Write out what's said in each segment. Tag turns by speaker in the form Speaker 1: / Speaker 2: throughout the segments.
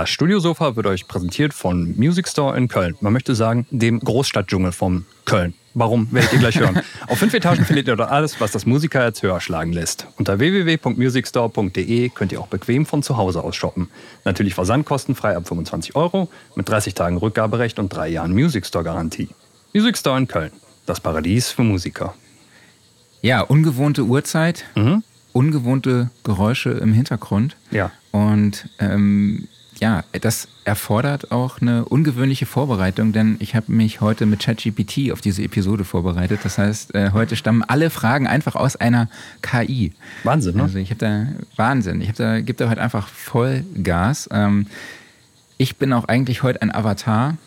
Speaker 1: Das Studiosofa wird euch präsentiert von Music Store in Köln. Man möchte sagen, dem Großstadtdschungel von Köln. Warum, werdet ihr gleich hören. Auf fünf Etagen findet ihr dort alles, was das Musikerherz höher schlagen lässt. Unter www.musicstore.de könnt ihr auch bequem von zu Hause aus shoppen. Natürlich versandkostenfrei ab 25 Euro, mit 30 Tagen Rückgaberecht und drei Jahren Music Store Garantie. Music Store in Köln, das Paradies für Musiker.
Speaker 2: Ja, ungewohnte Uhrzeit, mhm. ungewohnte Geräusche im Hintergrund.
Speaker 1: Ja.
Speaker 2: Und ähm, ja, das erfordert auch eine ungewöhnliche Vorbereitung, denn ich habe mich heute mit ChatGPT auf diese Episode vorbereitet. Das heißt, äh, heute stammen alle Fragen einfach aus einer KI.
Speaker 1: Wahnsinn, ne?
Speaker 2: Also ich habe da Wahnsinn. Ich habe da gebe da heute einfach voll Gas. Ähm, ich bin auch eigentlich heute ein Avatar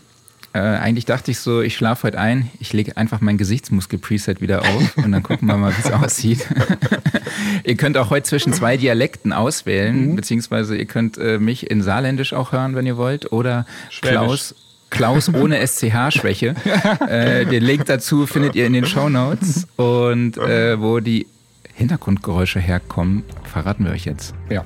Speaker 2: äh, eigentlich dachte ich so, ich schlafe heute ein, ich lege einfach mein Gesichtsmuskel-Preset wieder auf und dann gucken wir mal, wie es aussieht. ihr könnt auch heute zwischen zwei Dialekten auswählen, mhm. beziehungsweise ihr könnt äh, mich in Saarländisch auch hören, wenn ihr wollt, oder Schwäbisch. Klaus. Klaus ohne SCH-Schwäche. äh, den Link dazu findet ihr in den Show Notes. Und äh, wo die Hintergrundgeräusche herkommen, verraten wir euch jetzt.
Speaker 1: Ja.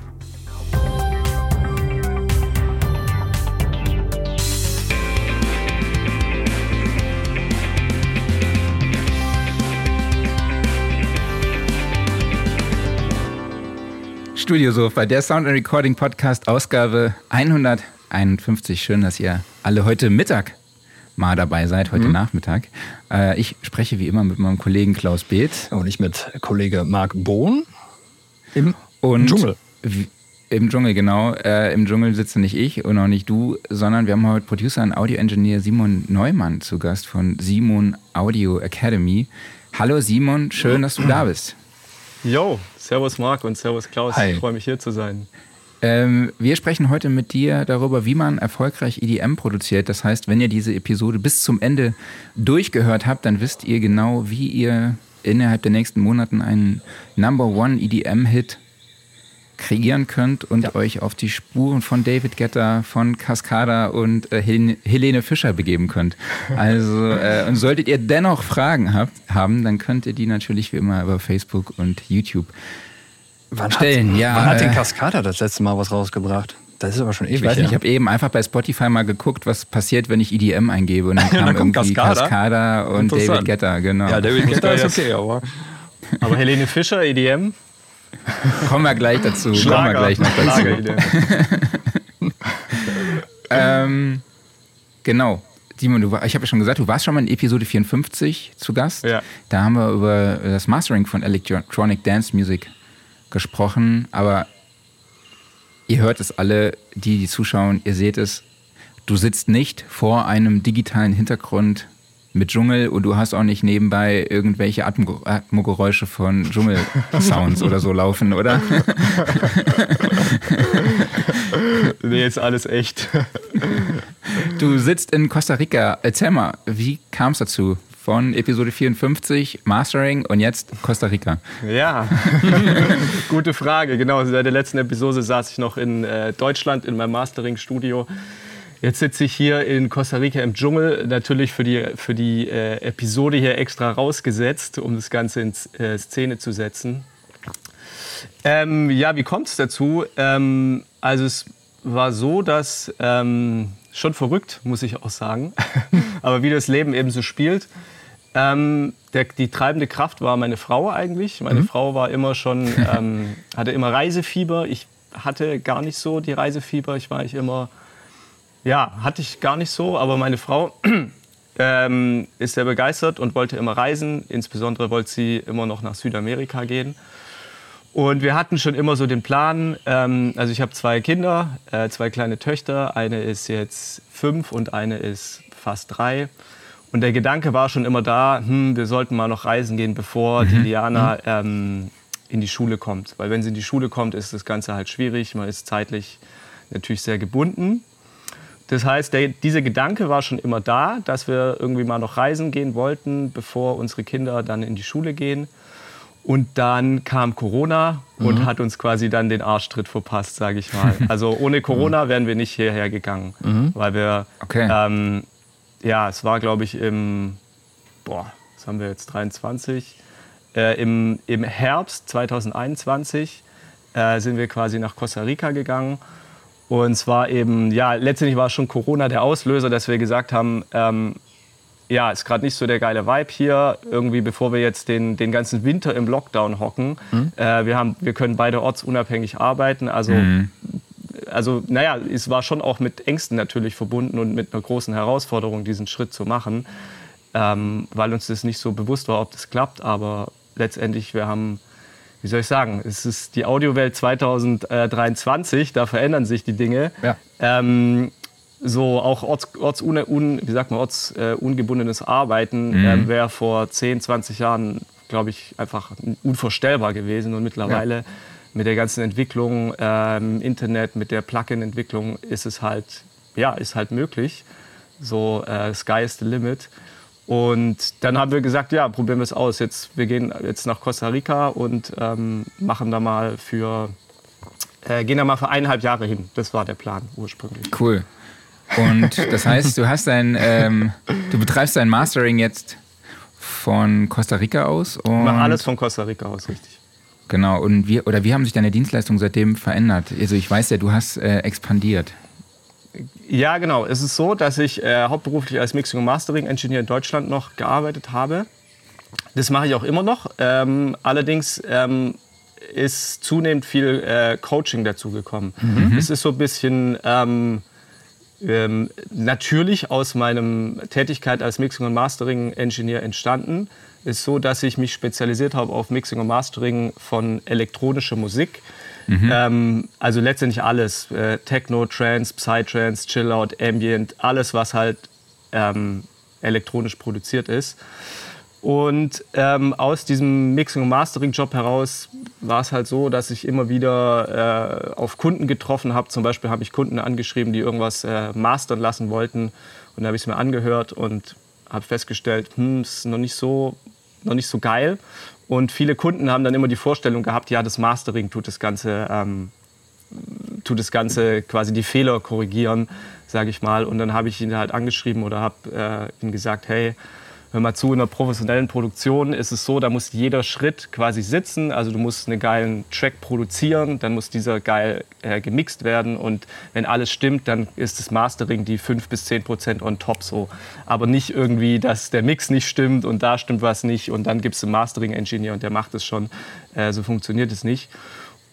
Speaker 2: Studiosofa, der Sound and Recording Podcast, Ausgabe 151. Schön, dass ihr alle heute Mittag mal dabei seid, heute mhm. Nachmittag. Äh, ich spreche wie immer mit meinem Kollegen Klaus Beeth.
Speaker 1: Und ich mit Kollege Marc Bohn
Speaker 2: im und Dschungel. Im Dschungel, genau. Äh, Im Dschungel sitze nicht ich und auch nicht du, sondern wir haben heute Producer und Audio-Engineer Simon Neumann zu Gast von Simon Audio Academy. Hallo Simon, schön, dass du da bist.
Speaker 3: Yo, Servus Marc und Servus Klaus. Hi. Ich freue mich hier zu sein.
Speaker 2: Ähm, wir sprechen heute mit dir darüber, wie man erfolgreich EDM produziert. Das heißt, wenn ihr diese Episode bis zum Ende durchgehört habt, dann wisst ihr genau, wie ihr innerhalb der nächsten Monaten einen Number One EDM-Hit kreieren könnt und ja. euch auf die Spuren von David Getter, von Cascada und äh, Helene Fischer begeben könnt. Also, äh, und solltet ihr dennoch Fragen habt, haben, dann könnt ihr die natürlich wie immer über Facebook und YouTube
Speaker 1: wann stellen. Hat, ja, wann hat denn äh, Cascada das letzte Mal was rausgebracht? Das ist aber schon ewig.
Speaker 2: Ich weiß nicht, ja. ich habe eben einfach bei Spotify mal geguckt, was passiert, wenn ich EDM eingebe. Und dann kam dann irgendwie Cascada, Cascada und David Getter, genau.
Speaker 1: Ja, David Getter ist okay, aber.
Speaker 3: Aber Helene Fischer, EDM?
Speaker 2: Kommen wir gleich dazu. Schlager. Kommen wir gleich noch dazu. ähm, genau. Simon, du, ich habe ja schon gesagt, du warst schon mal in Episode 54 zu Gast.
Speaker 3: Ja.
Speaker 2: Da haben wir über das Mastering von Electronic Dance Music gesprochen. Aber ihr hört es alle, die, die zuschauen, ihr seht es. Du sitzt nicht vor einem digitalen Hintergrund mit Dschungel und du hast auch nicht nebenbei irgendwelche Atmogeräusche von Dschungelsounds oder so laufen, oder?
Speaker 3: nee, ist alles echt.
Speaker 2: Du sitzt in Costa Rica. Erzähl mal, wie kam es dazu? Von Episode 54, Mastering und jetzt Costa Rica.
Speaker 3: Ja, gute Frage. Genau, seit der letzten Episode saß ich noch in äh, Deutschland in meinem Mastering-Studio Jetzt sitze ich hier in Costa Rica im Dschungel, natürlich für die, für die äh, Episode hier extra rausgesetzt, um das Ganze in äh, Szene zu setzen. Ähm, ja, wie kommt es dazu? Ähm, also es war so, dass ähm, schon verrückt, muss ich auch sagen, aber wie das Leben eben so spielt. Ähm, der, die treibende Kraft war meine Frau eigentlich. Meine mhm. Frau war immer schon, ähm, hatte immer Reisefieber. Ich hatte gar nicht so die Reisefieber. Ich war ich immer ja, hatte ich gar nicht so, aber meine Frau ähm, ist sehr begeistert und wollte immer reisen. Insbesondere wollte sie immer noch nach Südamerika gehen. Und wir hatten schon immer so den Plan, ähm, also ich habe zwei Kinder, äh, zwei kleine Töchter, eine ist jetzt fünf und eine ist fast drei. Und der Gedanke war schon immer da, hm, wir sollten mal noch reisen gehen, bevor mhm. die Liana mhm. ähm, in die Schule kommt. Weil wenn sie in die Schule kommt, ist das Ganze halt schwierig, man ist zeitlich natürlich sehr gebunden. Das heißt, der, dieser Gedanke war schon immer da, dass wir irgendwie mal noch reisen gehen wollten, bevor unsere Kinder dann in die Schule gehen. Und dann kam Corona und mhm. hat uns quasi dann den Arschtritt verpasst, sage ich mal. Also ohne Corona mhm. wären wir nicht hierher gegangen, mhm. weil wir, okay. ähm, ja, es war glaube ich im, boah, was haben wir jetzt, 23, äh, im, im Herbst 2021 äh, sind wir quasi nach Costa Rica gegangen Und zwar eben, ja, letztendlich war schon Corona der Auslöser, dass wir gesagt haben, ähm, ja, ist gerade nicht so der geile Vibe hier. Irgendwie, bevor wir jetzt den, den ganzen Winter im Lockdown hocken. Mhm. Äh, wir, haben, wir können beide ortsunabhängig arbeiten. Also, mhm. also, naja, es war schon auch mit Ängsten natürlich verbunden und mit einer großen Herausforderung, diesen Schritt zu machen. Ähm, weil uns das nicht so bewusst war, ob das klappt. Aber letztendlich, wir haben wie soll ich sagen, es ist die Audiowelt 2023, da verändern sich die Dinge. Ja. Ähm, so auch orts, orts un, wie sagt man, ortsungebundenes äh, Arbeiten mhm. ähm, wäre vor 10, 20 Jahren, glaube ich, einfach unvorstellbar gewesen. Und mittlerweile ja. mit der ganzen Entwicklung ähm, Internet, mit der Plugin-Entwicklung ist es halt, ja, ist halt möglich. So, äh, Sky is the limit. Und dann haben wir gesagt, ja, probieren wir es aus. Jetzt, wir gehen jetzt nach Costa Rica und ähm, machen da mal für, äh, gehen da mal für eineinhalb Jahre hin. Das war der Plan ursprünglich.
Speaker 2: Cool. Und das heißt, du hast dein, ähm, du betreibst dein Mastering jetzt von Costa Rica aus?
Speaker 3: Und ich alles von Costa Rica aus, richtig.
Speaker 2: Genau. Und wie, oder wie haben sich deine Dienstleistungen seitdem verändert? Also ich weiß ja, du hast äh, expandiert.
Speaker 3: Ja, genau. Es ist so, dass ich äh, hauptberuflich als Mixing- und Mastering-Engineer in Deutschland noch gearbeitet habe. Das mache ich auch immer noch. Ähm, allerdings ähm, ist zunehmend viel äh, Coaching dazugekommen. Mhm. Es ist so ein bisschen ähm, ähm natürlich aus meiner Tätigkeit als Mixing- und Mastering-Engineer entstanden. Ist so, dass ich mich spezialisiert habe auf Mixing und Mastering von elektronischer Musik. Mhm. Ähm, also letztendlich alles. Äh, Techno, Trance, Psytrance, Chillout, Ambient, alles, was halt ähm, elektronisch produziert ist. Und ähm, aus diesem Mixing- und Mastering-Job heraus war es halt so, dass ich immer wieder äh, auf Kunden getroffen habe. Zum Beispiel habe ich Kunden angeschrieben, die irgendwas äh, mastern lassen wollten. Und da habe ich es mir angehört und habe festgestellt, hm, ist noch nicht so, noch nicht so geil. Und viele Kunden haben dann immer die Vorstellung gehabt, ja, das Mastering tut das Ganze, ähm, tut das Ganze quasi die Fehler korrigieren, sage ich mal. Und dann habe ich ihn halt angeschrieben oder habe äh, ihm gesagt, hey, hör mal zu, in einer professionellen Produktion ist es so, da muss jeder Schritt quasi sitzen. Also du musst einen geilen Track produzieren, dann muss dieser geil äh, gemixt werden und wenn alles stimmt, dann ist das Mastering die 5 bis 10 Prozent on top so. Aber nicht irgendwie, dass der Mix nicht stimmt und da stimmt was nicht und dann gibt es einen Mastering-Engineer und der macht es schon. Äh, so funktioniert es nicht.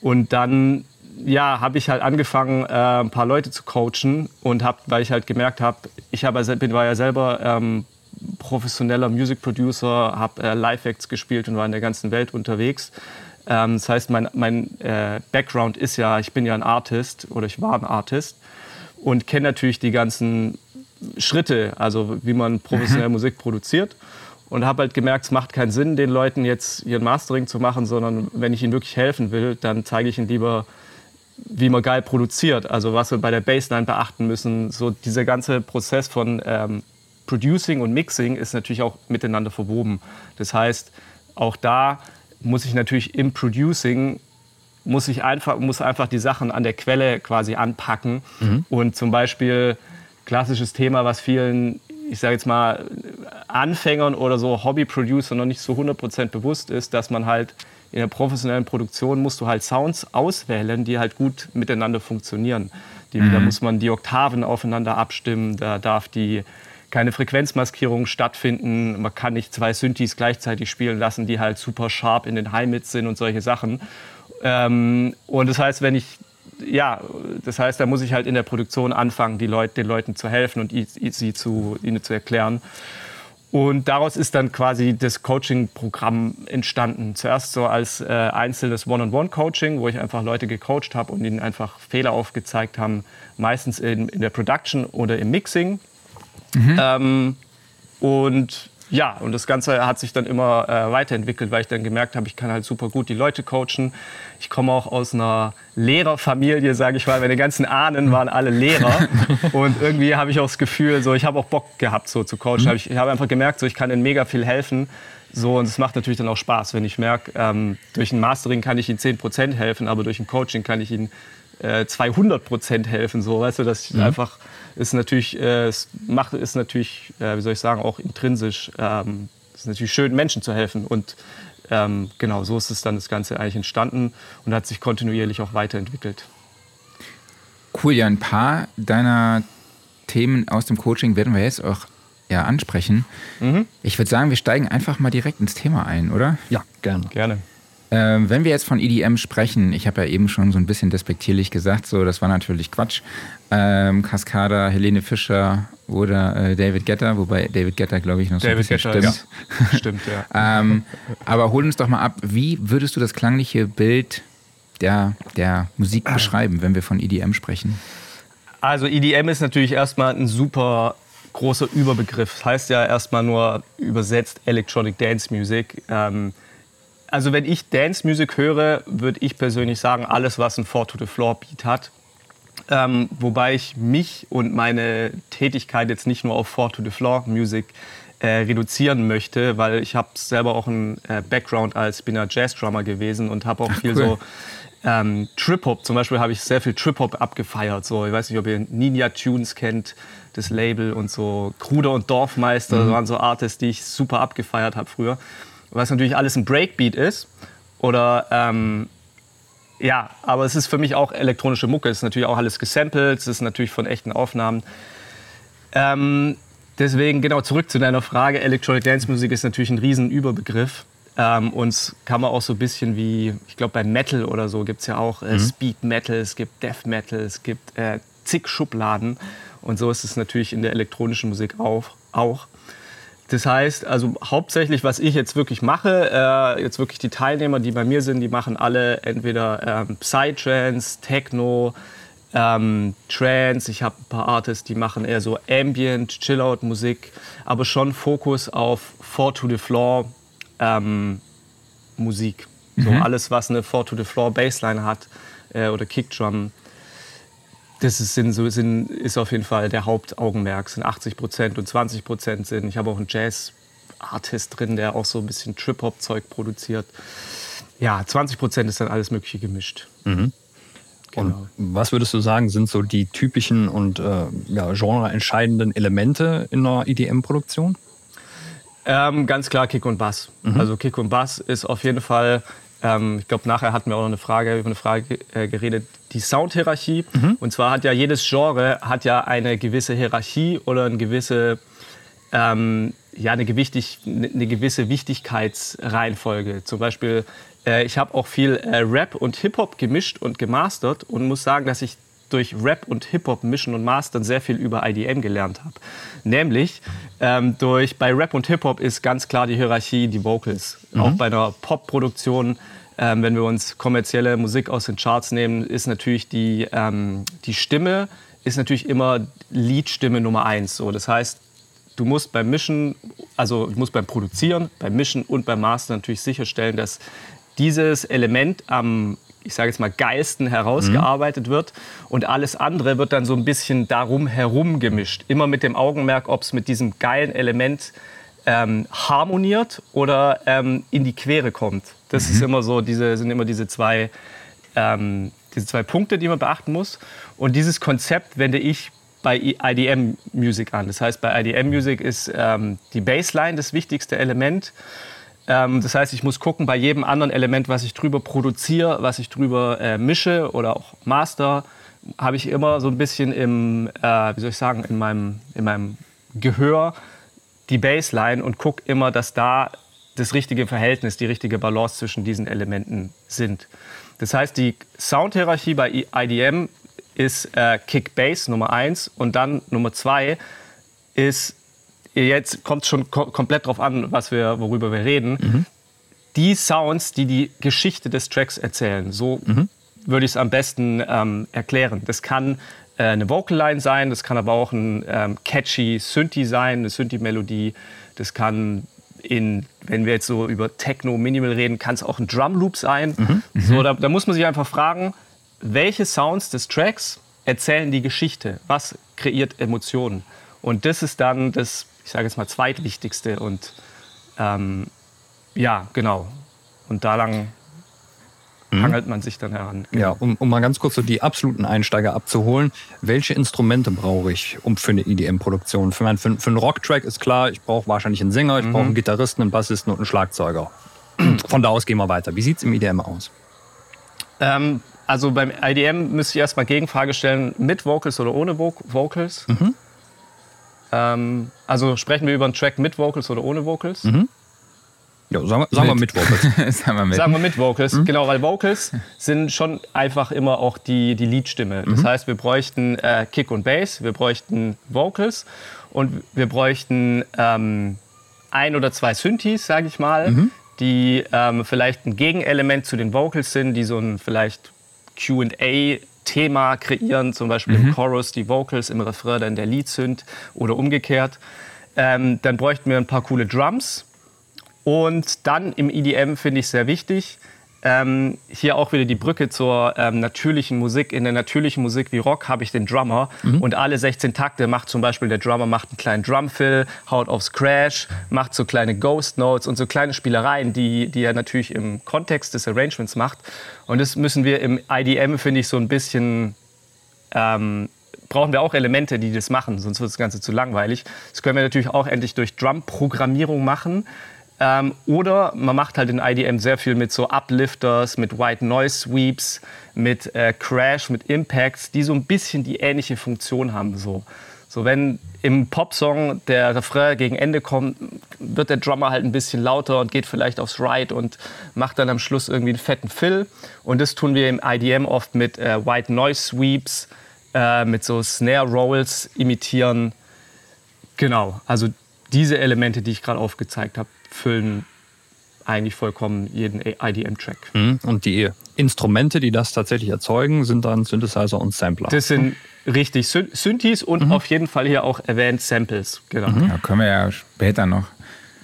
Speaker 3: Und dann ja, habe ich halt angefangen, äh, ein paar Leute zu coachen und habe, weil ich halt gemerkt habe, ich hab, war ja selber ähm, professioneller Music Producer, habe äh, Live-Acts gespielt und war in der ganzen Welt unterwegs. Ähm, das heißt, mein, mein äh, Background ist ja, ich bin ja ein Artist oder ich war ein Artist und kenne natürlich die ganzen Schritte, also wie man professionell mhm. Musik produziert. Und habe halt gemerkt, es macht keinen Sinn, den Leuten jetzt ihren Mastering zu machen, sondern wenn ich ihnen wirklich helfen will, dann zeige ich ihnen lieber, wie man geil produziert. Also was wir bei der Bassline beachten müssen. So dieser ganze Prozess von ähm, Producing und Mixing ist natürlich auch miteinander verwoben. Das heißt, auch da muss ich natürlich im Producing muss ich einfach, muss einfach die Sachen an der Quelle quasi anpacken. Mhm. Und zum Beispiel klassisches Thema, was vielen, ich sage jetzt mal, Anfängern oder so Hobby-Producer noch nicht so 100% bewusst ist, dass man halt in der professionellen Produktion musst du halt Sounds auswählen, die halt gut miteinander funktionieren. Die, mhm. Da muss man die Oktaven aufeinander abstimmen, da darf die keine Frequenzmaskierungen stattfinden. Man kann nicht zwei Synthes gleichzeitig spielen lassen, die halt super sharp in den High-Mids sind und solche Sachen. Ähm, und das heißt, wenn ich ja, das heißt, da muss ich halt in der Produktion anfangen, die Leut, den Leuten zu helfen und sie zu, ihnen zu erklären. Und daraus ist dann quasi das Coaching-Programm entstanden. Zuerst so als äh, einzelnes One-on-One-Coaching, wo ich einfach Leute gecoacht habe und ihnen einfach Fehler aufgezeigt habe, meistens in, in der Production oder im Mixing. Mhm. Ähm, und ja, und das Ganze hat sich dann immer äh, weiterentwickelt, weil ich dann gemerkt habe, ich kann halt super gut die Leute coachen. Ich komme auch aus einer Lehrerfamilie, sage ich mal. Meine ganzen Ahnen waren alle Lehrer. und irgendwie habe ich auch das Gefühl, so, ich habe auch Bock gehabt, so zu coachen. Mhm. Ich habe einfach gemerkt, so, ich kann ihnen mega viel helfen. So, und es macht natürlich dann auch Spaß, wenn ich merke, ähm, durch ein Mastering kann ich ihnen 10% helfen, aber durch ein Coaching kann ich ihnen äh, 200% helfen. So, weißt du, dass ich mhm. einfach ist natürlich, äh, es macht, ist natürlich, äh, wie soll ich sagen, auch intrinsisch, ähm, ist natürlich schön, Menschen zu helfen. Und ähm, genau, so ist es dann das Ganze eigentlich entstanden und hat sich kontinuierlich auch weiterentwickelt.
Speaker 2: Cool, ja, ein paar deiner Themen aus dem Coaching werden wir jetzt auch ja, ansprechen. Mhm. Ich würde sagen, wir steigen einfach mal direkt ins Thema ein, oder?
Speaker 1: Ja, gerne.
Speaker 3: Gerne.
Speaker 2: Ähm, wenn wir jetzt von EDM sprechen, ich habe ja eben schon so ein bisschen despektierlich gesagt, so das war natürlich Quatsch. Ähm, Cascada, Helene Fischer oder äh, David Getter, wobei David Getter, glaube ich, noch so
Speaker 3: David
Speaker 2: ein bisschen
Speaker 3: Getter,
Speaker 2: stimmt.
Speaker 3: Ja. stimmt, ja.
Speaker 2: ähm, aber hol uns doch mal ab, wie würdest du das klangliche Bild der, der Musik beschreiben, wenn wir von EDM sprechen?
Speaker 3: Also EDM ist natürlich erstmal ein super großer Überbegriff. Das heißt ja erstmal nur übersetzt Electronic Dance Music. Ähm, also wenn ich Dance Music höre, würde ich persönlich sagen, alles, was ein Four to the Floor Beat hat. Ähm, wobei ich mich und meine Tätigkeit jetzt nicht nur auf Four to the Floor Music äh, reduzieren möchte, weil ich habe selber auch einen äh, Background als bin ja Jazz Drummer gewesen und habe auch viel cool. so ähm, Trip Hop. Zum Beispiel habe ich sehr viel Trip Hop abgefeiert. So, ich weiß nicht, ob ihr Ninja Tunes kennt, das Label und so Kruder und Dorfmeister mhm. waren so Artists, die ich super abgefeiert habe früher was natürlich alles ein Breakbeat ist. Oder ähm, ja, aber es ist für mich auch elektronische Mucke. Es ist natürlich auch alles gesampelt, es ist natürlich von echten Aufnahmen. Ähm, deswegen, genau, zurück zu deiner Frage. Electronic Dance Musik ist natürlich ein Riesenüberbegriff. Ähm, und kann man auch so ein bisschen wie, ich glaube, bei Metal oder so gibt es ja auch äh, mhm. Speed Metal, es gibt Death Metal, es gibt äh, zig Schubladen. Und so ist es natürlich in der elektronischen Musik auch. auch. Das heißt, also hauptsächlich, was ich jetzt wirklich mache, äh, jetzt wirklich die Teilnehmer, die bei mir sind, die machen alle entweder ähm, Psytrance, Techno, ähm, Trance. Ich habe ein paar Artists, die machen eher so Ambient, Chillout-Musik, aber schon Fokus auf Four to the Floor ähm, Musik. So mhm. alles, was eine Four to the Floor Bassline hat äh, oder Kickdrum das ist, sind, so, sind, ist auf jeden Fall der Hauptaugenmerk. Sind 80 Prozent und 20 Prozent sind. Ich habe auch einen Jazz-Artist drin, der auch so ein bisschen Trip-Hop-Zeug produziert. Ja, 20 Prozent ist dann alles Mögliche gemischt.
Speaker 1: Mhm. Genau. Und was würdest du sagen, sind so die typischen und äh, ja, genreentscheidenden Elemente in einer EDM-Produktion?
Speaker 3: Ähm, ganz klar Kick und Bass. Mhm. Also Kick und Bass ist auf jeden Fall ähm, ich glaube, nachher hatten wir auch noch eine Frage über eine Frage äh, geredet, die Soundhierarchie. Mhm. Und zwar hat ja jedes Genre hat ja eine gewisse Hierarchie oder eine gewisse, ähm, ja, eine, gewichtig, eine gewisse Wichtigkeitsreihenfolge. Zum Beispiel, äh, ich habe auch viel äh, Rap und Hip-Hop gemischt und gemastert und muss sagen, dass ich durch Rap und Hip-Hop mischen und mastern sehr viel über IDM gelernt habe. Nämlich ähm, durch, bei Rap und Hip-Hop ist ganz klar die Hierarchie, die Vocals. Mhm. Auch bei einer Pop-Produktion, ähm, wenn wir uns kommerzielle Musik aus den Charts nehmen, ist natürlich die, ähm, die Stimme ist natürlich immer Liedstimme Nummer eins. So. Das heißt, du musst beim Mischen, also du musst beim Produzieren, beim Mischen und beim Master natürlich sicherstellen, dass dieses Element am ich sage jetzt mal, geilsten herausgearbeitet mhm. wird. Und alles andere wird dann so ein bisschen darum herum gemischt. Immer mit dem Augenmerk, ob es mit diesem geilen Element ähm, harmoniert oder ähm, in die Quere kommt. Das mhm. ist immer so, diese, sind immer diese zwei, ähm, diese zwei Punkte, die man beachten muss. Und dieses Konzept wende ich bei IDM Music an. Das heißt, bei IDM Music ist ähm, die Bassline das wichtigste Element. Ähm, das heißt, ich muss gucken bei jedem anderen Element, was ich drüber produziere, was ich drüber äh, mische oder auch master, habe ich immer so ein bisschen im, äh, wie soll ich sagen, in meinem, in meinem Gehör die Bassline und gucke immer, dass da das richtige Verhältnis, die richtige Balance zwischen diesen Elementen sind. Das heißt, die Soundhierarchie bei IDM ist äh, Kick Bass Nummer eins und dann Nummer zwei ist jetzt kommt es schon ko komplett drauf an, was wir, worüber wir reden. Mhm. Die Sounds, die die Geschichte des Tracks erzählen, so mhm. würde ich es am besten ähm, erklären. Das kann äh, eine Vocal Line sein, das kann aber auch ein ähm, catchy Synthi sein, eine Synthi-Melodie. Das kann in, wenn wir jetzt so über Techno Minimal reden, kann es auch ein Drum Loop sein. Mhm. So, da, da muss man sich einfach fragen, welche Sounds des Tracks erzählen die Geschichte? Was kreiert Emotionen? Und das ist dann das ich sage jetzt mal, zweitwichtigste. Und ähm, ja, genau. Und da lang mhm. hangelt man sich dann heran.
Speaker 1: Genau. Ja, um, um mal ganz kurz so die absoluten Einsteiger abzuholen. Welche Instrumente brauche ich um für eine EDM-Produktion? Für, für, für einen Rocktrack ist klar, ich brauche wahrscheinlich einen Sänger, ich mhm. brauche einen Gitarristen, einen Bassisten und einen Schlagzeuger. Von da aus gehen wir weiter. Wie sieht es im EDM aus?
Speaker 3: Ähm, also beim IDM müsste ich erstmal Gegenfrage stellen, mit Vocals oder ohne Vo Vocals?
Speaker 1: Mhm.
Speaker 3: Ähm, also sprechen wir über einen Track mit Vocals oder ohne Vocals?
Speaker 1: Mhm. Ja, sagen wir, sagen wir mit Vocals.
Speaker 2: Sagen wir mit.
Speaker 3: Sagen wir mit Vocals, genau, weil Vocals sind schon einfach immer auch die, die Leadstimme. Das heißt, wir bräuchten äh, Kick und Bass, wir bräuchten Vocals und wir bräuchten ähm, ein oder zwei Synthes, sage ich mal, die ähm, vielleicht ein Gegenelement zu den Vocals sind, die so ein vielleicht Q&A-Thema kreieren, zum Beispiel im Chorus die Vocals, im Refrain dann der Lead sind oder umgekehrt. Ähm, dann bräuchten wir ein paar coole Drums. Und dann im EDM finde ich sehr wichtig, ähm, hier auch wieder die Brücke zur ähm, natürlichen Musik. In der natürlichen Musik wie Rock habe ich den Drummer und alle 16 Takte macht zum Beispiel der Drummer macht einen kleinen Drumfill, haut aufs Crash, macht so kleine Ghost Notes und so kleine Spielereien, die, die er natürlich im Kontext des Arrangements macht. Und das müssen wir im IDM, finde ich, so ein bisschen ähm, brauchen wir auch Elemente, die das machen, sonst wird das Ganze zu langweilig. Das können wir natürlich auch endlich durch Drum-Programmierung machen. Ähm, oder man macht halt in IDM sehr viel mit so Uplifters, mit White Noise Sweeps, mit äh, Crash, mit Impacts, die so ein bisschen die ähnliche Funktion haben. So. So, wenn im Popsong der Refrain gegen Ende kommt, wird der Drummer halt ein bisschen lauter und geht vielleicht aufs Ride und macht dann am Schluss irgendwie einen fetten Fill. Und das tun wir im IDM oft mit äh, White Noise Sweeps, äh, mit so Snare Rolls imitieren. Genau, also diese Elemente, die ich gerade aufgezeigt habe, füllen eigentlich vollkommen jeden IDM-Track.
Speaker 1: Mhm. Und die Instrumente, die das tatsächlich erzeugen, sind dann Synthesizer und Sampler.
Speaker 3: Das sind richtig Syn Synthes und auf jeden Fall hier auch erwähnt Samples. Genau.
Speaker 2: Da können wir ja später noch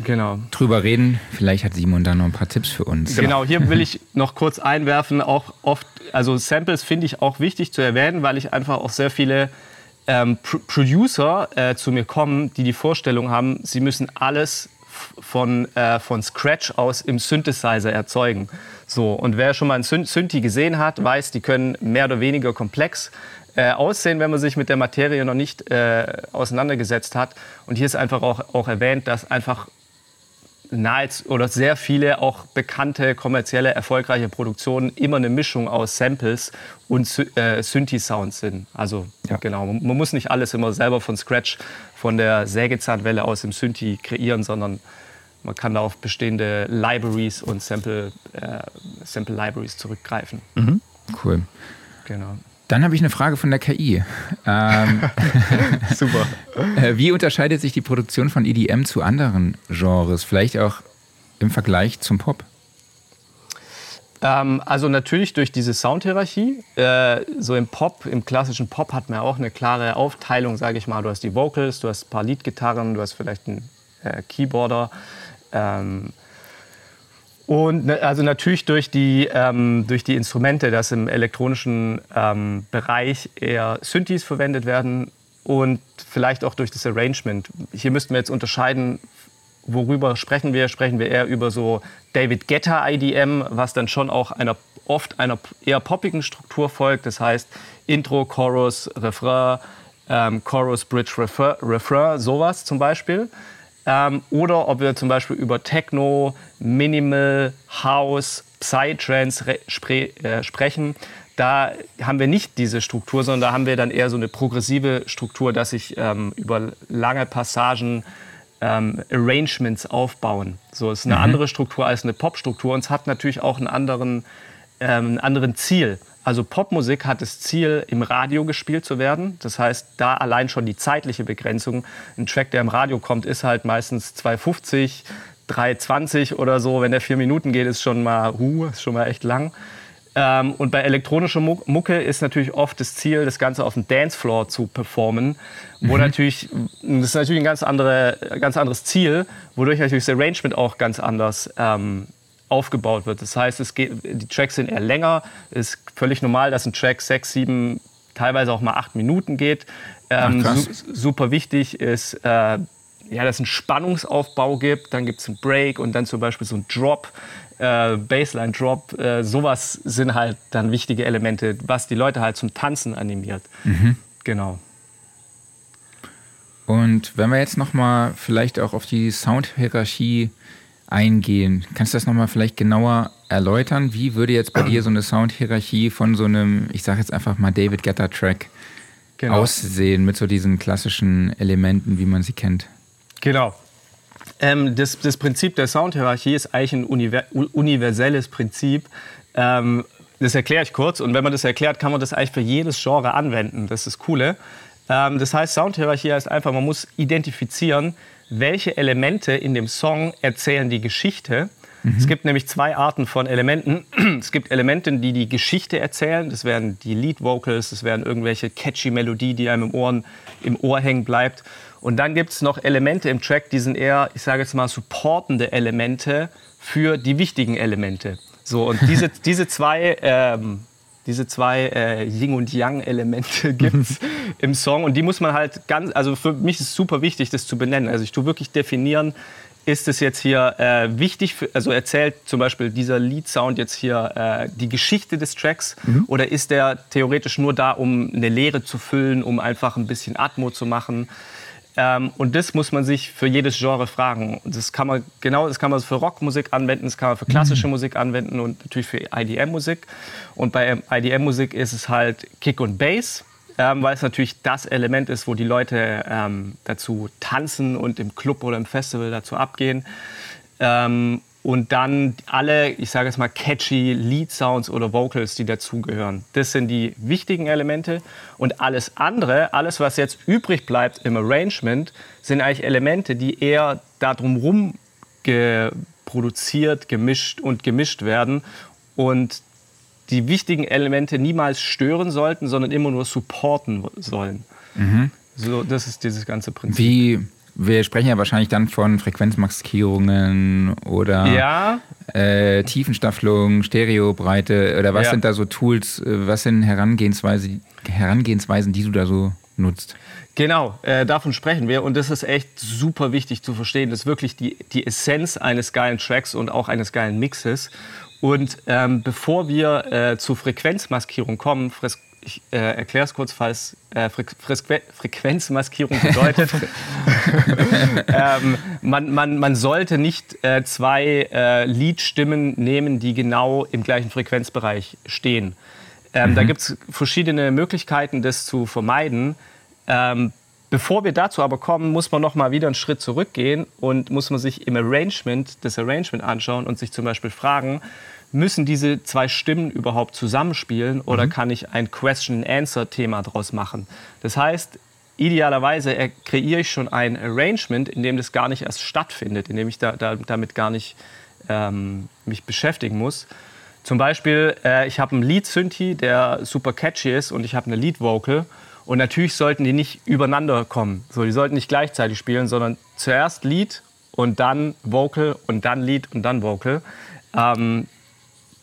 Speaker 3: genau.
Speaker 2: drüber reden. Vielleicht hat Simon da noch ein paar Tipps für uns.
Speaker 3: Genau, hier will ich noch kurz einwerfen, auch oft, also Samples finde ich auch wichtig zu erwähnen, weil ich einfach auch sehr viele ähm, Pro Producer äh, zu mir kommen, die die Vorstellung haben, sie müssen alles von, äh, von Scratch aus im Synthesizer erzeugen. So, und wer schon mal ein Syn Synthi gesehen hat, weiß, die können mehr oder weniger komplex äh, aussehen, wenn man sich mit der Materie noch nicht äh, auseinandergesetzt hat. Und hier ist einfach auch, auch erwähnt, dass einfach nahezu oder sehr viele auch bekannte, kommerzielle, erfolgreiche Produktionen immer eine Mischung aus Samples und äh, Synthi-Sounds sind. Also
Speaker 1: Ja.
Speaker 3: genau, man, muss nicht alles immer selber von Scratch, von der Sägezahnwelle aus im Synthi kreieren, sondern man kann da auf bestehende Libraries und Sample, äh, Sample Libraries zurückgreifen.
Speaker 2: Cool.
Speaker 3: Genau.
Speaker 2: Dann habe ich eine Frage von der KI. Ähm,
Speaker 3: Super.
Speaker 2: äh, wie unterscheidet sich die Produktion von EDM zu anderen Genres? Vielleicht auch im Vergleich zum Pop?
Speaker 3: Ähm, also natürlich durch diese Soundhierarchie. Äh, so im Pop, im klassischen Pop hat man auch eine klare Aufteilung, sage ich mal. Du hast die Vocals, du hast ein paar Leadgitarren, du hast vielleicht einen äh, Keyboarder. Ähm, und also natürlich durch die, ähm, durch die Instrumente, dass im elektronischen ähm, Bereich eher Synthes verwendet werden und vielleicht auch durch das Arrangement. Hier müssten wir jetzt unterscheiden, worüber sprechen wir? Sprechen wir eher über so David Guetta IDM, was dann schon auch einer, oft einer eher poppigen Struktur folgt. Das heißt Intro, Chorus, Refrain, ähm, Chorus, Bridge, Refrain, Refrain, sowas zum Beispiel. Ähm, oder ob wir zum Beispiel über Techno, Minimal, House, Psytrance re- spre äh, sprechen. Da haben wir nicht diese Struktur, sondern da haben wir dann eher so eine progressive Struktur, dass sich ähm, über lange Passagen ähm, Arrangements aufbauen. So es ist eine andere Struktur als eine Popstruktur und es hat natürlich auch einen anderen, ähm, einen anderen Ziel. Also Popmusik hat das Ziel, im Radio gespielt zu werden. Das heißt, da allein schon die zeitliche Begrenzung. Ein Track, der im Radio kommt, ist halt meistens 2,50, 3,20 oder so. Wenn der vier Minuten geht, ist schon mal, uh, ist schon mal echt lang. Ähm, und bei elektronischer Muck- Mucke ist natürlich oft das Ziel, das Ganze auf dem Dancefloor zu performen, wo natürlich, das ist natürlich ein ganz, andere, ganz anderes Ziel, wodurch natürlich das Arrangement auch ganz anders ähm, aufgebaut wird. Das heißt, es geht, die Tracks sind eher länger, ist völlig normal, dass ein Track sechs, sieben, teilweise auch mal acht Minuten geht. Ähm,
Speaker 2: Ach,
Speaker 3: su super wichtig ist, äh, ja, dass es einen Spannungsaufbau gibt, dann gibt es einen Break und dann zum Beispiel so einen Drop, äh, Baseline Drop, äh, sowas sind halt dann wichtige Elemente, was die Leute halt zum Tanzen animiert. Genau.
Speaker 2: Und wenn wir jetzt nochmal vielleicht auch auf die Soundhierarchie eingehen. Kannst du das nochmal vielleicht genauer erläutern? Wie würde jetzt bei dir so eine Soundhierarchie von so einem, ich sage jetzt einfach mal David Getter Track genau. aussehen mit so diesen klassischen Elementen, wie man sie kennt?
Speaker 3: Genau. Ähm, das, das, Prinzip der Soundhierarchie ist eigentlich ein universelles Prinzip. Ähm, das erkläre ich kurz. Und wenn man das erklärt, kann man das eigentlich für jedes Genre anwenden. Das ist das Coole. Ähm, das heißt, Soundhierarchie heißt einfach, man muss identifizieren, welche Elemente in dem Song erzählen die Geschichte. Mhm. Es gibt nämlich zwei Arten von Elementen. Es gibt Elemente, die die Geschichte erzählen. Das wären die Lead Vocals, das wären irgendwelche catchy Melodie, die einem im, Ohren, im Ohr hängen bleibt. Und dann gibt es noch Elemente im Track, die sind eher, ich sage jetzt mal, supportende Elemente für die wichtigen Elemente. So, und diese, diese zwei ähm, diese zwei äh, Yin und Yang-Elemente gibt es im Song. Und die muss man halt ganz, also für mich ist es super wichtig, das zu benennen. Also ich tue wirklich definieren, ist es jetzt hier äh, wichtig, für, also erzählt zum Beispiel dieser Lead-Sound jetzt hier äh, die Geschichte des Tracks mhm. oder ist der theoretisch nur da, um eine Leere zu füllen, um einfach ein bisschen Atmo zu machen? Ähm, und das muss man sich für jedes Genre fragen. Das kann man genau, das kann man für Rockmusik anwenden, das kann man für klassische mhm. Musik anwenden und natürlich für IDM-Musik. Und bei IDM-Musik ist es halt Kick und Bass, ähm, weil es natürlich das Element ist, wo die Leute ähm, dazu tanzen und im Club oder im Festival dazu abgehen. Ähm, und dann alle, ich sage jetzt mal, catchy Lead-Sounds oder Vocals, die dazugehören. Das sind die wichtigen Elemente. Und alles andere, alles, was jetzt übrig bleibt im Arrangement, sind eigentlich Elemente, die eher darum rum ge produziert, gemischt und gemischt werden. Und die wichtigen Elemente niemals stören sollten, sondern immer nur supporten sollen. Mhm. So, das ist dieses ganze Prinzip.
Speaker 2: Wie wir sprechen ja wahrscheinlich dann von Frequenzmaxierungen oder
Speaker 3: ja.
Speaker 2: äh, Tiefenstaffelung, Stereobreite oder was ja. sind da so Tools, äh, was sind Herangehensweise, Herangehensweisen, die du da so nutzt?
Speaker 3: Genau, äh, davon sprechen wir und das ist echt super wichtig zu verstehen. Das ist wirklich die, die Essenz eines geilen Tracks und auch eines geilen Mixes. Und ähm, bevor wir äh, zur Frequenzmaskierung kommen, ich äh, erkläre es kurz, falls äh, Fre Fre Frequenzmaskierung bedeutet. ähm, man, man, man sollte nicht äh, zwei äh, Liedstimmen nehmen, die genau im gleichen Frequenzbereich stehen. Ähm, mhm. Da gibt es verschiedene Möglichkeiten, das zu vermeiden. Ähm, bevor wir dazu aber kommen, muss man noch mal wieder einen Schritt zurückgehen und muss man sich im Arrangement das Arrangement anschauen und sich zum Beispiel fragen, müssen diese zwei Stimmen überhaupt zusammenspielen oder mhm. kann ich ein Question-Answer-Thema daraus machen? Das heißt, idealerweise kreiere ich schon ein Arrangement, in dem das gar nicht erst stattfindet, in dem ich da, da, damit gar nicht ähm, mich beschäftigen muss. Zum Beispiel, äh, ich habe einen Lead-Synthi, der super catchy ist und ich habe eine Lead-Vocal. Und natürlich sollten die nicht übereinander kommen. So, die sollten nicht gleichzeitig spielen, sondern zuerst Lead und dann Vocal und dann Lead und dann Vocal. Ähm,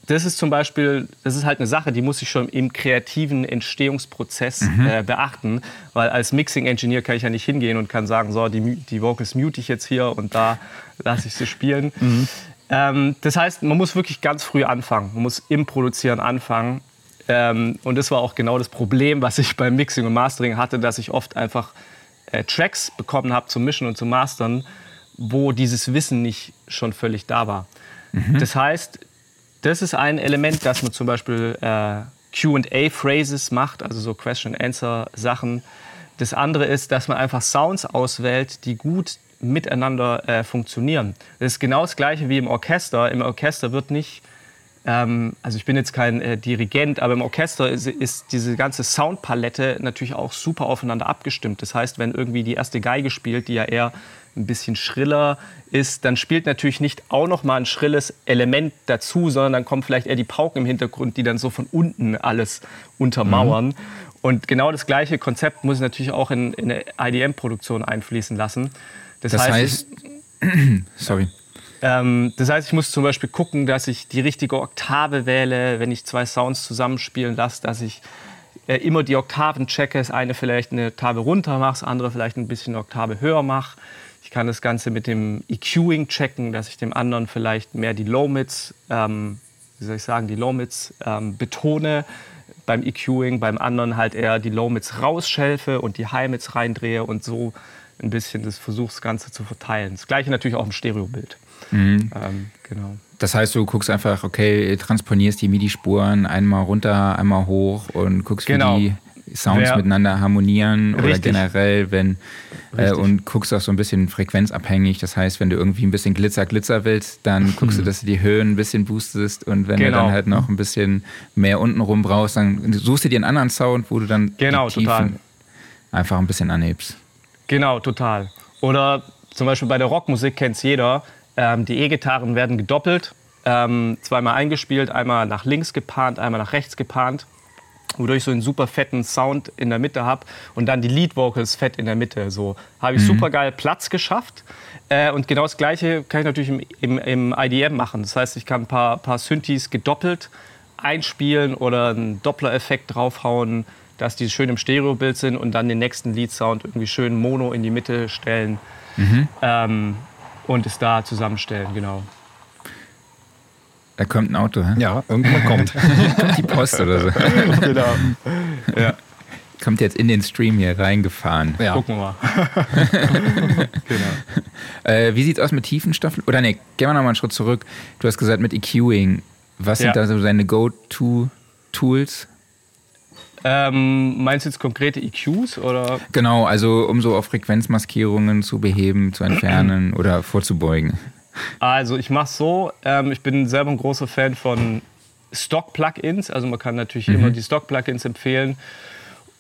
Speaker 3: das ist zum Beispiel, das ist halt eine Sache, die muss ich schon im kreativen Entstehungsprozess mhm. äh, beachten, weil als Mixing-Engineer kann ich ja nicht hingehen und kann sagen, so, die, die Vocals mute ich jetzt hier und da lasse ich sie spielen. Mhm. Ähm, das heißt, man muss wirklich ganz früh anfangen, man muss im Produzieren anfangen. Ähm, und das war auch genau das Problem, was ich beim Mixing und Mastering hatte, dass ich oft einfach äh, Tracks bekommen habe zum Mischen und zum Mastern, wo dieses Wissen nicht schon völlig da war. Mhm. Das heißt, das ist ein Element, dass man zum Beispiel äh, QA-Phrases macht, also so Question-Answer-Sachen. Das andere ist, dass man einfach Sounds auswählt, die gut miteinander äh, funktionieren. Das ist genau das Gleiche wie im Orchester. Im Orchester wird nicht, ähm, also ich bin jetzt kein äh, Dirigent, aber im Orchester ist, ist, diese ganze Soundpalette natürlich auch super aufeinander abgestimmt. Das heißt, wenn irgendwie die erste Geige spielt, die ja eher ein bisschen schriller ist, dann spielt natürlich nicht auch noch mal ein schrilles Element dazu, sondern dann kommt vielleicht eher die Pauken im Hintergrund, die dann so von unten alles untermauern. Mhm. Und genau das gleiche Konzept muss ich natürlich auch in, in eine IDM-Produktion einfließen lassen.
Speaker 2: Das, das heißt, heißt sorry.
Speaker 3: Ähm, das heißt, ich muss zum Beispiel gucken, dass ich die richtige Oktave wähle, wenn ich zwei Sounds zusammenspielen lasse, dass ich äh, immer die Oktaven checke, das eine vielleicht eine Oktave runter mache, das andere vielleicht ein bisschen eine Oktave höher mache. Ich kann das Ganze mit dem EQing checken, dass ich dem anderen vielleicht mehr die Low-Mids, ähm, wie soll ich sagen, die Low-Mids ähm, betone beim EQing, beim anderen halt eher die Low-Mids rausschelfe und die High-Mids reindrehe und so ein bisschen das versuche, das Ganze zu verteilen. Das gleiche natürlich auch im Stereobild. Mhm. Ähm,
Speaker 2: genau. Das heißt, du guckst einfach, okay, transponierst die MIDI-Spuren einmal runter, einmal hoch und guckst, genau. wie die Sounds Wer, miteinander harmonieren richtig. oder generell, wenn äh, und guckst auch so ein bisschen frequenzabhängig. Das heißt, wenn du irgendwie ein bisschen Glitzer, Glitzer willst, dann guckst du, dass du die Höhen ein bisschen boostest und wenn genau. du dann halt noch ein bisschen mehr untenrum brauchst, dann suchst du dir einen anderen Sound, wo du dann
Speaker 3: genau, total.
Speaker 2: einfach ein bisschen anhebst.
Speaker 3: Genau, total. Oder zum Beispiel bei der Rockmusik kennt es jeder. Ähm, die E-Gitarren werden gedoppelt, ähm, zweimal eingespielt, einmal nach links gepannt, einmal nach rechts gepannt, wodurch ich so einen super fetten Sound in der Mitte habe und dann die Lead Vocals fett in der Mitte. So habe ich mhm. super geil Platz geschafft. Äh, und genau das Gleiche kann ich natürlich im, im, im, IDM machen. Das heißt, ich kann ein paar, paar Synthes gedoppelt einspielen oder einen Doppler-Effekt draufhauen, dass die schön im Stereobild sind und dann den nächsten Lead-Sound irgendwie schön mono in die Mitte stellen. Mhm. Ähm, und es da zusammenstellen, genau.
Speaker 2: Da kommt ein Auto, hä?
Speaker 1: Ja, irgendwann kommt.
Speaker 2: kommt die Post oder so. genau. Ja. Kommt jetzt in den Stream hier reingefahren.
Speaker 3: Ja. Gucken wir mal.
Speaker 2: genau. Äh, wie sieht's aus mit Tiefenstoffen? Oder ne, gehen wir nochmal einen Schritt zurück. Du hast gesagt mit EQing. Was sind ja. da so deine Go-To-Tools?
Speaker 3: Ähm, meinst du jetzt konkrete EQs oder?
Speaker 2: Genau, also um so auf Frequenzmaskierungen zu beheben, zu entfernen oder vorzubeugen.
Speaker 3: Also ich mache so, ähm, ich bin selber ein großer Fan von Stock-Plugins, also man kann natürlich mhm. immer die Stock-Plugins empfehlen.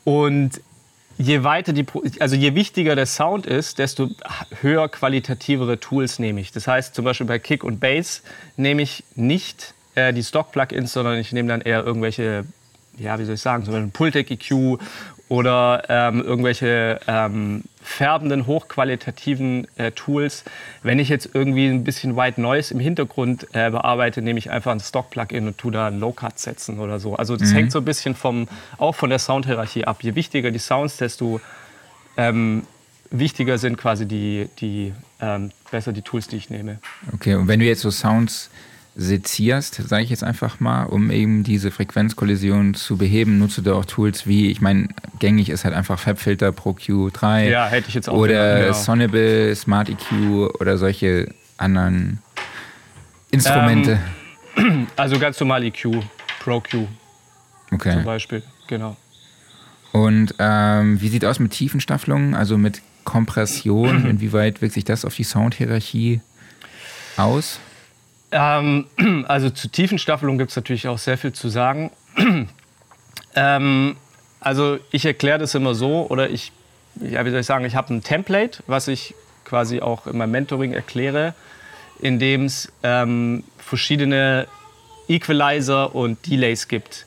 Speaker 3: Und je weiter die, also je wichtiger der Sound ist, desto höher qualitativere Tools nehme ich. Das heißt zum Beispiel bei Kick und Bass nehme ich nicht äh, die Stock-Plugins, sondern ich nehme dann eher irgendwelche ja, wie soll ich sagen, zum Beispiel Pultec EQ oder ähm, irgendwelche ähm, färbenden, hochqualitativen äh, Tools. Wenn ich jetzt irgendwie ein bisschen White Noise im Hintergrund äh, bearbeite, nehme ich einfach ein Stock-Plugin und tue da Low-Cut setzen oder so. Also das mhm. hängt so ein bisschen vom, auch von der Soundhierarchie ab. Je wichtiger die Sounds, desto ähm, wichtiger sind quasi die, die ähm, besser die Tools, die ich nehme.
Speaker 2: Okay, und wenn du jetzt so Sounds sezierst, sage ich jetzt einfach mal, um eben diese Frequenzkollision zu beheben, nutzt du auch Tools wie, ich meine, gängig ist halt einfach FabFilter Pro Q3
Speaker 3: ja, hätte ich jetzt auch
Speaker 2: oder genau. Sonable, Smart EQ oder solche anderen Instrumente.
Speaker 3: Ähm, also ganz normal EQ, Pro Q okay. zum Beispiel, genau.
Speaker 2: Und ähm, wie sieht aus mit Tiefenstaffelungen, also mit Kompression? Inwieweit wirkt sich das auf die Soundhierarchie aus?
Speaker 3: Ähm, also zu Tiefenstaffelung gibt es natürlich auch sehr viel zu sagen. ähm, also ich erkläre das immer so oder ich, ja, wie soll ich sagen, ich habe ein Template, was ich quasi auch in meinem Mentoring erkläre, in dem es ähm, verschiedene Equalizer und Delays gibt.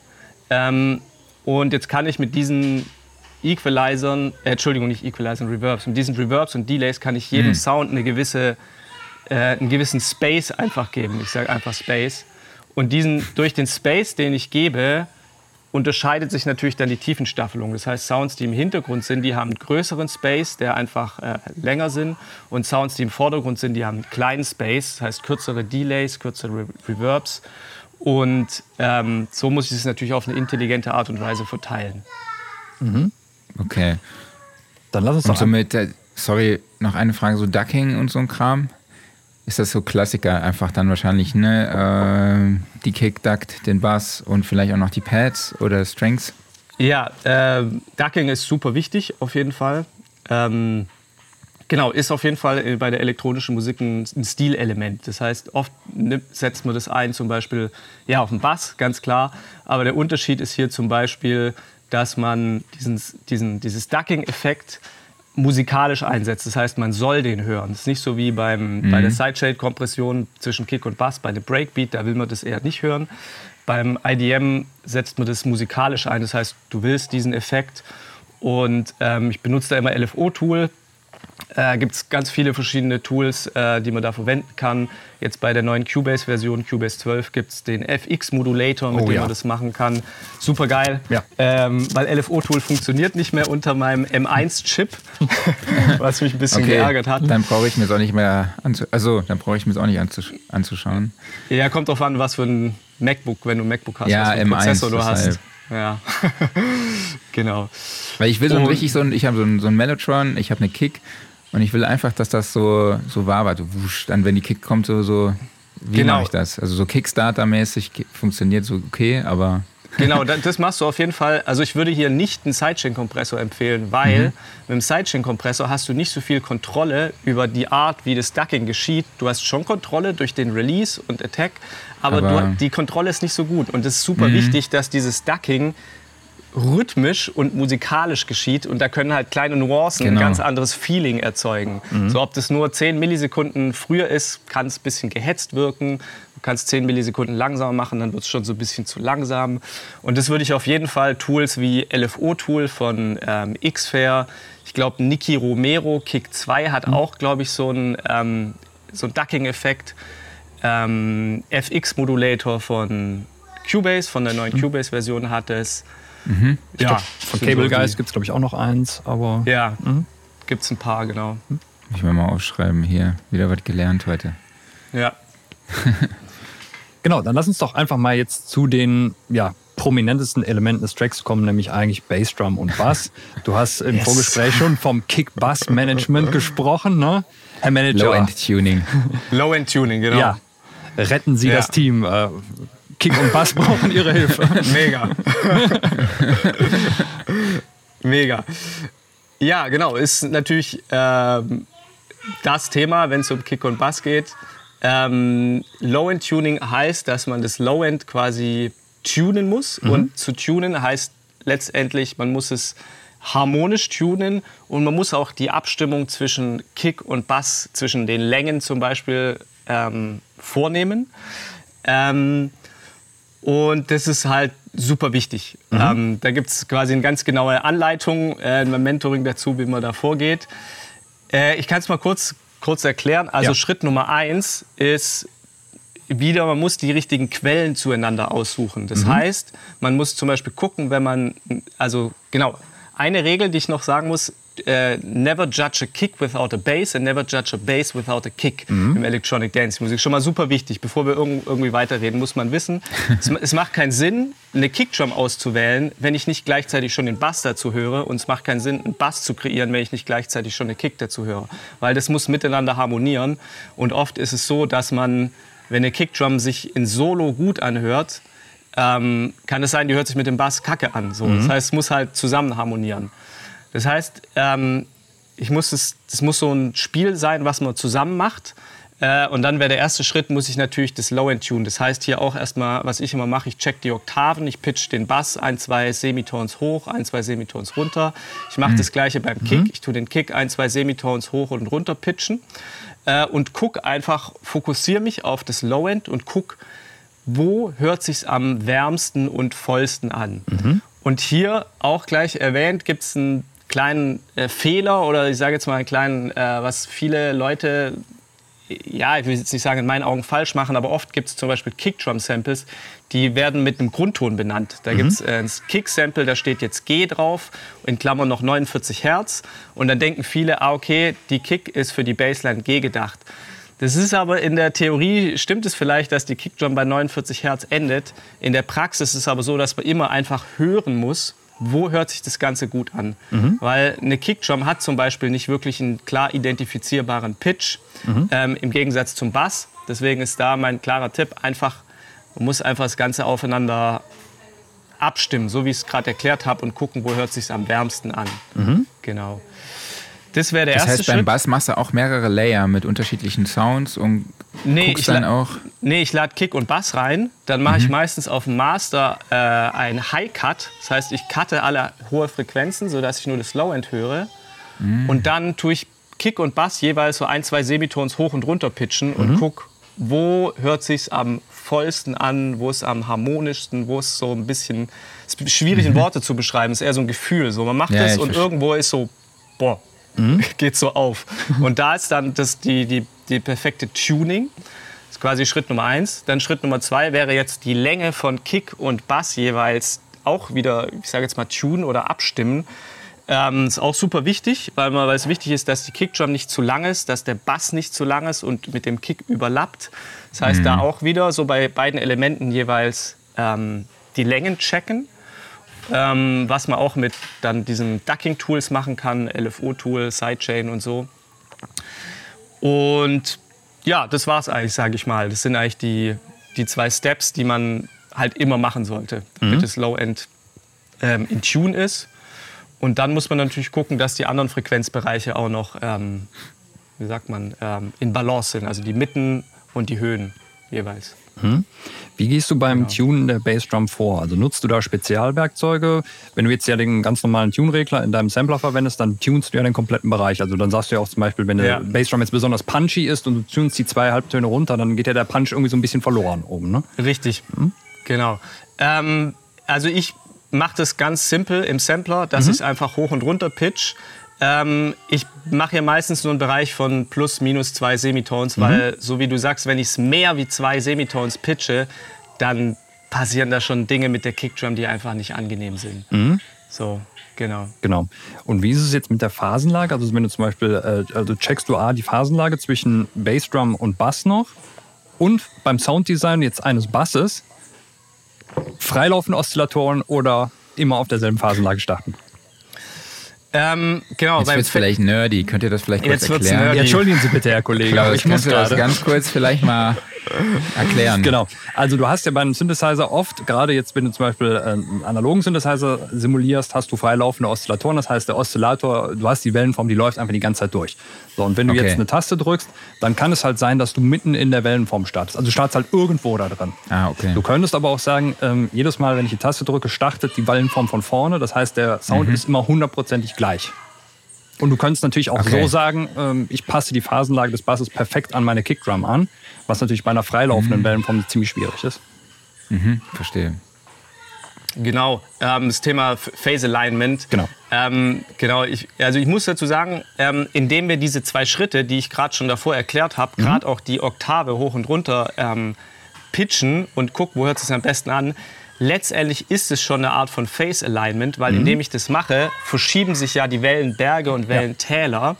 Speaker 3: Ähm, und jetzt kann ich mit diesen Equalizern, äh, Entschuldigung, nicht Equalizern, Reverbs, mit diesen Reverbs und Delays kann ich jedem hm. Sound eine gewisse äh, einen gewissen Space einfach geben. Ich sage einfach Space. Und diesen, durch den Space, den ich gebe, unterscheidet sich natürlich dann die Tiefenstaffelung. Das heißt, Sounds, die im Hintergrund sind, die haben einen größeren Space, der einfach äh, länger sind. Und Sounds, die im Vordergrund sind, die haben einen kleinen Space, das heißt kürzere Delays, kürzere Re Reverbs. Und ähm, so muss ich es natürlich auf eine intelligente Art und Weise verteilen.
Speaker 2: Mhm. Okay. Dann lass uns doch. somit, äh, sorry, noch eine Frage: so Ducking und so ein Kram ist das so Klassiker, einfach dann wahrscheinlich ne, äh, die Kick, Duct, den Bass und vielleicht auch noch die Pads oder Strings?
Speaker 3: Ja, äh, Ducking ist super wichtig, auf jeden Fall. Ähm, genau, ist auf jeden Fall bei der elektronischen Musik ein, ein Stilelement. Das heißt, oft setzt man das ein, zum Beispiel ja, auf den Bass, ganz klar. Aber der Unterschied ist hier zum Beispiel, dass man diesen, diesen, dieses Ducking-Effekt musikalisch einsetzt. Das heißt, man soll den hören. Das ist nicht so wie beim, mhm. bei der Sideshade-Kompression zwischen Kick und Bass, bei einem Breakbeat, da will man das eher nicht hören. Beim IDM setzt man das musikalisch ein. Das heißt, du willst diesen Effekt. Und ähm, ich benutze da immer LFO-Tool äh, gibt es ganz viele verschiedene Tools, äh, die man da verwenden kann. Jetzt bei der neuen Cubase-Version, Cubase 12, gibt es den FX-Modulator, mit oh, dem ja. man das machen kann. Super geil, ja. ähm, weil LFO-Tool funktioniert nicht mehr unter meinem M1-Chip, was mich ein bisschen okay. geärgert hat.
Speaker 2: Dann brauche ich mir es auch nicht mehr anzu also, dann brauche ich mir auch nicht anzusch anzuschauen.
Speaker 3: Ja, kommt drauf an, was für ein MacBook, wenn du ein MacBook hast,
Speaker 2: ja,
Speaker 3: was für einen
Speaker 2: M1, Prozessor
Speaker 3: du hast. Ja, genau.
Speaker 2: Weil ich will so ein richtig so ein, ich habe so ein, so ein Mellotron, ich habe eine Kick Und ich will einfach, dass das so, so wabert. Wusch, dann, wenn die Kick kommt, so, so wie
Speaker 3: Genau.
Speaker 2: mache ich das? Also so Kickstarter-mäßig funktioniert so okay, aber
Speaker 3: Genau, da- das machst du auf jeden Fall. Also ich würde hier nicht einen Sidechain-Kompressor empfehlen, weil
Speaker 2: Mhm.
Speaker 3: mit dem Sidechain-Kompressor hast du nicht so viel Kontrolle über die Art, wie das Ducking geschieht. Du hast schon Kontrolle durch den Release und Attack, aber,
Speaker 2: Aber- Mhm.
Speaker 3: du, die Kontrolle ist nicht so gut. Und es ist super wichtig, dass dieses Ducking rhythmisch und musikalisch geschieht und da können halt kleine Nuancen
Speaker 2: Genau.
Speaker 3: ein ganz anderes Feeling erzeugen. So ob das nur 10 Millisekunden früher ist, kann es ein bisschen gehetzt wirken. Du kannst 10 Millisekunden langsamer machen, dann wird es schon so ein bisschen zu langsam. Und das würde ich auf jeden Fall Tools wie LFO-Tool von ähm, Xfair, ich glaube Niki Romero, Kick 2 hat auch, glaube ich, so einen ähm, so einen Ducking-Effekt. Ähm, FX-Modulator von Cubase, von der neuen Cubase-Version hat es.
Speaker 1: Ja, von
Speaker 3: sind
Speaker 1: Cable
Speaker 3: so
Speaker 1: Guys gibt es, glaube ich, auch noch eins, aber
Speaker 3: Ja, gibt es ein paar, genau.
Speaker 2: muss ich mir mal aufschreiben. Hier, wieder was gelernt heute.
Speaker 3: Ja.
Speaker 1: Genau, dann lass uns doch einfach mal jetzt zu den ja, prominentesten Elementen des Tracks kommen, nämlich eigentlich Bassdrum und Bass. Du hast im
Speaker 3: Yes.
Speaker 1: Vorgespräch schon vom Kick-Bass-Management gesprochen, ne? Herr Manager,
Speaker 2: Low-End-Tuning.
Speaker 3: Low-End-Tuning, genau.
Speaker 1: ja, retten Sie
Speaker 3: Ja.
Speaker 1: das Team. Äh, Kick und Bass brauchen Ihre Hilfe.
Speaker 3: Mega. Mega. Ja, genau. Ist natürlich ähm, das Thema, wenn es um Kick und Bass geht. Ähm, Low-End-Tuning heißt, dass man das Low-End quasi tunen muss. Und zu tunen heißt letztendlich, man muss es harmonisch tunen und man muss auch die Abstimmung zwischen Kick und Bass, zwischen den Längen zum Beispiel, ähm, vornehmen. Ähm, und das ist halt super wichtig. Ähm, da gibt es quasi eine ganz genaue Anleitung, äh, ein Mentoring dazu, wie man da vorgeht. Äh, ich kann es mal kurz, kurz erklären. Also
Speaker 1: Ja.
Speaker 3: Schritt Nummer eins ist wieder, man muss die richtigen Quellen zueinander aussuchen. Das heißt, man muss zum Beispiel gucken, wenn man, also genau, eine Regel, die ich noch sagen muss, äh, never judge a kick without a bass and never judge a bass without a kick im Electronic Dance Musik. Schon mal super wichtig. Bevor wir irg irgendwie weiterreden, muss man wissen, es, es macht keinen Sinn, eine Kickdrum auszuwählen, wenn ich nicht gleichzeitig schon den Bass dazu höre. Und es macht keinen Sinn, einen Bass zu kreieren, wenn ich nicht gleichzeitig schon eine Kick dazu höre. Weil das muss miteinander harmonieren. Und oft ist es so, dass man, wenn eine Kickdrum sich in Solo gut anhört, ähm, kann es sein, die hört sich mit dem Bass kacke an. So. Das heißt, es muss halt zusammen harmonieren. Das heißt, ähm, ich muss es, das muss so ein Spiel sein, was man zusammen macht. Äh, und dann wäre der erste Schritt, muss ich natürlich das Low-End tun. Das heißt hier auch erstmal, was ich immer mache, ich check die Oktaven, ich pitch den Bass, ein, zwei Semitons hoch, ein, zwei Semitons runter. Ich mache das gleiche beim Kick. Ich tue den Kick ein, zwei Semitons hoch und runter pitchen. Äh, und guck einfach, fokussiere mich auf das Low-End und guck, wo hört sich's am wärmsten und vollsten an. Und hier auch gleich erwähnt, gibt es einen kleinen äh, Fehler oder ich sage jetzt mal einen kleinen, äh, was viele Leute, ja, ich will jetzt nicht sagen, in meinen Augen falsch machen, aber oft gibt es zum Beispiel Kickdrum-Samples, die werden mit einem Grundton benannt. Da gibt es äh, ein Kick-Sample, da steht jetzt G drauf, in Klammern noch 49 Hertz. Und dann denken viele, ah, okay, die Kick ist für die Bassline G gedacht. Das ist aber in der Theorie, stimmt es vielleicht, dass die Kickdrum bei 49 Hertz endet. In der Praxis ist es aber so, dass man immer einfach hören muss, wo hört sich das Ganze gut an. Weil eine Kickdrum hat zum Beispiel nicht wirklich einen klar identifizierbaren Pitch, ähm, im Gegensatz zum Bass. Deswegen ist da mein klarer Tipp, einfach, man muss einfach das Ganze aufeinander abstimmen, so wie ich es gerade erklärt habe, und gucken, wo hört sich am wärmsten an. Genau. Das wäre der
Speaker 2: Das
Speaker 3: erste
Speaker 2: heißt, beim
Speaker 3: Schritt.
Speaker 2: Bass machst du auch mehrere Layer mit unterschiedlichen Sounds und
Speaker 3: Nee,
Speaker 2: guckst
Speaker 3: ich
Speaker 2: dann auch.
Speaker 3: Nee, ich lade Kick und Bass rein. Dann mache ich meistens auf dem Master äh, ein High Cut. Das heißt, ich cutte alle hohe Frequenzen, sodass ich nur das Low End höre. Und dann tue ich Kick und Bass jeweils so ein, zwei Semitons hoch und runter pitchen und guck, wo hört sich's am vollsten an, wo ist am harmonischsten, wo ist so ein bisschen es ist schwierig in Worte zu beschreiben. Es ist eher so ein Gefühl. So man macht
Speaker 2: Ja,
Speaker 3: das und
Speaker 2: verstehe.
Speaker 3: irgendwo ist so boah, geht so auf. Und da ist dann das, die, die, die perfekte Tuning. Das ist quasi Schritt Nummer eins. Dann Schritt Nummer zwei wäre jetzt die Länge von Kick und Bass jeweils auch wieder, ich sage jetzt mal, tunen oder abstimmen. Ähm, ist auch super wichtig, weil, man, weil es wichtig ist, dass die Kickdrum nicht zu lang ist, dass der Bass nicht zu lang ist und mit dem Kick überlappt. Das heißt, da auch wieder so bei beiden Elementen jeweils ähm, die Längen checken. Ähm, was man auch mit dann diesen Ducking-Tools machen kann, LFO-Tool, Sidechain und so. Und ja, das war es eigentlich, sage ich mal. Das sind eigentlich die, die zwei Steps, die man halt immer machen sollte, damit mhm. das Low-End ähm, in Tune ist. Und dann muss man natürlich gucken, dass die anderen Frequenzbereiche auch noch, ähm, wie sagt man, ähm, in Balance sind. Also die Mitten und die Höhen jeweils.
Speaker 1: Mhm. Wie gehst du beim genau. Tunen der Bassdrum vor? Also nutzt du da Spezialwerkzeuge? Wenn du jetzt ja den ganz normalen Tune-Regler in deinem Sampler verwendest, dann tunst du ja den kompletten Bereich. Also dann sagst du ja auch zum Beispiel, wenn der Bassdrum jetzt besonders punchy ist und du tunst die zwei Halbtöne runter, dann geht ja der Punch irgendwie so ein bisschen verloren oben, ne?
Speaker 3: Richtig, mhm. genau. Ähm, also ich mache das ganz simpel im Sampler, dass mhm. ich einfach hoch und runter pitch. Ähm, ich mache hier meistens nur einen Bereich von plus minus zwei Semitones, mhm. weil so wie du sagst, wenn ich es mehr wie zwei Semitones pitche, dann passieren da schon Dinge mit der Kickdrum, die einfach nicht angenehm sind. Mhm. So, genau.
Speaker 1: Genau. Und wie ist es jetzt mit der Phasenlage? Also wenn du zum Beispiel, äh, also checkst du A, die Phasenlage zwischen Bassdrum und Bass noch und beim Sounddesign jetzt eines Basses freilaufende Oszillatoren oder immer auf derselben Phasenlage starten?
Speaker 2: Ähm, genau, jetzt wird vielleicht nerdy. Könnt ihr das vielleicht kurz erklären?
Speaker 1: Ja, entschuldigen Sie bitte, Herr Kollege. Klaus,
Speaker 2: ich muss das ganz kurz vielleicht mal erklären.
Speaker 1: Genau. Also du hast ja bei einem Synthesizer oft, gerade jetzt, wenn du zum Beispiel einen analogen Synthesizer simulierst, hast du freilaufende Oszillatoren. Das heißt, der Oszillator, du hast die Wellenform, die läuft einfach die ganze Zeit durch. So, und wenn du okay. jetzt eine Taste drückst, dann kann es halt sein, dass du mitten in der Wellenform startest. Also du startest halt irgendwo da drin.
Speaker 2: Ah, okay.
Speaker 1: Du könntest aber auch sagen, ähm, jedes Mal, wenn ich die Taste drücke, startet die Wellenform von vorne. Das heißt, der Sound mhm. ist immer hundertprozentig gleich. Und du könntest natürlich auch okay. so sagen, ähm, ich passe die Phasenlage des Basses perfekt an meine Kickdrum an, was natürlich bei einer freilaufenden mhm. Wellenform ziemlich schwierig ist.
Speaker 2: Mhm, verstehe.
Speaker 3: Genau, ähm, das Thema Phase Alignment.
Speaker 1: Genau.
Speaker 3: Ähm, genau, ich, also ich muss dazu sagen, ähm, indem wir diese zwei Schritte, die ich gerade schon davor erklärt habe, mhm. gerade auch die Oktave hoch und runter ähm, pitchen und gucken, wo hört es am besten an, letztendlich ist es schon eine Art von Phase Alignment, weil mhm. indem ich das mache, verschieben sich ja die Wellenberge und Wellentäler. Ja.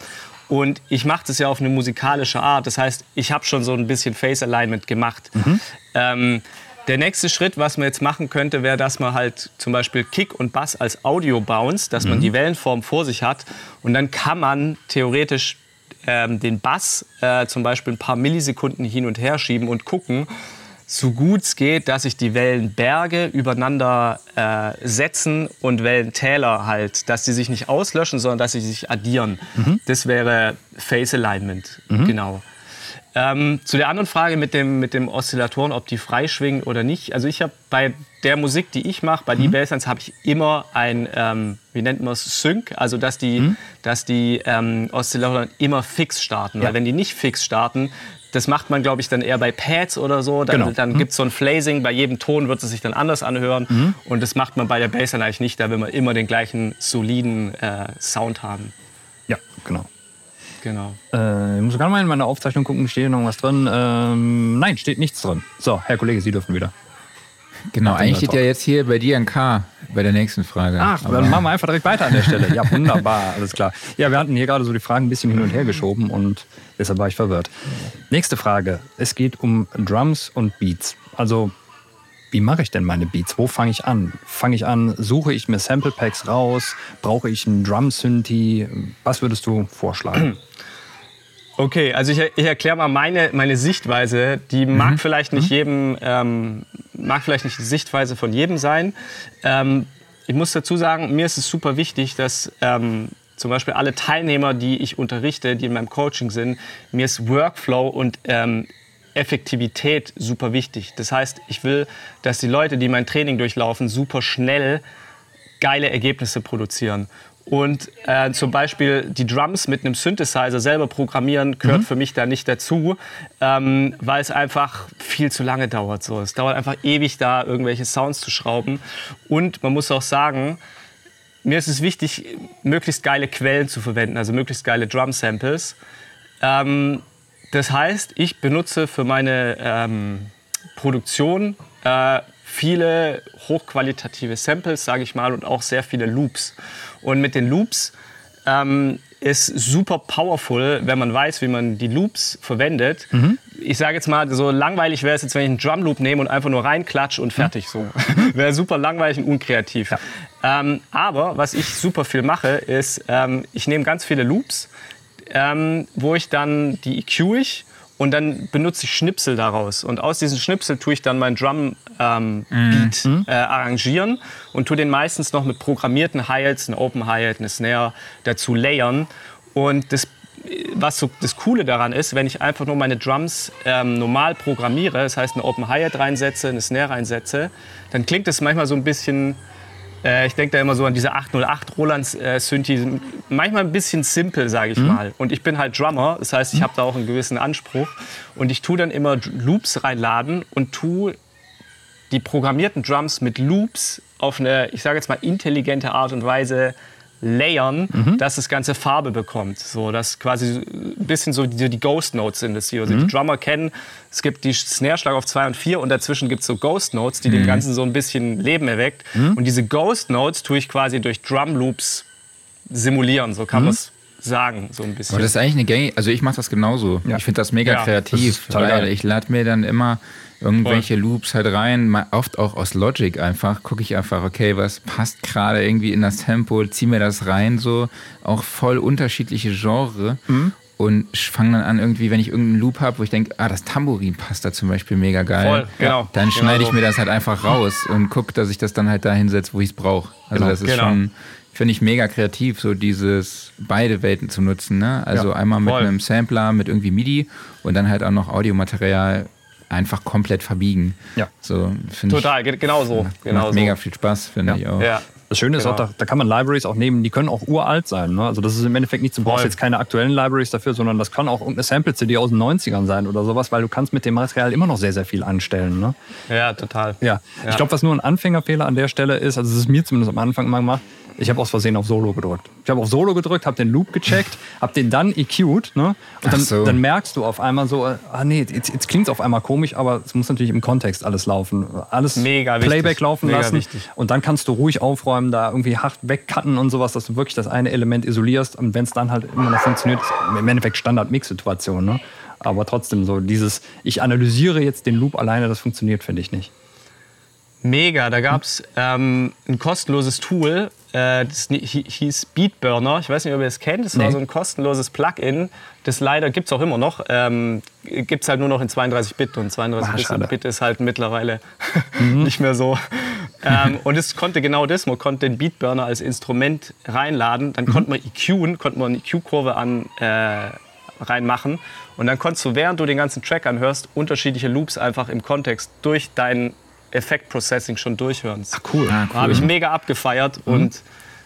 Speaker 3: Und ich mache das ja auf eine musikalische Art. Das heißt, ich habe schon so ein bisschen Phase Alignment gemacht. Mhm. Ähm, der nächste Schritt, was man jetzt machen könnte, wäre, dass man halt zum Beispiel Kick und Bass als Audio bounce, dass mhm. man die Wellenform vor sich hat. Und dann kann man theoretisch ähm, den Bass äh, zum Beispiel ein paar Millisekunden hin und her schieben und gucken, so gut es geht, dass sich die Wellenberge übereinander äh, setzen und Wellentäler halt, dass sie sich nicht auslöschen, sondern dass sie sich addieren. Mhm. Das wäre Phase Alignment, mhm. genau. Ähm, zu der anderen Frage mit dem, mit dem Oszillatoren, ob die freischwingen oder nicht. Also ich habe bei der Musik, die ich mache, bei mhm. D-Basslines, habe ich immer ein, ähm, wie nennt man es, Sync, also dass die, mhm. dass die ähm, Oszillatoren immer fix starten. Ja. Weil wenn die nicht fix starten, das macht man, glaube ich, dann eher bei Pads oder so. Dann, genau. dann mhm. gibt es so ein Phrasing. Bei jedem Ton wird es sich dann anders anhören. Mhm. Und das macht man bei der Bassline eigentlich nicht. Da will man immer den gleichen soliden äh, Sound haben.
Speaker 1: Ja, genau. Genau. Äh, ich muss gerade mal in meiner Aufzeichnung gucken, steht hier noch was drin? Ähm, nein, steht nichts drin. So, Herr Kollege, Sie dürfen wieder.
Speaker 2: Genau, eigentlich steht ja jetzt hier bei dir ein K bei der nächsten Frage.
Speaker 1: Ach, Aber dann machen wir einfach direkt weiter an der Stelle. Ja, wunderbar, alles klar. Ja, wir hatten hier gerade so die Fragen ein bisschen hin und her geschoben und deshalb war ich verwirrt. Nächste Frage. Es geht um Drums und Beats. Also, wie mache ich denn meine Beats? Wo fange ich an? Fange ich an, suche ich mir Sample Packs raus? Brauche ich einen Drum Synthi? Was würdest du vorschlagen?
Speaker 3: Okay, also ich, ich erkläre mal meine, meine Sichtweise. Die mhm. mag vielleicht nicht mhm. jedem, ähm, mag vielleicht nicht die Sichtweise von jedem sein. Ähm, ich muss dazu sagen, mir ist es super wichtig, dass ähm, zum Beispiel alle Teilnehmer, die ich unterrichte, die in meinem Coaching sind, mir ist Workflow und ähm, Effektivität super wichtig. Das heißt, ich will, dass die Leute, die mein Training durchlaufen, super schnell geile Ergebnisse produzieren. Und äh, zum Beispiel die Drums mit einem Synthesizer selber programmieren gehört mhm. für mich da nicht dazu, ähm, weil es einfach viel zu lange dauert. So. Es dauert einfach ewig, da irgendwelche Sounds zu schrauben. Und man muss auch sagen, mir ist es wichtig, möglichst geile Quellen zu verwenden, also möglichst geile Drum-Samples. Ähm, das heißt, ich benutze für meine ähm, Produktion äh, viele hochqualitative Samples, sage ich mal, und auch sehr viele Loops. Und mit den Loops ähm, ist super powerful, wenn man weiß, wie man die Loops verwendet. Mhm. Ich sage jetzt mal, so langweilig wäre es jetzt, wenn ich einen Drum Loop nehme und einfach nur reinklatsche und fertig. So wäre super langweilig und unkreativ. Ja. Ähm, aber was ich super viel mache, ist, ähm, ich nehme ganz viele Loops ähm, wo ich dann die EQ ich und dann benutze ich Schnipsel daraus. Und aus diesen Schnipsel tue ich dann mein Drum-Beat ähm, mhm. äh, arrangieren und tue den meistens noch mit programmierten Hi-Hats, ein Open Hi-Hat, eine Snare dazu layern. Und das was so das Coole daran ist, wenn ich einfach nur meine Drums ähm, normal programmiere, das heißt eine Open Hi-Hat reinsetze, eine Snare reinsetze, dann klingt es manchmal so ein bisschen, äh, ich denke da immer so an diese 808 Roland äh, Synthi, manchmal ein bisschen simpel, sage ich mhm. mal. Und ich bin halt Drummer, das heißt, ich mhm. habe da auch einen gewissen Anspruch. Und ich tue dann immer Loops reinladen und tue die programmierten Drums mit Loops auf eine, ich sage jetzt mal, intelligente Art und Weise layern, mhm. dass das Ganze Farbe bekommt. So, dass quasi ein bisschen so die, die Ghost Notes sind das hier. Also mhm. die Drummer kennen, es gibt die Snare-Schlag auf 2 und 4 und dazwischen gibt es so Ghost Notes, die mhm. dem Ganzen so ein bisschen Leben erweckt. Mhm. Und diese Ghost Notes tue ich quasi durch Drum Loops simulieren, so kann mhm. man es sagen, so ein bisschen.
Speaker 2: Aber das ist eigentlich eine gängige, also ich mache das genauso. Ja. Ich finde das mega ja, kreativ, das weil geil. ich lade mir dann immer irgendwelche Voll. Loops halt rein, oft auch aus Logic einfach, gucke ich einfach, okay, was passt gerade irgendwie in das Tempo, zieh mir das rein, so auch voll unterschiedliche Genre. Mhm. Und fange dann an, irgendwie, wenn ich irgendeinen Loop habe, wo ich denke, ah, das Tambourin passt da zum Beispiel mega geil. Voll, genau. Dann genau schneide ich mir das halt einfach raus und gucke, dass ich das dann halt da hinsetze, wo ich es brauche. Also genau. das ist genau. schon, finde ich mega kreativ, so dieses beide Welten zu nutzen. Ne? Also ja, einmal mit voll. einem Sampler, mit irgendwie MIDI und dann halt auch noch Audiomaterial einfach komplett verbiegen.
Speaker 3: Ja. So, Total, ich, genau so.
Speaker 2: Macht, genau macht mega viel Spaß, finde
Speaker 1: ja.
Speaker 2: ich auch.
Speaker 1: Ja. Das Schöne ist genau. auch, da, da, kann man Libraries auch nehmen, die können auch uralt sein. Ne? Also das ist im Endeffekt nicht, du brauchst jetzt keine aktuellen Libraries dafür, sondern das kann auch irgendeine Sample-CD aus den 90ern sein oder sowas, weil du kannst mit dem Material immer noch sehr, sehr viel anstellen. Ne?
Speaker 3: Ja, total.
Speaker 1: Ja, ja. ich glaube, was nur ein Anfängerfehler an der Stelle ist, also es ist mir zumindest am Anfang immer gemacht, ich habe aus Versehen auf Solo gedrückt. Ich habe auf Solo gedrückt, habe den Loop gecheckt, habe den dann EQ'd. Ne? Und dann, so. dann, merkst du auf einmal so, ah nee, jetzt, jetzt klingt es auf einmal komisch, aber es muss natürlich im Kontext alles laufen. Alles Mega Playback wichtig. laufen Mega lassen. Wichtig. Und dann kannst du ruhig aufräumen, da irgendwie hart wegcutten und sowas, dass du wirklich das eine Element isolierst. Und wenn es dann halt immer noch funktioniert, ist im Endeffekt Standard-Mix-Situation. Ne? Aber trotzdem so dieses, ich analysiere jetzt den Loop alleine, das funktioniert, finde ich nicht.
Speaker 3: Mega, da gab es ähm, ein kostenloses Tool, äh, das hieß Beatburner. Ich weiß nicht, ob ihr das kennt. Das nee. war so ein kostenloses Plugin. Das leider gibt es auch immer noch. Ähm, gibt es halt nur noch in 32-Bit und 32-Bit ist halt mittlerweile mhm. nicht mehr so. ähm, und es konnte genau das. Man konnte den Beatburner als Instrument reinladen. Dann mhm. konnte man EQen, konnte man eine EQ-Kurve an äh, reinmachen. Und dann konntest du, während du den ganzen Track anhörst, unterschiedliche Loops einfach im Kontext durch deinen Effekt-Processing schon durchhören.
Speaker 1: Ach cool. Ah,
Speaker 3: cool. Habe ich mega abgefeiert mhm. und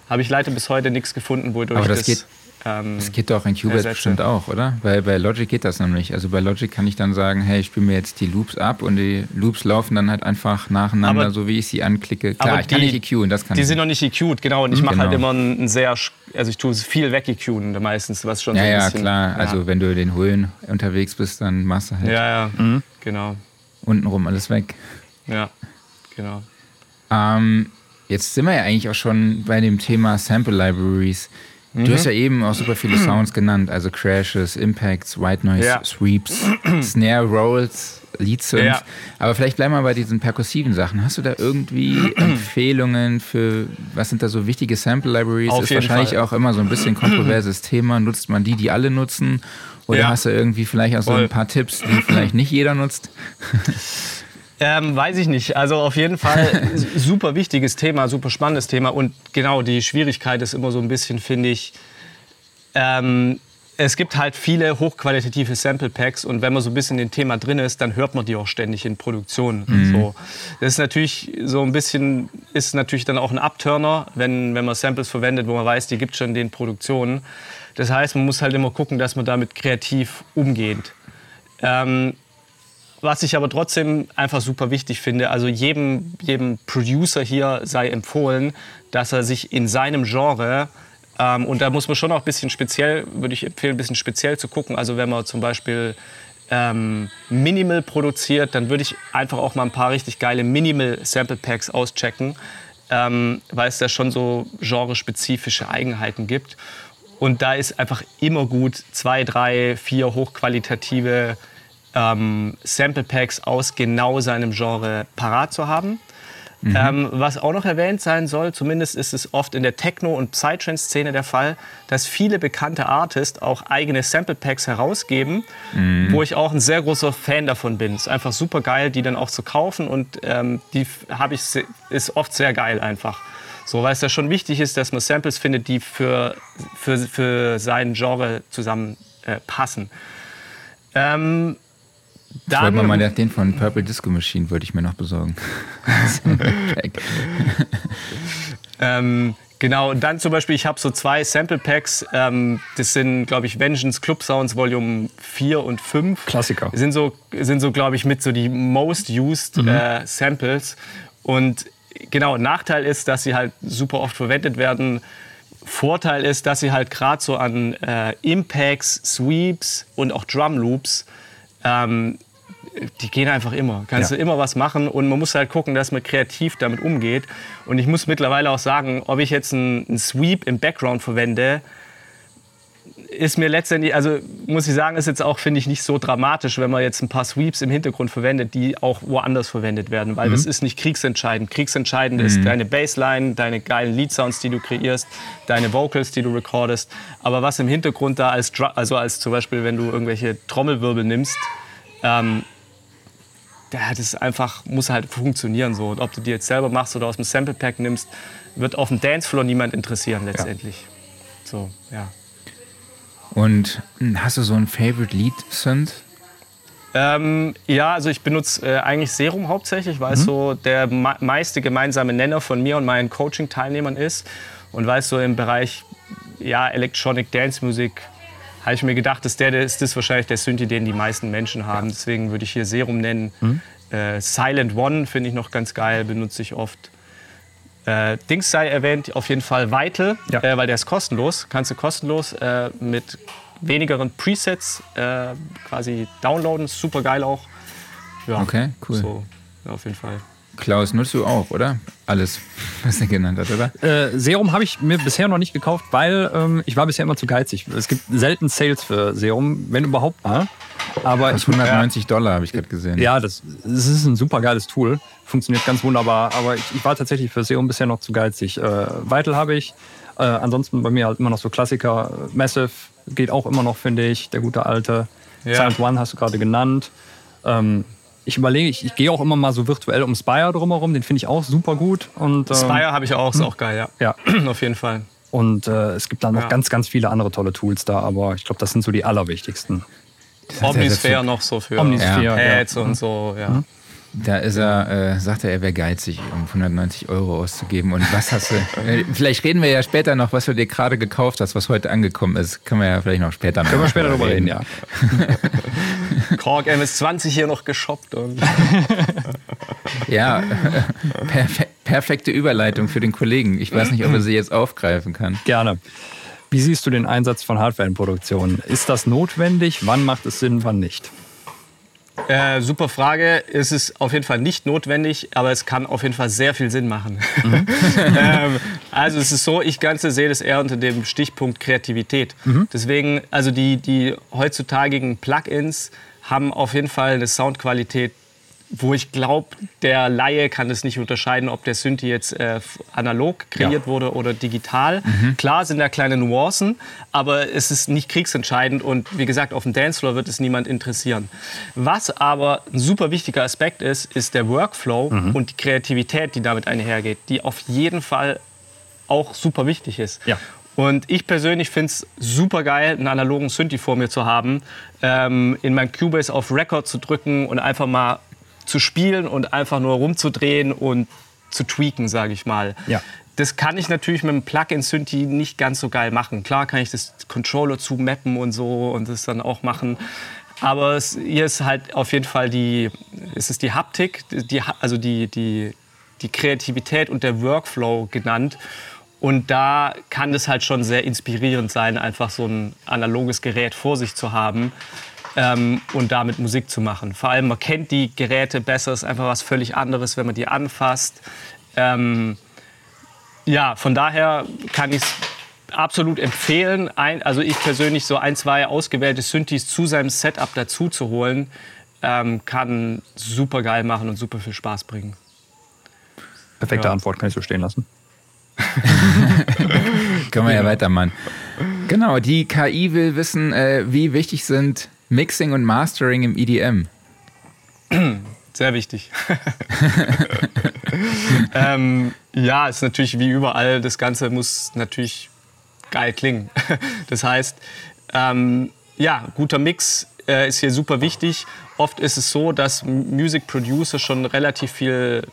Speaker 3: habe ich leider bis heute nichts gefunden, wodurch
Speaker 2: Aber das, das geht, ähm, das geht doch in Cubase bestimmt auch, oder? Weil bei Logic geht das nämlich. Also bei Logic kann ich dann sagen, hey, ich spiele mir jetzt die Loops ab und die Loops laufen dann halt einfach nacheinander, aber, so wie ich sie anklicke. Klar, ich die, kann nicht EQen, das kann
Speaker 3: Die
Speaker 2: ich.
Speaker 3: sind noch nicht EQt, genau. Und ich mache halt genau. halt immer ein sehr, also ich tue viel weg EQen meistens, was schon
Speaker 2: ja,
Speaker 3: so ein
Speaker 2: ja, bisschen, klar. Ja. Also wenn du den Hullen unterwegs bist, dann machst du halt.
Speaker 3: Ja, ja, mhm. genau.
Speaker 2: Untenrum alles weg.
Speaker 3: Ja. Genau.
Speaker 2: Ähm, jetzt sind wir ja eigentlich auch schon bei dem Thema Sample Libraries. Du mhm. hast ja eben auch super viele Sounds genannt, also Crashes, Impacts, White Noise, ja. Sweeps, Snare Rolls, Lead Synths. Ja. Aber vielleicht bleiben wir bei diesen perkussiven Sachen. Hast du da irgendwie Empfehlungen für, was sind da so wichtige Sample Libraries? Auf ist wahrscheinlich Fall. auch immer so ein bisschen kontroverses Thema. Nutzt man die, die alle nutzen? Oder ja. hast du irgendwie vielleicht auch so ein paar Tipps, die vielleicht nicht jeder nutzt?
Speaker 3: Ähm, weiß ich nicht. Also auf jeden Fall super wichtiges Thema, super spannendes Thema. Und genau, die Schwierigkeit ist immer so ein bisschen, finde ich, ähm, es gibt halt viele hochqualitative Sample Packs und wenn man so ein bisschen in dem Thema drin ist, dann hört man die auch ständig in Produktion. Mhm. So. Das ist natürlich so ein bisschen, ist natürlich dann auch ein Upturner, wenn, wenn man Samples verwendet, wo man weiß, die gibt es schon in den Produktionen. Das heißt, man muss halt immer gucken, dass man damit kreativ umgeht. Ähm, was ich aber trotzdem einfach super wichtig finde, also jedem, jedem Producer hier sei empfohlen, dass er sich in seinem Genre, ähm, und da muss man schon auch ein bisschen speziell, würde ich empfehlen, ein bisschen speziell zu gucken. Also wenn man zum Beispiel ähm, Minimal produziert, dann würde ich einfach auch mal ein paar richtig geile Minimal Sample Packs auschecken, ähm, weil es da schon so genrespezifische Eigenheiten gibt. Und da ist einfach immer gut, zwei, drei, vier hochqualitative ähm, Sample Packs aus genau seinem Genre parat zu haben. Mhm. Ähm, was auch noch erwähnt sein soll, zumindest ist es oft in der Techno- und Psytrance-Szene der Fall, dass viele bekannte Artists auch eigene Sample Packs herausgeben, mhm. wo ich auch ein sehr großer Fan davon bin. Es ist einfach super geil, die dann auch zu kaufen und ähm, die habe ich ist oft sehr geil einfach. So, weil es ja schon wichtig ist, dass man Samples findet, die für, für, für sein Genre zusammen äh, passen. Ähm,
Speaker 2: dann, wollte mal den von Purple Disco Machine würde ich mir noch besorgen.
Speaker 3: ähm, genau, und dann zum Beispiel, ich habe so zwei Sample Packs. Ähm, das sind, glaube ich, Vengeance Club Sounds Volume 4 und 5.
Speaker 1: Klassiker.
Speaker 3: Sind so, sind so glaube ich, mit so die most used mhm. äh, Samples. Und genau, Nachteil ist, dass sie halt super oft verwendet werden. Vorteil ist, dass sie halt gerade so an äh, Impacts, Sweeps und auch Drum Loops ähm, die gehen einfach immer. Kannst ja. du immer was machen und man muss halt gucken, dass man kreativ damit umgeht. Und ich muss mittlerweile auch sagen, ob ich jetzt einen, Sweep im Background verwende, ist mir letztendlich, also muss ich sagen, ist jetzt auch, finde ich, nicht so dramatisch, wenn man jetzt ein paar Sweeps im Hintergrund verwendet, die auch woanders verwendet werden, weil mhm. das ist nicht kriegsentscheidend. Kriegsentscheidend mhm. ist deine Bassline, deine geilen Lead-Sounds, die du kreierst, deine Vocals, die du recordest. Aber was im Hintergrund da als, also als zum Beispiel, wenn du irgendwelche Trommelwirbel nimmst, ähm, ja, das einfach, muss halt funktionieren so. Und ob du die jetzt selber machst oder aus dem Sample Pack nimmst, wird auf dem Dancefloor niemand interessieren letztendlich. Ja. So, ja.
Speaker 2: Und hm, hast du so ein Favorite Lead Synth?
Speaker 3: Ähm, ja, also ich benutze äh, eigentlich Serum hauptsächlich, weil mhm. es so der meiste gemeinsame Nenner von mir und meinen Coaching-Teilnehmern ist. Und weil es so im Bereich ja, Electronic Dance Music habe ich mir gedacht, dass der, ist das wahrscheinlich der Synthi, den die meisten Menschen haben. Deswegen würde ich hier Serum nennen. Mhm. Äh, Silent One finde ich noch ganz geil, benutze ich oft. Äh, Dings sei erwähnt, auf jeden Fall Vital, ja. äh, weil der ist kostenlos. Kannst du kostenlos äh, mit wenigeren Presets äh, quasi downloaden. Super geil auch.
Speaker 2: Ja, okay, cool.
Speaker 3: So, ja, auf jeden Fall.
Speaker 2: Klaus, nutzt du auch, oder? Alles, was er genannt hat, oder?
Speaker 1: Äh, Serum habe ich mir bisher noch nicht gekauft, weil ähm, ich war bisher immer zu geizig. Es gibt selten Sales für Serum, wenn überhaupt mal. Aber
Speaker 2: das 190 ich, Dollar habe ich gerade gesehen.
Speaker 1: Ja, das, das, ist ein super geiles Tool. Funktioniert ganz wunderbar. Aber ich, ich war tatsächlich für Serum bisher noch zu geizig. Äh, Vital habe ich. Äh, ansonsten bei mir halt immer noch so Klassiker. Massive geht auch immer noch, finde ich. Der gute alte. Ja. Silent One hast du gerade genannt. Ähm, ich überlege, ich, ich gehe auch immer mal so virtuell um Spire drumherum, den finde ich auch super gut. Und,
Speaker 3: ähm, Spire habe ich auch, ist hm? auch geil, ja. Ja. Auf jeden Fall.
Speaker 1: Und äh, es gibt da noch ja. ganz, ganz viele andere tolle Tools da, aber ich glaube, das sind so die allerwichtigsten.
Speaker 3: Omnisphere noch so für
Speaker 1: Omnisphere,
Speaker 3: Pads ja. und so, ja. Mhm.
Speaker 2: Da ist er, äh, sagt er, er wäre geizig, um 190 Euro auszugeben. Und was hast du? Äh, vielleicht reden wir ja später noch, was du dir gerade gekauft hast, was heute angekommen ist. Können wir ja vielleicht noch später
Speaker 1: noch. Können wir später darüber reden, ja.
Speaker 3: Korg MS20 hier noch geshoppt. Und
Speaker 2: ja, perfe perfekte Überleitung für den Kollegen. Ich weiß nicht, ob er sie jetzt aufgreifen kann.
Speaker 1: Gerne. Wie siehst du den Einsatz von Hardware in Produktion? Ist das notwendig? Wann macht es Sinn, wann nicht?
Speaker 3: Äh, super Frage. Es ist auf jeden Fall nicht notwendig, aber es kann auf jeden Fall sehr viel Sinn machen. Mhm. ähm, also es ist so, ich Ganze sehe das eher unter dem Stichpunkt Kreativität. Mhm. Deswegen, also die, die heutzutagigen Plugins haben auf jeden Fall eine Soundqualität, wo ich glaube, der Laie kann es nicht unterscheiden, ob der Synthi jetzt äh, analog kreiert ja. wurde oder digital. Mhm. Klar sind da kleine Nuancen, aber es ist nicht kriegsentscheidend und wie gesagt, auf dem Dancefloor wird es niemand interessieren. Was aber ein super wichtiger Aspekt ist, ist der Workflow mhm. und die Kreativität, die damit einhergeht, die auf jeden Fall auch super wichtig ist. Ja. Und ich persönlich finde es super geil, einen analogen Synthi vor mir zu haben, ähm, in meinem Cubase auf Record zu drücken und einfach mal zu spielen und einfach nur rumzudrehen und zu tweaken, sage ich mal. Ja. Das kann ich natürlich mit einem Plugin Synthi nicht ganz so geil machen. Klar kann ich das Controller zu mappen und so und das dann auch machen. Aber es, hier ist halt auf jeden Fall die, es ist die Haptik, die, also die, die, die Kreativität und der Workflow genannt. Und da kann es halt schon sehr inspirierend sein, einfach so ein analoges Gerät vor sich zu haben, ähm, und damit Musik zu machen. Vor allem, man kennt die Geräte besser, ist einfach was völlig anderes, wenn man die anfasst. Ähm, ja, von daher kann ich es absolut empfehlen, ein, also ich persönlich so ein, zwei ausgewählte Synthes zu seinem Setup dazu zu holen, ähm, kann super geil machen und super viel Spaß bringen.
Speaker 1: Perfekte ja. Antwort, kann ich so stehen lassen.
Speaker 2: Können wir ja weitermachen. Genau, die KI will wissen, äh, wie wichtig sind Mixing und Mastering im EDM.
Speaker 3: Sehr wichtig. ähm, ja, ist natürlich wie überall, das Ganze muss natürlich geil klingen. das heißt, ähm, ja, guter Mix äh, ist hier super wichtig. Oft ist es so, dass Music Producer schon relativ viel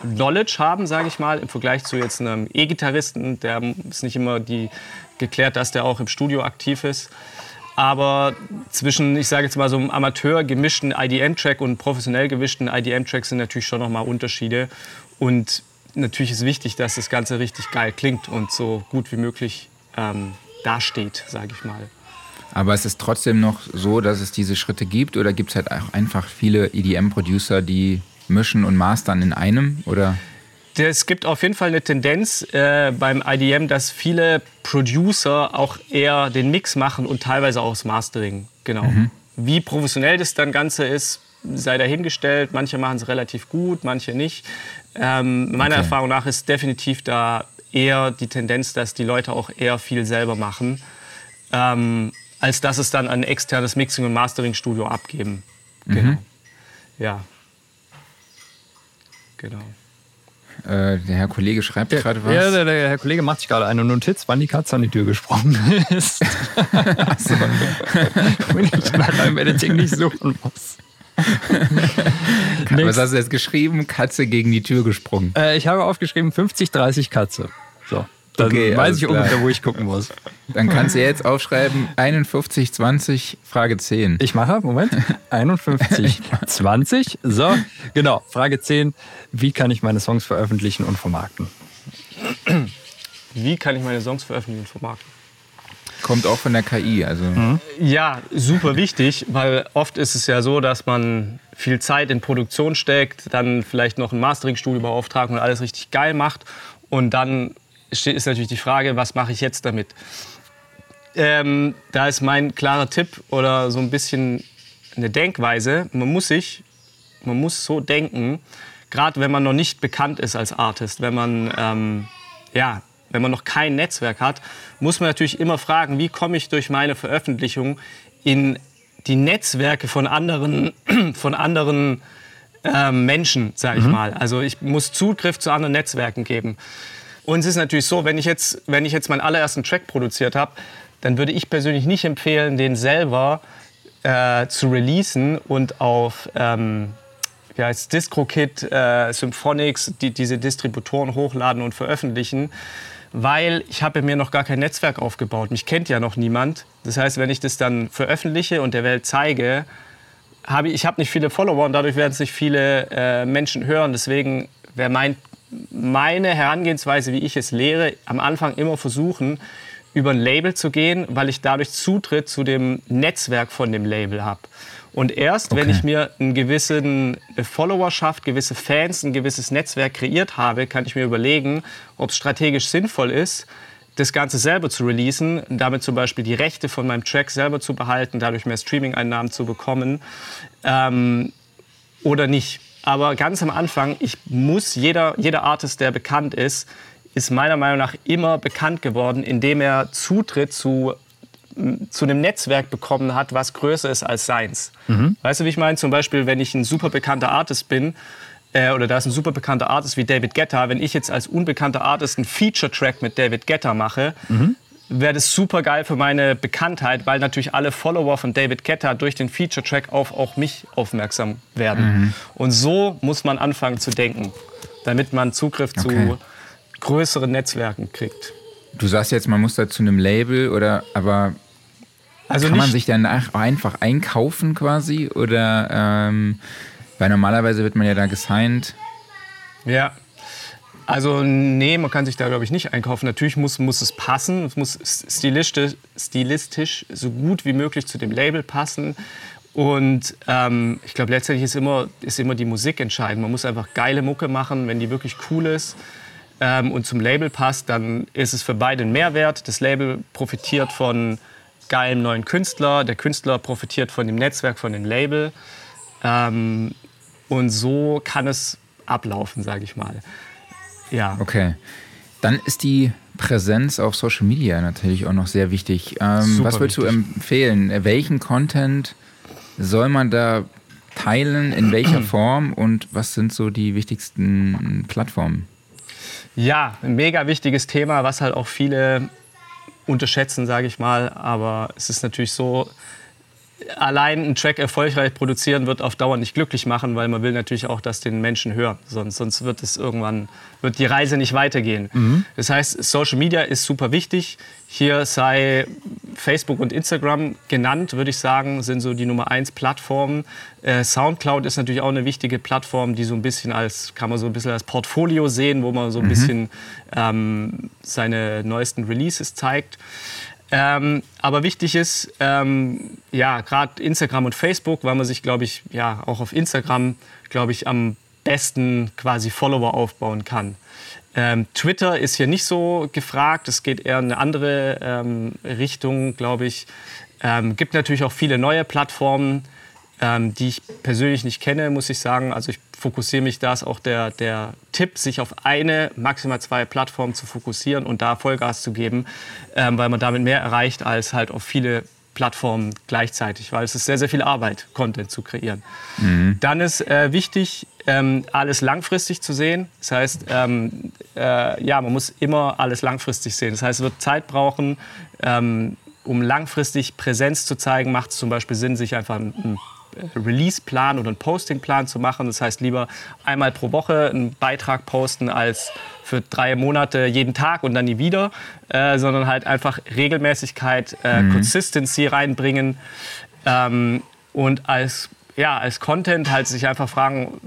Speaker 3: Knowledge haben, sage ich mal, im Vergleich zu jetzt einem E-Gitarristen. Der ist nicht immer die, geklärt, dass der auch im Studio aktiv ist. Aber zwischen, ich sage jetzt mal, so einem Amateur gemischten IDM-Track und professionell gemischten IDM-Track sind natürlich schon nochmal Unterschiede. Und natürlich ist wichtig, dass das Ganze richtig geil klingt und so gut wie möglich ähm, dasteht, sage ich mal.
Speaker 2: Aber es ist trotzdem noch so, dass es diese Schritte gibt oder gibt es halt auch einfach viele EDM-Producer, die mischen und mastern in einem? Oder?
Speaker 3: Es gibt auf jeden Fall eine Tendenz äh, beim IDM, dass viele Producer auch eher den Mix machen und teilweise auch das Mastering. Genau. Mhm. Wie professionell das dann Ganze ist, sei dahingestellt. Manche machen es relativ gut, manche nicht. Ähm, meiner okay. Erfahrung nach ist definitiv da eher die Tendenz, dass die Leute auch eher viel selber machen, ähm, als dass es dann ein externes Mixing- und Mastering-Studio abgeben. Mhm. Genau. Ja.
Speaker 2: Genau. Äh, der Herr Kollege schreibt ja, gerade was.
Speaker 1: Ja, der, der, Herr Kollege macht sich gerade eine Notiz, wann die Katze an die Tür gesprungen ist. Achso. Wenn ich nach Editing nicht suchen muss.
Speaker 2: was hast du jetzt geschrieben? Katze gegen die Tür gesprungen.
Speaker 1: Äh, ich habe aufgeschrieben 50, 30 Katze. So. Dann okay, weiß ich ungefähr, wo ich gucken muss.
Speaker 2: Dann kannst du jetzt aufschreiben 51, 20, Frage 10.
Speaker 1: Ich mache, Moment, 51, 20. So, genau, Frage 10. Wie kann ich meine Songs veröffentlichen und vermarkten?
Speaker 3: Wie kann ich meine Songs veröffentlichen und vermarkten?
Speaker 2: Kommt auch von der KI, also. Mhm.
Speaker 3: Ja, super wichtig, weil oft ist es ja so, dass man viel Zeit in Produktion steckt, dann vielleicht noch ein Mastering-Studio beauftragt und alles richtig geil macht und dann ist natürlich die Frage, was mache ich jetzt damit? Ähm, da ist mein klarer Tipp oder so ein bisschen eine Denkweise. Man muss sich, man muss so denken, gerade wenn man noch nicht bekannt ist als Artist, wenn man, ähm, ja, wenn man noch kein Netzwerk hat, muss man natürlich immer fragen, wie komme ich durch meine Veröffentlichung in die Netzwerke von anderen, von anderen äh, Menschen, sage ich mhm. mal. Also ich muss Zugriff zu anderen Netzwerken geben. Und es ist natürlich so, wenn ich jetzt, wenn ich jetzt meinen allerersten Track produziert habe, dann würde ich persönlich nicht empfehlen, den selber äh, zu releasen und auf ähm, wie heißt DistroKit, äh, Symphonics, die, diese Distributoren hochladen und veröffentlichen, weil ich habe mir noch gar kein Netzwerk aufgebaut. Mich kennt ja noch niemand. Das heißt, wenn ich das dann veröffentliche und der Welt zeige, habe ich, ich habe nicht viele Follower und dadurch werden sich viele äh, Menschen hören. Deswegen wäre mein meine Herangehensweise, wie ich es lehre, am Anfang immer versuchen, über ein Label zu gehen, weil ich dadurch Zutritt zu dem Netzwerk von dem Label habe. Und erst okay. wenn ich mir einen gewissen Followerschaft, gewisse Fans, ein gewisses Netzwerk kreiert habe, kann ich mir überlegen, ob es strategisch sinnvoll ist, das Ganze selber zu releasen, damit zum Beispiel die Rechte von meinem Track selber zu behalten, dadurch mehr Streaming-Einnahmen zu bekommen ähm, oder nicht. Aber ganz am Anfang, ich muss, jeder, jeder Artist, der bekannt ist, ist meiner Meinung nach immer bekannt geworden, indem er Zutritt zu, zu einem Netzwerk bekommen hat, was größer ist als seins. Mhm. Weißt du, wie ich meine? Zum Beispiel, wenn ich ein super bekannter Artist bin, äh, oder da ist ein super bekannter Artist wie David Guetta, wenn ich jetzt als unbekannter Artist einen Feature-Track mit David Guetta mache, mhm wäre das super geil für meine Bekanntheit, weil natürlich alle Follower von David Guetta durch den Feature-Track auf auch mich aufmerksam werden. Mhm. Und so muss man anfangen zu denken, damit man Zugriff okay. zu größeren Netzwerken kriegt.
Speaker 2: Du sagst jetzt, man muss da zu einem Label oder aber also kann man sich dann einfach einkaufen quasi oder ähm, weil normalerweise wird man ja da gesigned.
Speaker 3: Ja, also nee, man kann sich da, glaube ich, nicht einkaufen. Natürlich muss, muss es passen, es muss stilistisch, stilistisch so gut wie möglich zu dem Label passen. Und ähm, ich glaube, letztendlich ist immer, ist immer die Musik entscheidend. Man muss einfach geile Mucke machen, wenn die wirklich cool ist ähm, und zum Label passt, dann ist es für beide ein Mehrwert. Das Label profitiert von geilem neuen Künstler, der Künstler profitiert von dem Netzwerk, von dem Label. Ähm, und so kann es ablaufen, sage ich mal. Ja.
Speaker 2: Okay. Dann ist die Präsenz auf Social Media natürlich auch noch sehr wichtig. Ähm, was würdest du empfehlen? Welchen Content soll man da teilen, in welcher Form und was sind so die wichtigsten Plattformen?
Speaker 3: Ja, ein mega wichtiges Thema, was halt auch viele unterschätzen, sage ich mal. Aber es ist natürlich so, allein einen Track erfolgreich produzieren wird auf Dauer nicht glücklich machen, weil man will natürlich auch, dass den Menschen hören. Sonst, sonst wird es irgendwann, wird die Reise nicht weitergehen. Mhm. Das heißt, Social Media ist super wichtig. Hier sei Facebook und Instagram genannt, würde ich sagen, sind so die Nummer eins Plattformen. Äh, Soundcloud ist natürlich auch eine wichtige Plattform, die so ein bisschen als, kann man so ein bisschen als Portfolio sehen, wo man so ein mhm. bisschen ähm, seine neuesten Releases zeigt. Ähm, aber wichtig ist, ähm, ja, gerade Instagram und Facebook, weil man sich, glaube ich, ja, auch auf Instagram, glaube ich, am besten quasi Follower aufbauen kann. Ähm, Twitter ist hier nicht so gefragt, es geht eher in eine andere ähm, Richtung, glaube ich. Ähm, gibt natürlich auch viele neue Plattformen, ähm, die ich persönlich nicht kenne, muss ich sagen. Also ich fokussiere mich, da ist auch der, der Tipp, sich auf eine, maximal zwei Plattformen zu fokussieren und da Vollgas zu geben, ähm, weil man damit mehr erreicht als halt auf viele Plattformen gleichzeitig, weil es ist sehr, sehr viel Arbeit, Content zu kreieren. Mhm. Dann ist äh, wichtig, ähm, alles langfristig zu sehen. Das heißt, ähm, äh, ja, man muss immer alles langfristig sehen. Das heißt, es wird Zeit brauchen, ähm, um langfristig Präsenz zu zeigen, macht es zum Beispiel Sinn, sich einfach ein Release-Plan oder einen Posting-Plan zu machen. Das heißt, lieber einmal pro Woche einen Beitrag posten als für drei Monate jeden Tag und dann nie wieder, äh, sondern halt einfach Regelmäßigkeit, äh, mhm. Consistency reinbringen ähm, und als, ja, als Content halt sich einfach fragen,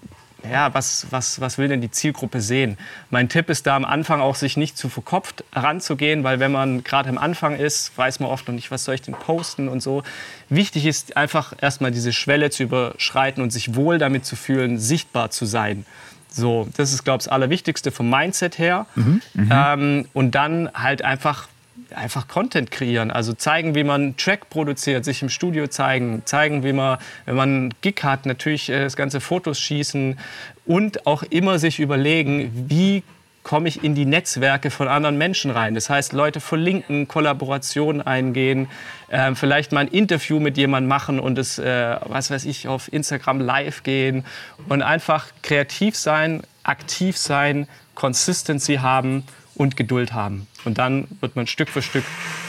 Speaker 3: ja, was, was, was will denn die Zielgruppe sehen? Mein Tipp ist da am Anfang auch, sich nicht zu verkopft ranzugehen, weil wenn man gerade am Anfang ist, weiß man oft noch nicht, was soll ich denn posten und so. Wichtig ist einfach erstmal diese Schwelle zu überschreiten und sich wohl damit zu fühlen, sichtbar zu sein. So, das ist, glaube ich, das Allerwichtigste vom Mindset her. Mhm. Ähm, und dann halt einfach einfach Content kreieren. Also zeigen, wie man einen Track produziert, sich im Studio zeigen, zeigen, wie man, wenn man einen Gig hat, natürlich äh, das ganze Fotos schießen und auch immer sich überlegen, wie komme ich in die Netzwerke von anderen Menschen rein. Das heißt, Leute verlinken, Kollaborationen eingehen, äh, vielleicht mal ein Interview mit jemandem machen und es, äh, was weiß ich, auf Instagram live gehen und einfach kreativ sein, aktiv sein, Consistency haben und Geduld haben. Und dann wird man Stück für Stück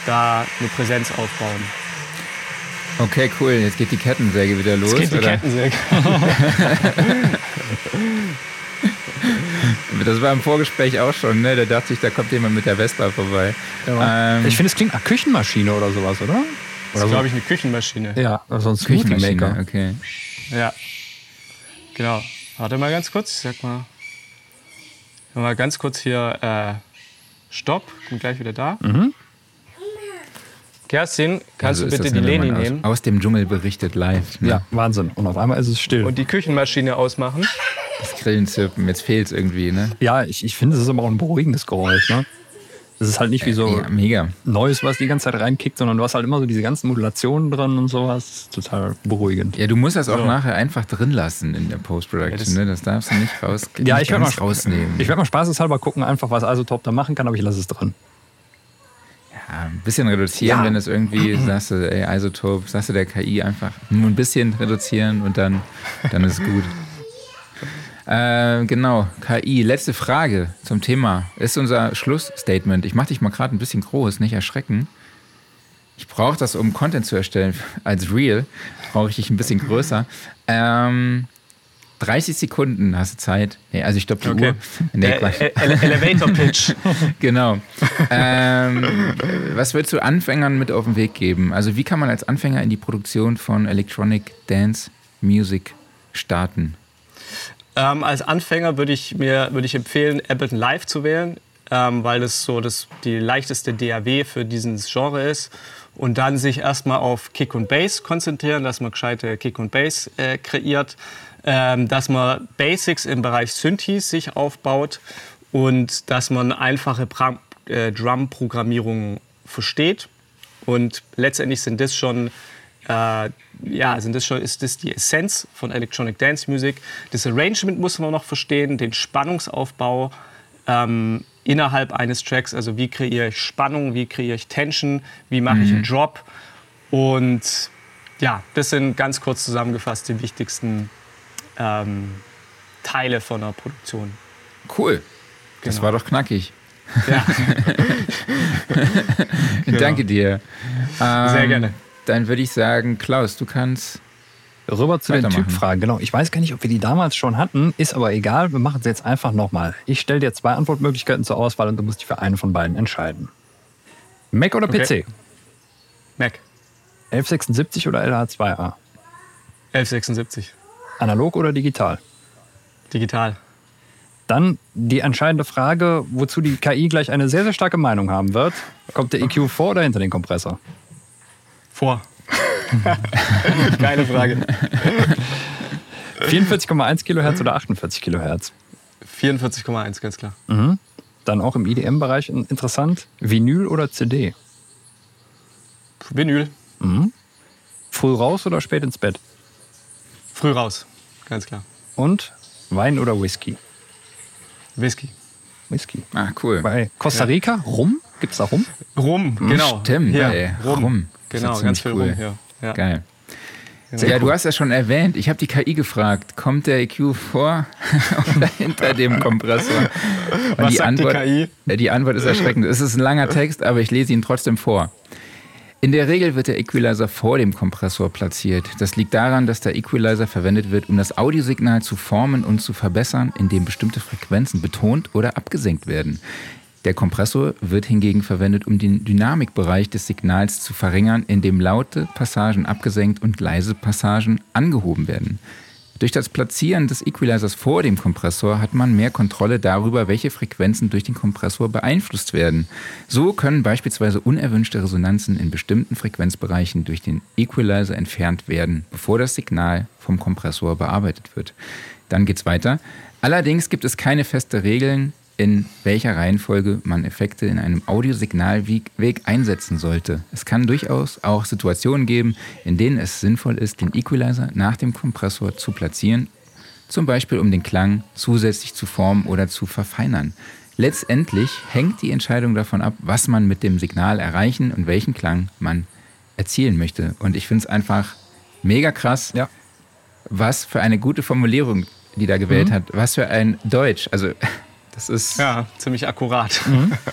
Speaker 3: da eine Präsenz aufbauen.
Speaker 2: Okay, cool. Jetzt geht die Kettensäge wieder los.
Speaker 3: Jetzt geht die oder? Kettensäge.
Speaker 2: das war im Vorgespräch auch schon, ne? Da dachte ich, da kommt jemand mit der Vespa vorbei.
Speaker 1: Ja. Ähm, ich finde, es klingt nach Küchenmaschine oder sowas, oder?
Speaker 3: Das ist, glaube ich, eine Küchenmaschine.
Speaker 1: Ja, also ein Smoothie Maker.
Speaker 2: Okay.
Speaker 3: Ja. Genau. Warte mal ganz kurz, sag mal. Mal ganz kurz hier äh, Stopp, bin gleich wieder da. Mhm. Kerstin, kannst also du bitte die Leni nehmen?
Speaker 2: Aus, aus, dem Dschungel berichtet live.
Speaker 1: Ne? Ja, Wahnsinn. Und auf einmal ist es still.
Speaker 3: Und die Küchenmaschine ausmachen.
Speaker 2: Das Grillenzirpen, jetzt fehlt es irgendwie, ne?
Speaker 1: Ja, ich, ich finde, es ist aber auch ein beruhigendes Geräusch, ne? Das ist halt nicht wie so
Speaker 2: ja, mega.
Speaker 1: Neues, was die ganze Zeit reinkickt, sondern du hast halt immer so diese ganzen Modulationen drin und sowas. Total beruhigend.
Speaker 2: Ja, du musst das auch so. nachher einfach drin lassen in der Post-Production. Ja, das, ne? das darfst du nicht, raus,
Speaker 1: ja, ich
Speaker 2: werde
Speaker 1: mal rausnehmen. Ich werde mal spaßeshalber gucken, einfach was Isotop da machen kann, aber ich lasse es drin.
Speaker 2: Ja, ein bisschen reduzieren, ja. wenn es irgendwie, sagst du, ey, Isotop, sagst du der KI einfach nur ein bisschen reduzieren und dann, dann ist es gut. Äh, genau, KI. Letzte Frage zum Thema. Ist unser Schlussstatement. Ich mache dich mal gerade ein bisschen groß, nicht erschrecken. Ich brauche das, um Content zu erstellen. Als Real brauche ich dich ein bisschen größer. Ähm, 30 Sekunden hast du Zeit. Nee, also ich stoppe die okay. Uhr. Nee,
Speaker 3: äh, Elevator Pitch.
Speaker 2: genau. Ähm, was würdest du Anfängern mit auf den Weg geben? Also wie kann man als Anfänger in die Produktion von Electronic Dance Music starten?
Speaker 3: Ähm, als Anfänger würde ich mir würde ich empfehlen, Ableton Live zu wählen, ähm, weil das so das, die leichteste DAW für dieses Genre ist. Und dann sich erstmal auf Kick und Bass konzentrieren, dass man gescheite Kick und Bass äh, kreiert, ähm, dass man Basics im Bereich Synthes sich aufbaut und dass man einfache äh, Drum-Programmierung versteht. Und letztendlich sind das schon äh, ja, sind das schon, ist das die Essenz von Electronic Dance Music. Das Arrangement muss man noch verstehen, den Spannungsaufbau, ähm, innerhalb eines Tracks. Also wie kreiere ich Spannung, wie kreiere ich Tension, wie mache ich einen Drop. Und ja, das sind ganz kurz zusammengefasst die wichtigsten ähm, Teile von einer Produktion.
Speaker 2: Cool. Das
Speaker 3: Genau.
Speaker 2: war doch knackig.
Speaker 3: Ja,
Speaker 2: Danke dir. Ähm,
Speaker 3: Sehr gerne.
Speaker 2: Dann würde ich sagen, Klaus, du kannst.
Speaker 1: Rüber zu den. Typfragen. Genau. Ich weiß gar nicht, ob wir die damals schon hatten. Ist aber egal. Wir machen es jetzt einfach nochmal. Ich stelle dir zwei Antwortmöglichkeiten zur Auswahl und du musst dich für eine von beiden entscheiden. Mac oder
Speaker 3: Okay.
Speaker 1: PC?
Speaker 3: Mac
Speaker 1: 1176 oder LH2A?
Speaker 3: 1176.
Speaker 1: Analog oder digital?
Speaker 3: Digital.
Speaker 1: Dann die entscheidende Frage, wozu die KI gleich eine sehr, sehr starke Meinung haben wird. Kommt der EQ vor oder hinter den Kompressor?
Speaker 3: Vor. Geile Frage.
Speaker 1: 44,1 Kilohertz oder 48 Kilohertz?
Speaker 3: 44,1, ganz klar.
Speaker 1: Dann auch im IDM-Bereich interessant. Vinyl oder CD?
Speaker 3: Vinyl.
Speaker 1: Früh raus oder spät ins Bett?
Speaker 3: Früh raus. Ganz klar.
Speaker 1: Und Wein oder Whisky?
Speaker 3: Whisky.
Speaker 1: Whisky.
Speaker 2: Ah, cool.
Speaker 1: Bei Costa Rica, Rum? Gibt es da Rum?
Speaker 3: Rum, genau.
Speaker 2: Stimmt,
Speaker 3: Hier,
Speaker 2: ey,
Speaker 3: Rum.
Speaker 2: Rum.
Speaker 3: Genau,
Speaker 2: ja
Speaker 3: ganz viel
Speaker 2: cool.
Speaker 3: Rum hier. Ja.
Speaker 2: Geil.
Speaker 1: Sehr
Speaker 2: ja,
Speaker 1: cool.
Speaker 2: du hast ja schon erwähnt, ich habe die KI gefragt, kommt der EQ vor oder hinter dem Kompressor? Und
Speaker 3: Was sagt die
Speaker 2: Antwort,
Speaker 3: KI?
Speaker 2: äh, Die Antwort ist erschreckend. Es ist ein langer Text, aber ich lese ihn trotzdem vor. In der Regel wird der Equalizer vor dem Kompressor platziert. Das liegt daran, dass der Equalizer verwendet wird, um das Audiosignal zu formen und zu verbessern, indem bestimmte Frequenzen betont oder abgesenkt werden. Der Kompressor wird hingegen verwendet, um den Dynamikbereich des Signals zu verringern, indem laute Passagen abgesenkt und leise Passagen angehoben werden. Durch das Platzieren des Equalizers vor dem Kompressor hat man mehr Kontrolle darüber, welche Frequenzen durch den Kompressor beeinflusst werden. So können beispielsweise unerwünschte Resonanzen in bestimmten Frequenzbereichen durch den Equalizer entfernt werden, bevor das Signal vom Kompressor bearbeitet wird. Dann geht's weiter. Allerdings gibt es keine feste Regeln, in welcher Reihenfolge man Effekte in einem Audiosignalweg Weg einsetzen sollte. Es kann durchaus auch Situationen geben, in denen es sinnvoll ist, den Equalizer nach dem Kompressor zu platzieren, zum Beispiel um den Klang zusätzlich zu formen oder zu verfeinern. Letztendlich hängt die Entscheidung davon ab, was man mit dem Signal erreichen und welchen Klang man erzielen möchte. Und ich finde es einfach mega krass,
Speaker 1: Ja.
Speaker 2: was für eine gute Formulierung die da gewählt hat. Was für ein Deutsch. Also, das ist.
Speaker 3: Ja, ziemlich akkurat.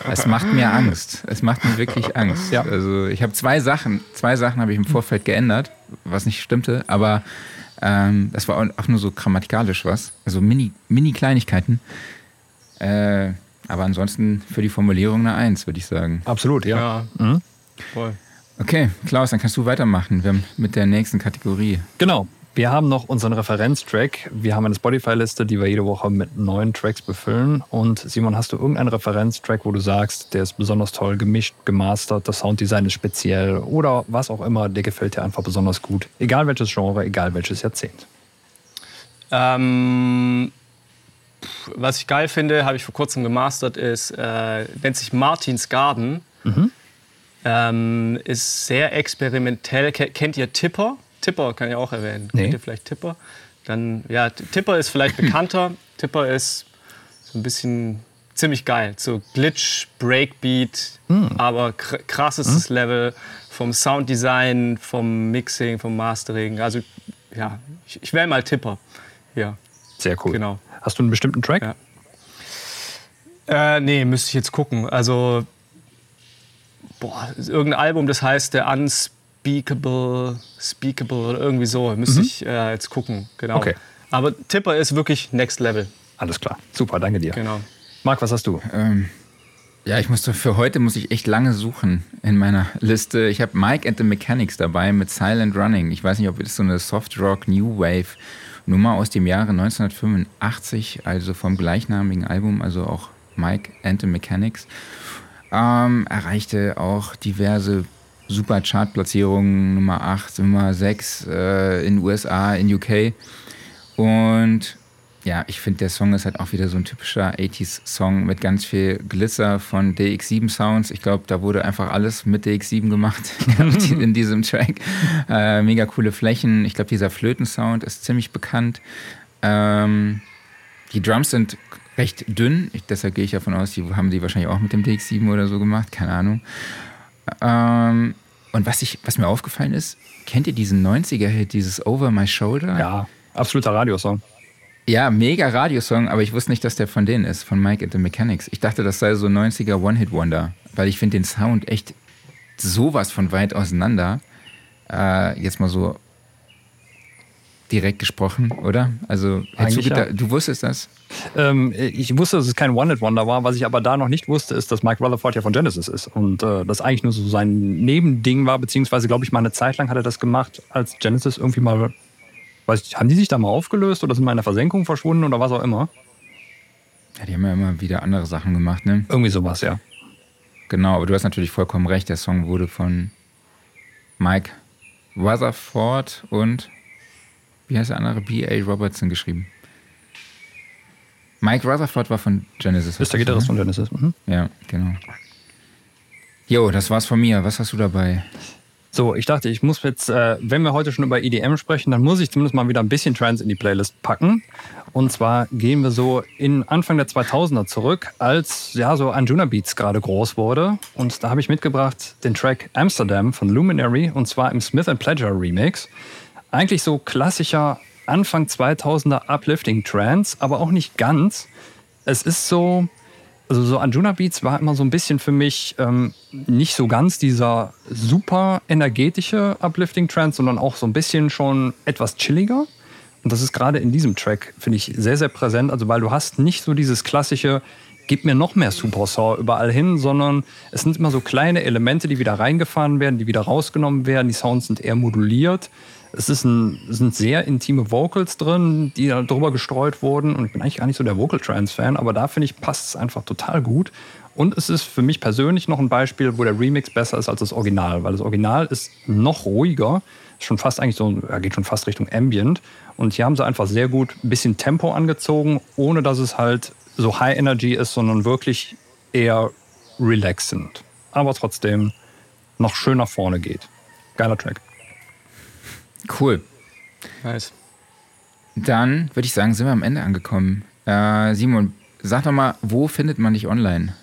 Speaker 2: Es macht mir Angst. Es macht mir wirklich Angst.
Speaker 1: Ja.
Speaker 2: Also ich habe zwei Sachen, zwei Sachen habe ich im Vorfeld geändert, was nicht stimmte, aber ähm, das war auch nur so grammatikalisch was. Also mini, mini Kleinigkeiten. Äh, aber ansonsten für die Formulierung eine Eins, würde ich sagen.
Speaker 1: Absolut, ja.
Speaker 3: Ja, voll.
Speaker 2: Okay, Klaus, dann kannst du weitermachen wir haben mit der nächsten Kategorie.
Speaker 1: Genau. Wir haben noch unseren Referenztrack. Wir haben eine Spotify-Liste, die wir jede Woche mit neuen Tracks befüllen. Und Simon, hast du irgendeinen Referenztrack, wo du sagst, der ist besonders toll gemischt, gemastert, das Sounddesign ist speziell oder was auch immer, der gefällt dir einfach besonders gut? Egal welches Genre, egal welches Jahrzehnt.
Speaker 3: Ähm, was ich geil finde, habe ich vor kurzem gemastert, ist, äh, nennt sich Martins Garden. Ähm, ist sehr experimentell. Ke- Kennt ihr Tipper? Tipper kann ich auch erwähnen.
Speaker 1: Nee.
Speaker 3: Kennt ihr vielleicht Tipper? Dann, ja, Tipper ist vielleicht bekannter. Tipper ist so ein bisschen ziemlich geil. So Glitch, Breakbeat, aber kr krassestes Level vom Sounddesign, vom Mixing, vom Mastering. Also, ja, ich, ich wähle mal Tipper. Ja.
Speaker 1: Sehr cool.
Speaker 3: Genau.
Speaker 1: Hast du einen bestimmten Track?
Speaker 3: Ja. Äh, nee, müsste ich jetzt gucken. Also, boah, irgendein Album, das heißt der Unspeakable, Speakable oder irgendwie so. Müsste ich äh, jetzt gucken, genau.
Speaker 1: Okay.
Speaker 3: Aber Tipper ist wirklich Next Level,
Speaker 1: Alles klar. Super, danke dir.
Speaker 3: genau.
Speaker 1: Marc, was hast du?
Speaker 2: Ähm, ja, ich musste für heute muss ich echt lange suchen in meiner Liste. Ich habe Mike and the Mechanics dabei mit Silent Running. Ich weiß nicht, ob das so eine Soft Rock New Wave Nummer aus dem Jahre 1985, also vom gleichnamigen Album, also auch Mike and the Mechanics. Ähm, erreichte auch diverse super Chartplatzierungen, Nummer 8, Nummer 6 äh, in USA, in UK. Und ja, ich finde, der Song ist halt auch wieder so ein typischer 80s-Song mit ganz viel Glitzer von DX7 Sounds. Ich glaube, da wurde einfach alles mit DX7 gemacht in diesem Track. Äh, mega coole Flächen. Ich glaube, dieser Flötensound ist ziemlich bekannt. Ähm, die Drums sind recht dünn. Ich, deshalb gehe ich davon aus, die haben die wahrscheinlich auch mit dem DX7 oder so gemacht, keine Ahnung. Ähm, und was, ich, was mir aufgefallen ist, kennt ihr diesen 90er-Hit, dieses Over My Shoulder?
Speaker 1: Ja, absoluter Radiosong.
Speaker 2: Ja, mega Radiosong, aber ich wusste nicht, dass der von denen ist, von Mike and the Mechanics. Ich dachte, das sei so 90er One-Hit-Wonder, weil ich finde den Sound echt sowas von weit auseinander. Äh, jetzt mal so direkt gesprochen, oder? Also, du, ja. du, wusstest das?
Speaker 1: Ähm, ich wusste, dass es kein One-Hit-Wonder war. Was ich aber da noch nicht wusste, ist, dass Mike Rutherford ja von Genesis ist. Und äh, das eigentlich nur so sein Nebending war, beziehungsweise, glaube ich, mal eine Zeit lang hat er das gemacht, als Genesis irgendwie mal Weiß ich, haben die sich da mal aufgelöst oder sind mal in der Versenkung verschwunden oder was auch immer?
Speaker 2: Ja, die haben ja immer wieder andere Sachen gemacht, ne?
Speaker 1: Irgendwie sowas, ja.
Speaker 2: Genau, aber du hast natürlich vollkommen recht. Der Song wurde von Mike Rutherford und wie heißt der andere? B.A. Robertson geschrieben. Mike Rutherford war von Genesis.
Speaker 1: Ist der Gitarrist von Genesis. Mhm.
Speaker 2: Ja, genau. Jo, das war's von mir. Was hast du dabei?
Speaker 1: So, ich dachte, ich muss jetzt, äh, wenn wir heute schon über EDM sprechen, dann muss ich zumindest mal wieder ein bisschen Trance in die Playlist packen. Und zwar gehen wir so in Anfang der 2000er zurück, als ja so Anjuna Beats gerade groß wurde. Und da habe ich mitgebracht den Track Amsterdam von Luminary und zwar im Smith Pleasure Remix. Eigentlich so klassischer Anfang 2000er Uplifting Trance, aber auch nicht ganz. Es ist so, also so Anjuna Beats war immer so ein bisschen für mich ähm, nicht so ganz dieser super energetische Uplifting Trance, sondern auch so ein bisschen schon etwas chilliger. Und das ist gerade in diesem Track, finde ich, sehr, sehr präsent. Also, weil du hast nicht so dieses klassische, gib mir noch mehr Supersaw überall hin, sondern es sind immer so kleine Elemente, die wieder reingefahren werden, die wieder rausgenommen werden. Die Sounds sind eher moduliert. Es ist ein, sind sehr intime Vocals drin, die darüber gestreut wurden. Und ich bin eigentlich gar nicht so der Vocal Trance-Fan, aber da finde ich, passt es einfach total gut. Und es ist für mich persönlich noch ein Beispiel, wo der Remix besser ist als das Original, weil das Original ist noch ruhiger, schon fast eigentlich so, geht schon fast Richtung Ambient. Und hier haben sie einfach sehr gut ein bisschen Tempo angezogen, ohne dass es halt so High Energy ist, sondern wirklich eher relaxend. Aber trotzdem noch schön nach vorne geht. Geiler Track.
Speaker 2: Cool.
Speaker 3: Nice.
Speaker 2: Dann würde ich sagen, sind wir am Ende angekommen. Äh, Simon, sag doch mal, wo findet man dich online?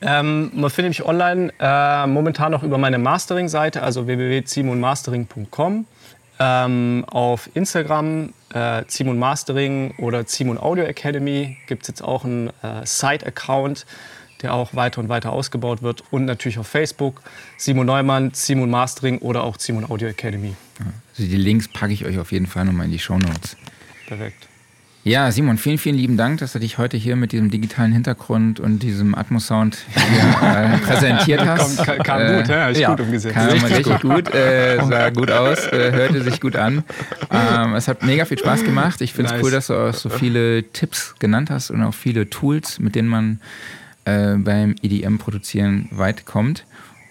Speaker 3: Ähm, man findet mich online äh, momentan noch über meine Mastering-Seite, also www.simonmastering.com. Ähm, auf Instagram äh, Simon Mastering oder Simon Audio Academy gibt es jetzt auch einen äh, Side-Account der auch weiter und weiter ausgebaut wird. Und natürlich auf Facebook Simon Neumann, Simon Mastering oder auch Simon Audio Academy.
Speaker 2: Also die Links packe ich euch auf jeden Fall nochmal in die Show Notes.
Speaker 3: Perfekt.
Speaker 2: Ja, Simon, vielen, vielen lieben Dank, dass du dich heute hier mit diesem digitalen Hintergrund und diesem Atmos-Sound äh, präsentiert hast.
Speaker 3: Kam, kam äh, gut, ja, ja, gut umgesetzt.
Speaker 2: Kam richtig, richtig gut, gut äh, sah gut aus, äh, hörte sich gut an. Ähm, es hat mega viel Spaß gemacht. Ich finde es nice. cool, dass du auch so viele Tipps genannt hast und auch viele Tools, mit denen man äh, beim EDM-Produzieren weit kommt.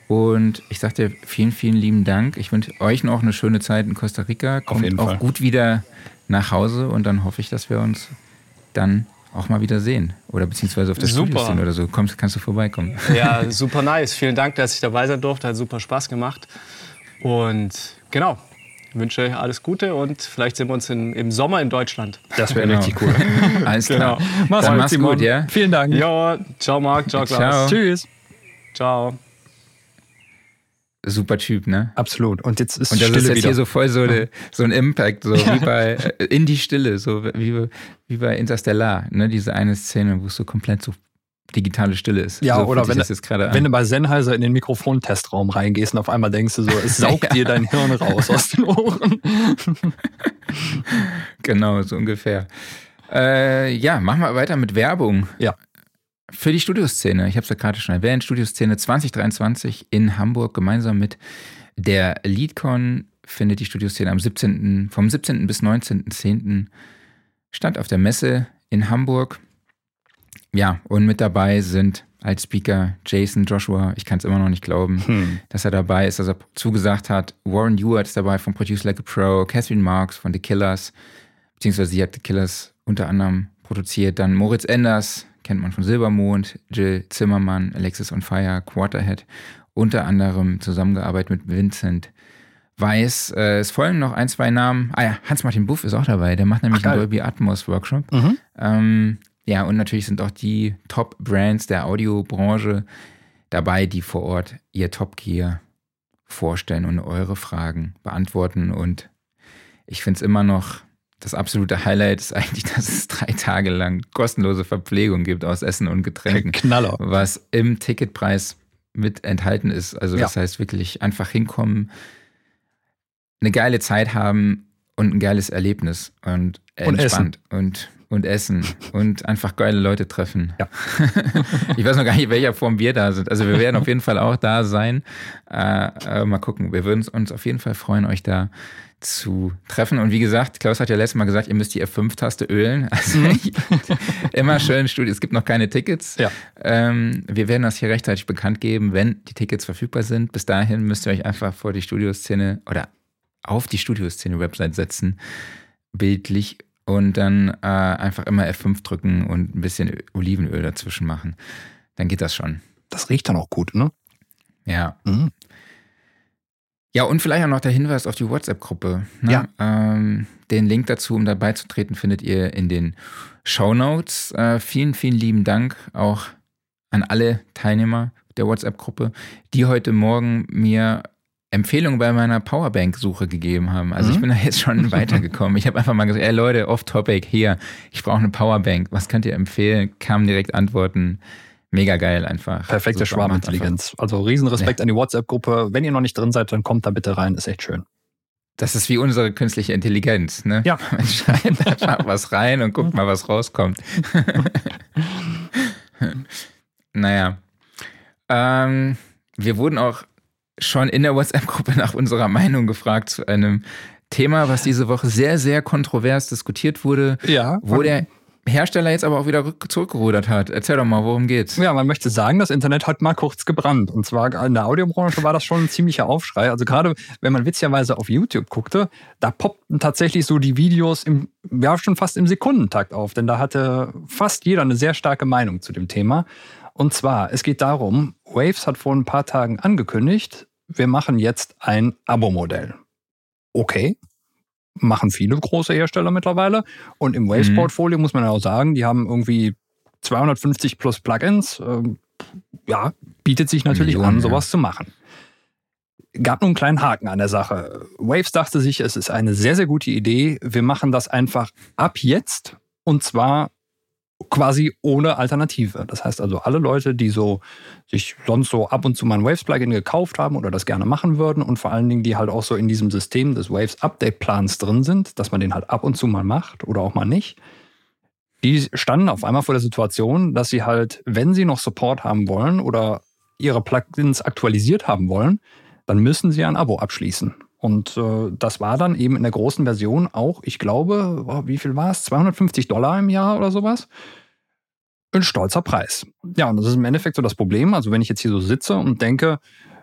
Speaker 2: Und ich sage dir vielen, vielen lieben Dank. Ich wünsche euch noch eine schöne Zeit in Costa Rica. Kommt auch Fall. gut wieder nach Hause und dann hoffe ich, dass wir uns dann auch mal wieder sehen oder beziehungsweise auf der Studio sind oder so. Kommst, kannst du vorbeikommen.
Speaker 3: Ja, super nice. Vielen Dank, dass ich dabei sein durfte. Hat super Spaß gemacht. Und genau, ich wünsche euch alles Gute und vielleicht sehen wir uns in, im Sommer in Deutschland.
Speaker 1: Das wäre genau. richtig cool.
Speaker 2: alles klar. Genau. Mach's, Dann mach's gut, ja?
Speaker 1: Vielen Dank.
Speaker 3: Ja, ciao Marc, ciao Klaus. Ciao.
Speaker 1: Tschüss.
Speaker 3: Ciao.
Speaker 2: Super Typ, ne?
Speaker 1: Absolut. Und jetzt ist
Speaker 2: Und das Stille ist jetzt wieder. hier so voll so, eine, so ein Impact, so ja. wie bei äh, In die Stille, so wie, wie bei Interstellar, ne? Diese eine Szene, wo es so komplett so digitale Stille ist.
Speaker 1: Ja, so oder wenn, wenn du bei Sennheiser in den Mikrofontestraum reingehst und auf einmal denkst du so, es saugt ja. dir dein Hirn raus aus den Ohren.
Speaker 2: genau, so ungefähr. Äh, ja, machen wir weiter mit Werbung.
Speaker 1: Ja.
Speaker 2: Für die Studioszene, ich habe es ja gerade schon erwähnt, Studioszene 2023 in Hamburg gemeinsam mit der LeadCon findet die Studioszene am 17., vom 17. bis 19.10. statt auf der Messe in Hamburg. Ja, und mit dabei sind als Speaker Jason Joshua. Ich kann es immer noch nicht glauben, hm. dass er dabei ist, dass er zugesagt hat. Warren Ewart ist dabei von Produce Like a Pro, Catherine Marks von The Killers, beziehungsweise sie hat The Killers unter anderem produziert. Dann Moritz Enders, kennt man von Silbermond, Jill Zimmermann, Alexis on Fire, Quarterhead, unter anderem zusammengearbeitet mit Vincent Weiß. Äh, es folgen noch ein, zwei Namen. Ah ja, Hans-Martin Buff ist auch dabei. Der macht nämlich Ach, einen Dolby Atmos Workshop. Mhm. Ähm, ja, und natürlich sind auch die Top-Brands der Audiobranche dabei, die vor Ort ihr Top-Gear vorstellen und eure Fragen beantworten. Und ich finde es immer noch das absolute Highlight ist eigentlich, dass es drei Tage lang kostenlose Verpflegung gibt aus Essen und Getränken.
Speaker 1: Knaller.
Speaker 2: Was im Ticketpreis mit enthalten ist. Also das
Speaker 1: Ja.
Speaker 2: heißt wirklich einfach hinkommen, eine geile Zeit haben und ein geiles Erlebnis Und entspannt und, und essen und einfach geile Leute treffen.
Speaker 1: Ja.
Speaker 2: ich weiß noch gar nicht, in welcher Form wir da sind. Also wir werden auf jeden Fall auch da sein. Äh, äh, mal gucken. Wir würden uns auf jeden Fall freuen, euch da zu treffen. Und wie gesagt, Klaus hat ja letztes Mal gesagt, ihr müsst die F5-Taste ölen. Also immer schön Studio. Es gibt noch keine Tickets.
Speaker 1: Ja.
Speaker 2: Ähm, wir werden das hier rechtzeitig bekannt geben, wenn die Tickets verfügbar sind. Bis dahin müsst ihr euch einfach vor die Studioszene oder auf die Studioszene-Website setzen, bildlich, und dann äh, einfach immer F5 drücken und ein bisschen Olivenöl dazwischen machen. Dann geht das schon.
Speaker 1: Das riecht dann auch gut, ne?
Speaker 2: Ja.
Speaker 1: Mhm.
Speaker 2: Ja, und vielleicht auch noch der Hinweis auf die WhatsApp-Gruppe. Ne?
Speaker 1: Ja.
Speaker 2: Ähm, den Link dazu, um dabei zu treten, findet ihr in den Show Notes. Äh, vielen, vielen lieben Dank auch an alle Teilnehmer der WhatsApp-Gruppe, die heute Morgen mir Empfehlungen bei meiner Powerbank-Suche gegeben haben. Also
Speaker 1: Mhm.
Speaker 2: ich bin da jetzt schon weitergekommen. Ich habe einfach mal gesagt, ey Leute, off-topic, hier, ich brauche eine Powerbank. Was könnt ihr empfehlen? Kamen direkt Antworten. Mega geil einfach.
Speaker 1: Perfekte
Speaker 2: Super,
Speaker 1: Schwarmintelligenz. Also Riesenrespekt an die WhatsApp-Gruppe. Wenn ihr noch nicht drin seid, dann kommt da bitte rein. Ist echt schön.
Speaker 2: Das ist wie unsere künstliche Intelligenz, ne?
Speaker 1: Ja.
Speaker 2: Man schreibt einfach was rein und guckt mal, was rauskommt. naja. Ähm, wir wurden auch schon in der WhatsApp-Gruppe nach unserer Meinung gefragt zu einem Thema, was diese Woche sehr, sehr kontrovers diskutiert wurde,
Speaker 1: Ja.
Speaker 2: wo der Hersteller jetzt aber auch wieder rück- zurückgerudert hat. Erzähl doch mal, worum geht's?
Speaker 1: Ja, man möchte sagen, das Internet hat mal kurz gebrannt. Und zwar in der Audiobranche war das schon ein ziemlicher Aufschrei. Also gerade wenn man witzigerweise auf YouTube guckte, da poppten tatsächlich so die Videos im, ja, schon fast im Sekundentakt auf. Denn da hatte fast jeder eine sehr starke Meinung zu dem Thema. Und zwar, es geht darum, Waves hat vor ein paar Tagen angekündigt, wir machen jetzt ein Abo-Modell. Okay. Machen viele große Hersteller mittlerweile. Und im Waves-Portfolio muss man ja auch sagen, die haben irgendwie 250 plus Plugins. Ähm, ja, bietet sich natürlich
Speaker 2: Millionen,
Speaker 1: an, sowas
Speaker 2: ja.
Speaker 1: zu machen. Gab nur einen kleinen Haken an der Sache. Waves dachte sich, es ist eine sehr, sehr gute Idee. Wir machen das einfach ab jetzt und zwar quasi ohne Alternative. Das heißt also, alle Leute, die so sich sonst so ab und zu mal ein Waves-Plugin gekauft haben oder das gerne machen würden und vor allen Dingen, die halt auch so in diesem System des Waves-Update-Plans drin sind, dass man den halt ab und zu mal macht oder auch mal nicht, die standen auf einmal vor der Situation, dass sie halt, wenn sie noch Support haben wollen oder ihre Plugins aktualisiert haben wollen, dann müssen sie ein Abo abschließen. Und äh, das war dann eben in der großen Version auch, ich glaube, oh, wie viel war es? 250 Dollar im Jahr oder sowas? Ein stolzer Preis. Ja, und das ist im Endeffekt so das Problem. Also wenn ich jetzt hier so sitze und denke,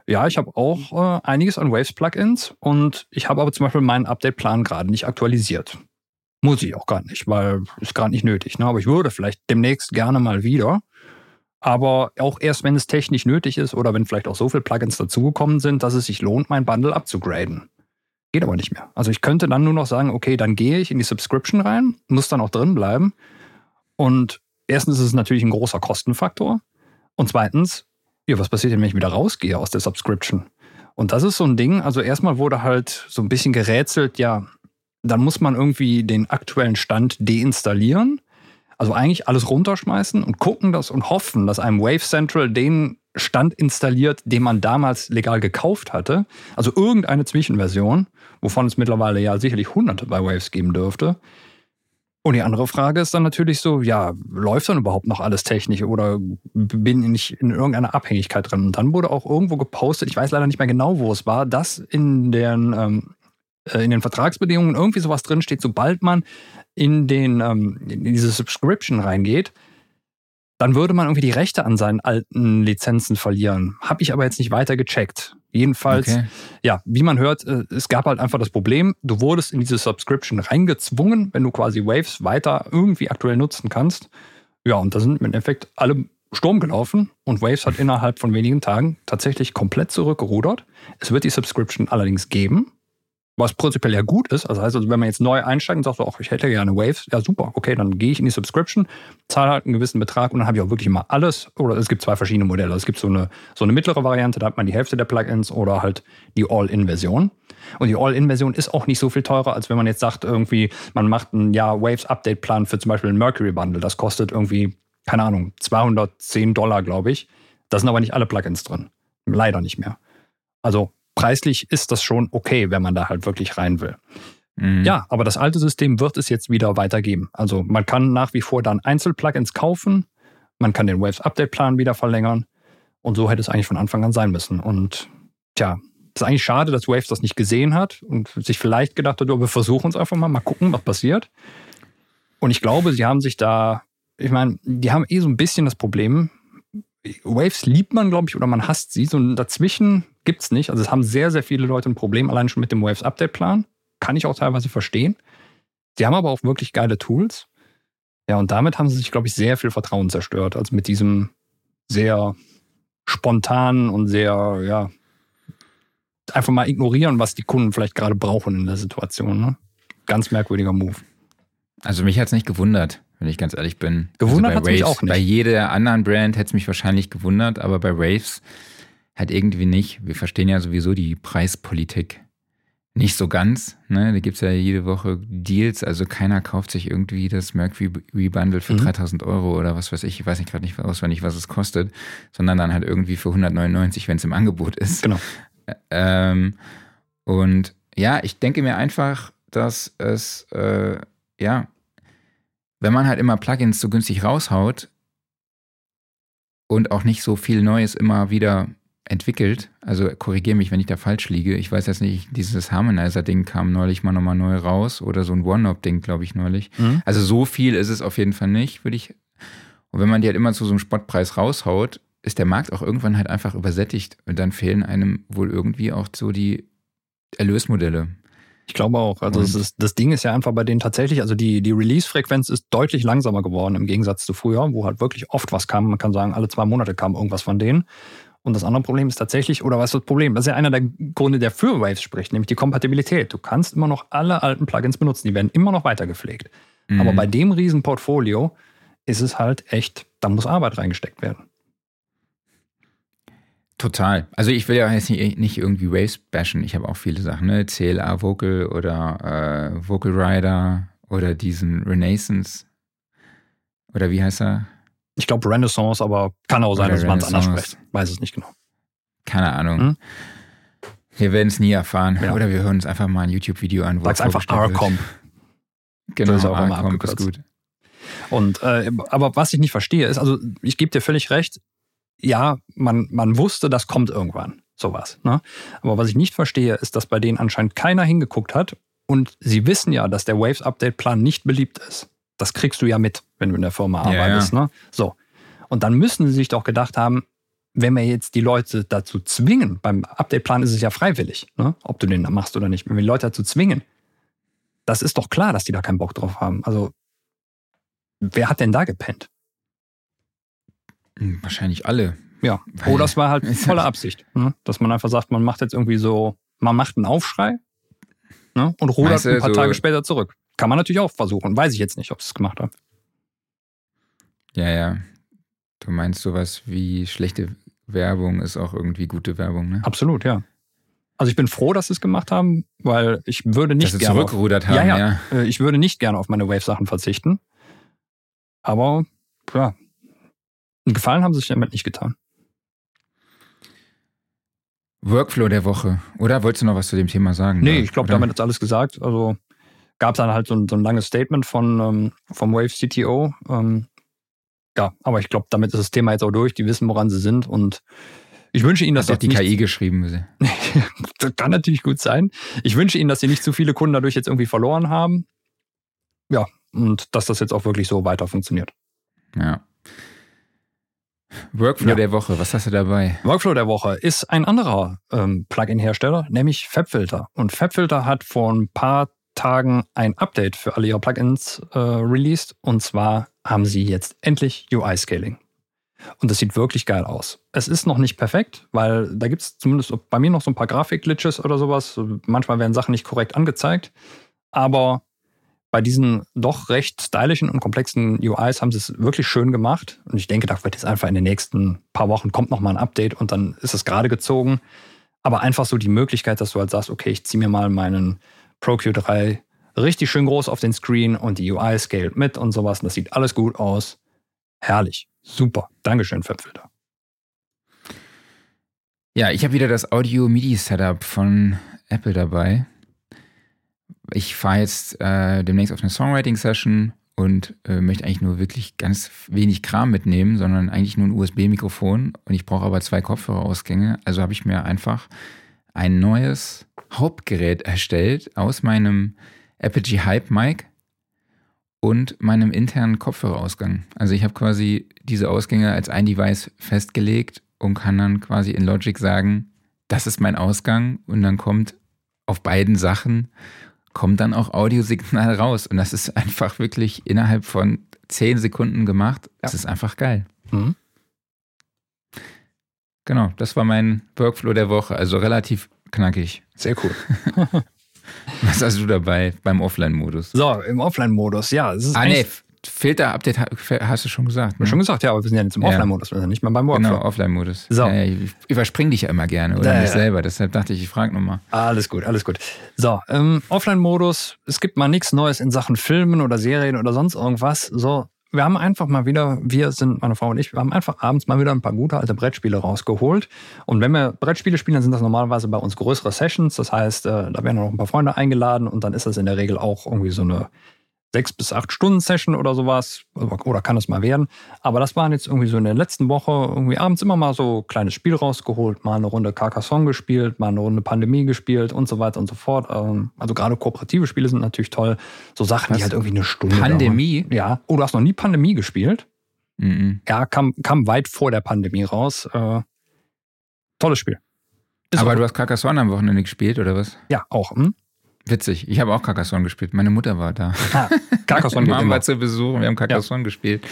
Speaker 1: ja, ich habe auch äh, einiges an Waves-Plugins und ich habe aber zum Beispiel meinen Update-Plan gerade nicht aktualisiert. Muss ich auch gar nicht, weil ist gerade nicht nötig. Ne? Aber ich würde vielleicht demnächst gerne mal wieder. Aber auch erst, wenn es technisch nötig ist oder wenn vielleicht auch so viele Plugins dazugekommen sind, dass es sich lohnt, mein Bundle abzugraden. Geht aber nicht mehr. Also ich könnte dann nur noch sagen, okay, dann gehe ich in die Subscription rein, muss dann auch drin bleiben. Und erstens ist es natürlich ein großer Kostenfaktor. Und zweitens, ja, was passiert denn, wenn ich wieder rausgehe aus der Subscription? Und das ist so ein Ding, also erstmal wurde halt so ein bisschen gerätselt, ja, dann muss man irgendwie den aktuellen Stand deinstallieren. Also eigentlich alles runterschmeißen und gucken das und hoffen, dass einem Wave Central den Stand installiert, den man damals legal gekauft hatte. Also irgendeine Zwischenversion, wovon es mittlerweile ja sicherlich hunderte bei Waves geben dürfte. Und die andere Frage ist dann natürlich so, ja, läuft dann überhaupt noch alles technisch oder bin ich in irgendeiner Abhängigkeit drin? Und dann wurde auch irgendwo gepostet, ich weiß leider nicht mehr genau, wo es war, dass in den, ähm, äh, in den Vertragsbedingungen irgendwie sowas drinsteht, sobald man in, den, ähm, in diese Subscription reingeht, dann würde man irgendwie die Rechte an seinen alten Lizenzen verlieren. Habe ich aber jetzt nicht weiter gecheckt. Jedenfalls,
Speaker 2: Okay.
Speaker 1: ja, wie man hört, äh, es gab halt einfach das Problem, du wurdest in diese Subscription reingezwungen, wenn du quasi Waves weiter irgendwie aktuell nutzen kannst. Ja, und da sind im Endeffekt alle Sturm gelaufen und Waves hat innerhalb von wenigen Tagen tatsächlich komplett zurückgerudert. Es wird die Subscription allerdings geben. Was prinzipiell ja gut ist. Also heißt, also, wenn man jetzt neu einsteigt und sagt, so, ach, ich hätte gerne Waves, ja super, okay, dann gehe ich in die Subscription, zahle halt einen gewissen Betrag und dann habe ich auch wirklich mal alles. Oder es gibt zwei verschiedene Modelle. Es gibt so eine, so eine mittlere Variante, da hat man die Hälfte der Plugins oder halt die All-In-Version. Und die All-In-Version ist auch nicht so viel teurer, als wenn man jetzt sagt, irgendwie, man macht ein Jahr Waves-Update-Plan für zum Beispiel ein Mercury-Bundle. Das kostet irgendwie, keine Ahnung, 210 Dollar, glaube ich. Da sind aber nicht alle Plugins drin. Leider nicht mehr. Also preislich ist das schon okay, wenn man da halt wirklich rein will. Mhm. Ja, aber das alte System wird es jetzt wieder weitergeben. Also man kann nach wie vor dann Einzelplugins kaufen, man kann den Waves Update Plan wieder verlängern und so hätte es eigentlich von Anfang an sein müssen. Und tja, ist eigentlich schade, dass Waves das nicht gesehen hat und sich vielleicht gedacht hat, oh, wir versuchen es einfach mal, mal gucken, was passiert. Und ich glaube, sie haben sich da, ich meine, die haben eh so ein bisschen das Problem, Waves liebt man, glaube ich, oder man hasst sie. So dazwischen gibt es nicht. Also es haben sehr, sehr viele Leute ein Problem, allein schon mit dem Waves Update-Plan. Kann ich auch teilweise verstehen. Sie haben aber auch wirklich geile Tools. Ja, und damit haben sie sich, glaube ich, sehr viel Vertrauen zerstört. Also mit diesem sehr spontanen und sehr, ja, einfach mal ignorieren, was die Kunden vielleicht gerade brauchen in der Situation. Ne? Ganz merkwürdiger Move.
Speaker 2: Also mich hat es nicht gewundert wenn ich ganz ehrlich bin.
Speaker 1: Gewundert
Speaker 2: also
Speaker 1: hat mich auch nicht.
Speaker 2: Bei jeder anderen Brand hätte es mich wahrscheinlich gewundert, aber bei Waves halt irgendwie nicht. Wir verstehen ja sowieso die Preispolitik nicht so ganz. Ne? Da gibt es ja jede Woche Deals, also keiner kauft sich irgendwie das Mercury Bundle für mhm. 3000 Euro oder was weiß ich, ich weiß nicht gerade nicht auswendig, was es kostet, sondern dann halt irgendwie für 199, wenn es im Angebot ist.
Speaker 1: Genau.
Speaker 2: Ähm, und ja, ich denke mir einfach, dass es, äh, ja, wenn man halt immer Plugins so günstig raushaut und auch nicht so viel Neues immer wieder entwickelt, also korrigiere mich, wenn ich da falsch liege. Ich weiß jetzt nicht, dieses Harmonizer-Ding kam neulich mal nochmal neu raus oder so ein One-Up-Ding, glaube ich, neulich. Mhm. Also so viel ist es auf jeden Fall nicht, würde ich. Und wenn man die halt immer zu so einem Spottpreis raushaut, ist der Markt auch irgendwann halt einfach übersättigt und dann fehlen einem wohl irgendwie auch so die Erlösmodelle.
Speaker 1: Ich glaube auch. Also das, ist, das, Ding ist ja einfach bei denen tatsächlich, also die, die Release-Frequenz ist deutlich langsamer geworden im Gegensatz zu früher, wo halt wirklich oft was kam. Man kann sagen, alle zwei Monate kam irgendwas von denen. Und das andere Problem ist tatsächlich, oder was ist das Problem? Das ist ja einer der Gründe, der für Waves spricht, nämlich die Kompatibilität. Du kannst immer noch alle alten Plugins benutzen, die werden immer noch weiter gepflegt. Mhm. Aber bei dem riesen Portfolio ist es halt echt, da muss Arbeit reingesteckt werden.
Speaker 2: Total. Also ich will ja jetzt nicht, nicht irgendwie Waves bashen. Ich habe auch viele Sachen, ne? CLA Vocal oder äh, Vocal Rider oder diesen Renaissance. Oder wie heißt er?
Speaker 1: Ich glaube Renaissance, aber kann auch sein, oder dass man es anders spricht. Weiß es nicht genau.
Speaker 2: Keine Ahnung. Hm? Wir werden es nie erfahren. Ja. Oder wir hören uns einfach mal ein YouTube-Video an.
Speaker 1: Wo Sag's einfach R-Comp.
Speaker 2: Genau, das ist auch immer ist gut.
Speaker 1: Und, äh, aber was ich nicht verstehe, ist, also ich gebe dir völlig recht, ja, man, man wusste, das kommt irgendwann, sowas. Ne? Aber was ich nicht verstehe, ist, dass bei denen anscheinend keiner hingeguckt hat und sie wissen ja, dass der Waves Update Plan nicht beliebt ist. Das kriegst du ja mit, wenn du in der Firma arbeitest. Ja, ja. Ne? So. Und dann müssen sie sich doch gedacht haben, wenn wir jetzt die Leute dazu zwingen, beim Update-Plan ist es ja freiwillig, ne? ob du den machst oder nicht, wenn wir die Leute dazu zwingen, das ist doch klar, dass die da keinen Bock drauf haben. Also, wer hat denn da gepennt?
Speaker 2: Wahrscheinlich alle.
Speaker 1: Ja. oh, das war halt volle Absicht. Ne? Dass man einfach sagt, man macht jetzt irgendwie so, man macht einen Aufschrei ne? und rudert weißt du, ein paar so Tage später zurück. Kann man natürlich auch versuchen. Weiß ich jetzt nicht, ob es es gemacht hat.
Speaker 2: Ja, ja. Du meinst sowas wie schlechte Werbung ist auch irgendwie gute Werbung, ne?
Speaker 1: Absolut, ja. Also ich bin froh, dass sie es gemacht haben, weil ich würde nicht dass
Speaker 2: gerne zurückgerudert auf, haben. Ja, ja,
Speaker 1: ja. Äh, ich würde nicht gerne auf meine Wave-Sachen verzichten. Aber ja, einen Gefallen haben sie sich damit nicht getan.
Speaker 2: Workflow der Woche, oder? Wolltest du noch was zu dem Thema sagen?
Speaker 1: Nee, ich glaube, damit ist alles gesagt. Also gab es dann halt so ein, so ein, langes Statement von, ähm, vom Wave CTO. Ähm, ja, aber ich glaube, damit ist das Thema jetzt auch durch. Die wissen, woran sie sind und ich wünsche Ihnen, dass
Speaker 2: Hat die KI geschrieben.
Speaker 1: das kann natürlich gut sein. Ich wünsche Ihnen, dass Sie nicht zu viele Kunden dadurch jetzt irgendwie verloren haben. Ja, und dass das jetzt auch wirklich so weiter funktioniert.
Speaker 2: Ja. Workflow ja. der Woche, was hast du dabei?
Speaker 1: Workflow der Woche ist ein anderer ähm, Plugin-Hersteller, nämlich FabFilter. Und FabFilter hat vor ein paar Tagen ein Update für alle ihre Plugins äh, released. Und zwar haben sie jetzt endlich UI-Scaling. Und das sieht wirklich geil aus. Es ist noch nicht perfekt, weil da gibt es zumindest bei mir noch so ein paar Grafik-Glitches oder sowas. Manchmal werden Sachen nicht korrekt angezeigt. Aber bei diesen doch recht stylischen und komplexen UIs haben sie es wirklich schön gemacht. Und ich denke, da wird jetzt einfach in den nächsten paar Wochen kommt nochmal ein Update und dann ist es gerade gezogen. Aber einfach so die Möglichkeit, dass du halt sagst, okay, ich ziehe mir mal meinen ProQ3 richtig schön groß auf den Screen und die UI scaled mit und sowas. Und das sieht alles gut aus. Herrlich. Super. Dankeschön, Fabfilter.
Speaker 2: Ja, ich habe wieder das Audio-MIDI-Setup von Apple dabei. Ich fahre jetzt äh, demnächst auf eine Songwriting-Session und äh, möchte eigentlich nur wirklich ganz wenig Kram mitnehmen, sondern eigentlich nur ein USB-Mikrofon und ich brauche aber zwei Kopfhörerausgänge. Also habe ich mir einfach ein neues Hauptgerät erstellt aus meinem Apogee Hype Mic und meinem internen Kopfhörerausgang. Also ich habe quasi diese Ausgänge als ein Device festgelegt und kann dann quasi in Logic sagen, das ist mein Ausgang und dann kommt auf beiden Sachen kommt dann auch Audiosignal raus und das ist einfach wirklich innerhalb von zehn Sekunden gemacht. Es ist einfach geil. Mhm. Genau, das war mein Workflow der Woche, also relativ knackig.
Speaker 1: Sehr cool.
Speaker 2: Was hast du dabei beim Offline-Modus?
Speaker 1: So, im Offline-Modus, ja.
Speaker 2: Es ist ah, nee, Filter-Update hast du schon gesagt.
Speaker 1: Ne? Schon gesagt, ja, aber wir sind ja jetzt im Offline-Modus, wir sind nicht mal beim Workflow.
Speaker 2: Genau, Offline-Modus. So. Ja, ich überspringe dich ja immer gerne oder da, mich selber, deshalb dachte ich, ich frage nochmal.
Speaker 1: Alles gut, alles gut. So, im Offline-Modus, es gibt mal nichts Neues in Sachen Filmen oder Serien oder sonst irgendwas. So, wir haben einfach mal wieder, wir sind, meine Frau und ich, wir haben einfach abends mal wieder ein paar gute alte Brettspiele rausgeholt. Und wenn wir Brettspiele spielen, dann sind das normalerweise bei uns größere Sessions. Das heißt, äh, da werden noch ein paar Freunde eingeladen und dann ist das in der Regel auch irgendwie so eine sechs bis acht Stunden Session oder sowas. Oder kann es mal werden. Aber das waren jetzt irgendwie so in der letzten Woche irgendwie abends immer mal so ein kleines Spiel rausgeholt, mal eine Runde Carcassonne gespielt, mal eine Runde Pandemie gespielt und so weiter und so fort. Ähm, also gerade kooperative Spiele sind natürlich toll. So Sachen, Was? die halt irgendwie eine Stunde
Speaker 2: Pandemie?
Speaker 1: Dauern. Ja. Oh, du hast noch nie Pandemie gespielt? Mhm. Ja, kam, kam weit vor der Pandemie raus. Äh, tolles Spiel.
Speaker 2: Ist Aber du hast Carcassonne am Wochenende gespielt, oder was?
Speaker 1: Ja, auch. Hm?
Speaker 2: Witzig. Ich habe auch Carcassonne gespielt. Meine Mutter war da.
Speaker 1: Ah, Carcassonne
Speaker 2: immer. war zu Besuch. Wir haben Carcassonne ja. gespielt.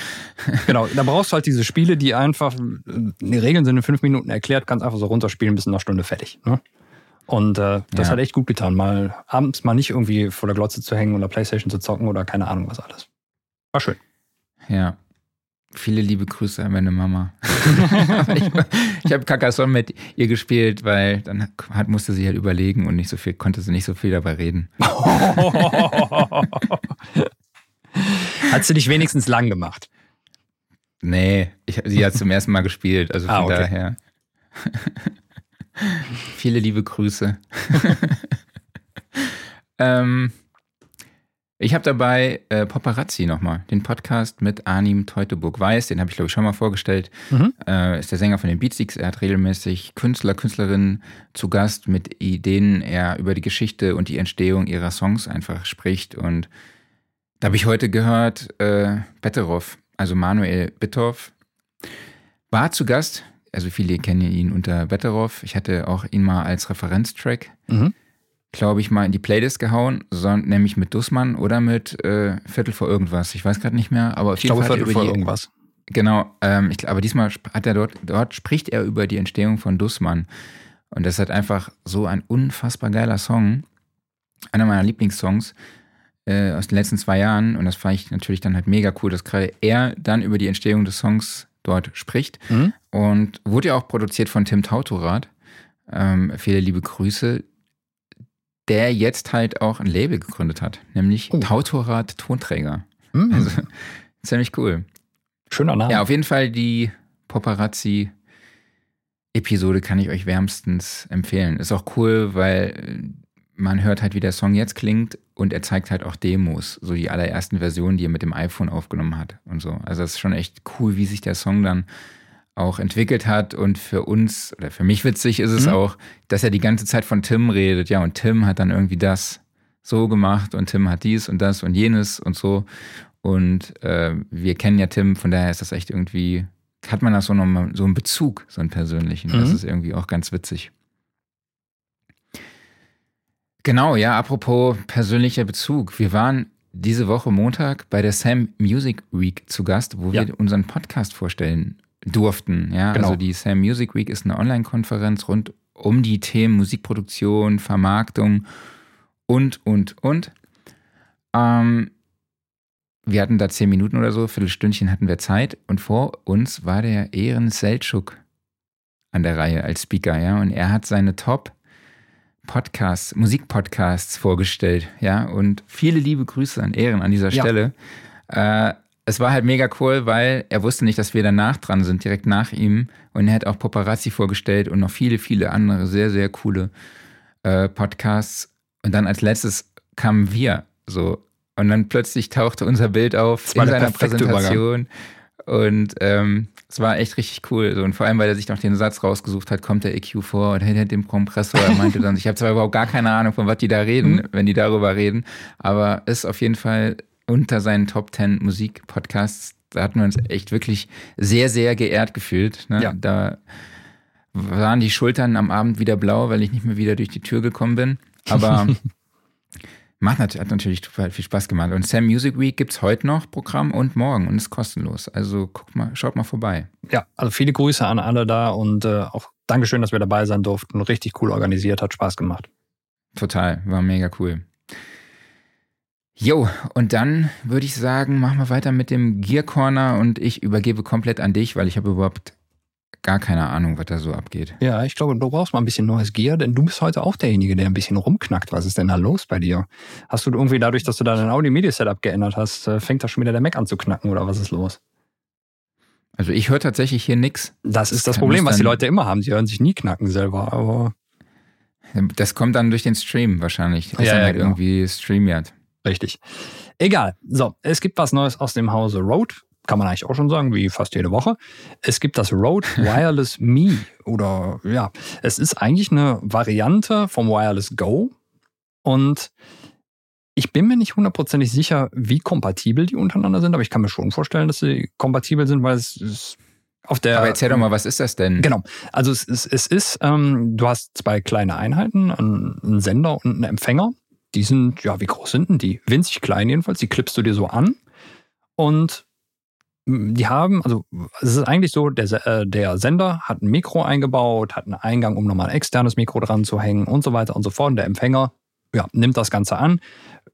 Speaker 1: Genau. Da brauchst du halt diese Spiele, die einfach, die Regeln sind in fünf Minuten erklärt, kannst einfach so runterspielen, bis in einer Stunde fertig. Ne? Und äh, das ja. hat echt gut getan, mal abends mal nicht irgendwie vor der Glotze zu hängen oder Playstation zu zocken oder keine Ahnung was alles. War schön.
Speaker 2: Ja. Viele liebe Grüße an meine Mama. ich ich habe Carcassonne mit ihr gespielt, weil dann hat, musste sie halt überlegen und nicht so viel, konnte sie nicht so viel dabei reden.
Speaker 1: hat sie dich wenigstens lang gemacht?
Speaker 2: Nee, ich, sie hat zum ersten Mal gespielt, also von ah, okay. daher. Viele liebe Grüße. ähm, ich habe dabei äh, Paparazzi nochmal, den Podcast mit Arnim Teutoburg-Weiß, den habe ich glaube ich schon mal vorgestellt. Mhm. Äh, ist der Sänger von den Beatsteaks. Er hat regelmäßig Künstler, Künstlerinnen zu Gast, mit denen er über die Geschichte und die Entstehung ihrer Songs einfach spricht. Und da habe ich heute gehört, äh, Betteroff, also Manuel Bitthoff, war zu Gast. Also viele kennen ihn unter Betteroff. Ich hatte auch ihn mal als Referenztrack. Mhm glaube ich, mal in die Playlist gehauen, sondern nämlich mit Dussmann oder mit äh, Viertel vor irgendwas. Ich weiß gerade nicht mehr, aber
Speaker 1: auf ich jeden glaube, Fall Viertel vor die, irgendwas.
Speaker 2: Genau, ähm, ich, aber diesmal hat er dort, dort spricht er über die Entstehung von Dussmann. Und das ist halt einfach so ein unfassbar geiler Song. Einer meiner Lieblingssongs äh, aus den letzten zwei Jahren. Und das fand ich natürlich dann halt mega cool, dass gerade er dann über die Entstehung des Songs dort spricht. Mhm. Und wurde ja auch produziert von Tim Tautorat. Ähm, viele liebe Grüße der jetzt halt auch ein Label gegründet hat, nämlich oh. Tautorat Tonträger. Mm. Also ziemlich cool.
Speaker 1: Schöner Name.
Speaker 2: Ja, auf jeden Fall die Paparazzi Episode kann ich euch wärmstens empfehlen. Ist auch cool, weil man hört halt, wie der Song jetzt klingt und er zeigt halt auch Demos, so die allerersten Versionen, die er mit dem iPhone aufgenommen hat und so. Also es ist schon echt cool, wie sich der Song dann auch entwickelt hat. Und für uns, oder für mich witzig ist es mhm. auch, dass er die ganze Zeit von Tim redet. Ja, und Tim hat dann irgendwie das so gemacht und Tim hat dies und das und jenes und so. Und äh, wir kennen ja Tim, von daher ist das echt irgendwie, hat man da so nochmal so einen Bezug, so einen persönlichen. Mhm. Das ist irgendwie auch ganz witzig. Genau, ja, apropos persönlicher Bezug. Wir waren diese Woche Montag bei der Sam Music Week zu Gast, wo ja. wir unseren Podcast vorstellen durften. Ja?
Speaker 1: Genau.
Speaker 2: Also die Sam Music Week ist eine Online-Konferenz rund um die Themen Musikproduktion, Vermarktung und, und, und. Ähm, wir hatten da zehn Minuten oder so, Viertelstündchen hatten wir Zeit und vor uns war der Ehren Seltschuk an der Reihe als Speaker, ja, und er hat seine Top Podcasts, Musikpodcasts vorgestellt, ja, und viele liebe Grüße an Ehren an dieser
Speaker 1: Ja.
Speaker 2: Stelle. Äh, es war halt mega cool, weil er wusste nicht, dass wir danach dran sind, direkt nach ihm. Und er hat auch Paparazzi vorgestellt und noch viele, viele andere sehr, sehr coole äh, Podcasts. Und dann als letztes kamen wir so. Und dann plötzlich tauchte unser Bild auf in seiner Präsentation. Und ähm, es war echt richtig cool. So. Und vor allem, weil er sich noch den Satz rausgesucht hat, kommt der EQ vor und hinter dem Kompressor. Er meinte dann, ich habe zwar überhaupt gar keine Ahnung, von was die da reden,
Speaker 1: Mhm.
Speaker 2: wenn die darüber reden, aber ist auf jeden Fall unter seinen Top 10 Musikpodcasts. Da hatten wir uns echt wirklich sehr, sehr geehrt gefühlt. Ne?
Speaker 1: Ja.
Speaker 2: Da waren die Schultern am Abend wieder blau, weil ich nicht mehr wieder durch die Tür gekommen bin. Aber macht hat natürlich total viel Spaß gemacht. Und Sam Music Week gibt's heute noch Programm und morgen und ist kostenlos. Also guckt mal, schaut mal vorbei.
Speaker 1: Ja, also viele Grüße an alle da und äh, auch Dankeschön, dass wir dabei sein durften. Richtig cool organisiert, hat Spaß gemacht.
Speaker 2: Total, war mega cool. Jo, und dann würde ich sagen, machen wir weiter mit dem Gear Corner und ich übergebe komplett an dich, weil ich habe überhaupt gar keine Ahnung, was da so abgeht.
Speaker 1: Ja, ich glaube, du brauchst mal ein bisschen neues Gear, denn du bist heute auch derjenige, der ein bisschen rumknackt. Was ist denn da los bei dir? Hast du irgendwie dadurch, dass du da dein Audio-Media-Setup geändert hast, äh, fängt da schon wieder der Mac an zu knacken oder was ist los?
Speaker 2: Also ich höre tatsächlich hier nix.
Speaker 1: Das ist das
Speaker 2: Kann
Speaker 1: Problem, was die Leute immer haben. Sie hören sich nie knacken selber, aber
Speaker 2: Das kommt dann durch den Stream wahrscheinlich. Das ist
Speaker 1: Ja,
Speaker 2: dann
Speaker 1: ja,
Speaker 2: halt
Speaker 1: genau.
Speaker 2: irgendwie StreamYard.
Speaker 1: Richtig. Egal. So, es gibt was Neues aus dem Hause Rode. Kann man eigentlich auch schon sagen, wie fast jede Woche. Es gibt das Rode Wireless Me. Oder ja, es ist eigentlich eine Variante vom Wireless Go. Und ich bin mir nicht hundertprozentig sicher, wie kompatibel die untereinander sind, aber ich kann mir schon vorstellen, dass sie kompatibel sind, weil es ist auf der.
Speaker 2: Aber erzähl doch mal, was ist das denn?
Speaker 1: Genau. Also es ist, es ist ähm, du hast zwei kleine Einheiten, einen einen Sender und einen Empfänger. Die sind, ja, wie groß sind denn die? Winzig klein jedenfalls. Die klippst du dir so an. Und mm, die haben, also es ist eigentlich so, der, äh, der Sender hat ein Mikro eingebaut, hat einen Eingang, um nochmal ein externes Mikro dran zu hängen und so weiter und so fort. Und der Empfänger ja, nimmt das Ganze an,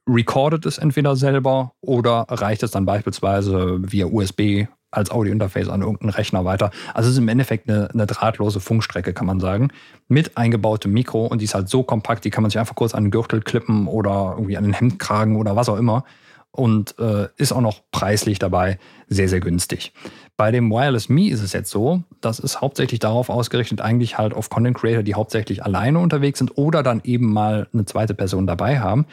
Speaker 1: recordet es entweder selber oder reicht es dann beispielsweise via USB als Audiointerface an irgendeinen Rechner weiter. Also es ist im Endeffekt eine, eine drahtlose Funkstrecke, kann man sagen, mit eingebautem Mikro und die ist halt so kompakt, die kann man sich einfach kurz an den Gürtel klippen oder irgendwie an den Hemdkragen oder was auch immer und äh, ist auch noch preislich dabei sehr, sehr günstig. Bei dem Wireless Me ist es jetzt so, das ist hauptsächlich darauf ausgerichtet, eigentlich halt auf Content Creator, die hauptsächlich alleine unterwegs sind oder dann eben mal eine zweite Person dabei haben.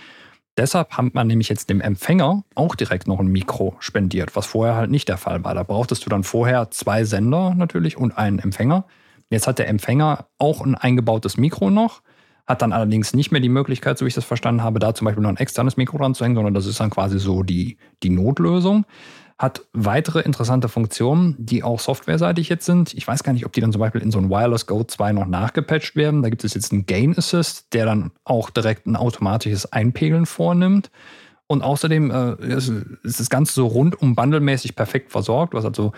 Speaker 1: Deshalb hat man nämlich jetzt dem Empfänger auch direkt noch ein Mikro spendiert, was vorher halt nicht der Fall war. Da brauchtest du dann vorher zwei Sender natürlich und einen Empfänger. Jetzt hat der Empfänger auch ein eingebautes Mikro noch, hat dann allerdings nicht mehr die Möglichkeit, so wie ich das verstanden habe, da zum Beispiel noch ein externes Mikro dran zu hängen, sondern das ist dann quasi so die, die Notlösung. Hat weitere interessante Funktionen, die auch softwareseitig jetzt sind. Ich weiß gar nicht, ob die dann zum Beispiel in so ein Wireless Go 2 noch nachgepatcht werden. Da gibt es jetzt einen Gain Assist, der dann auch direkt ein automatisches Einpegeln vornimmt. Und außerdem äh, ist, ist das Ganze so rundum bundlemäßig perfekt versorgt. Hast also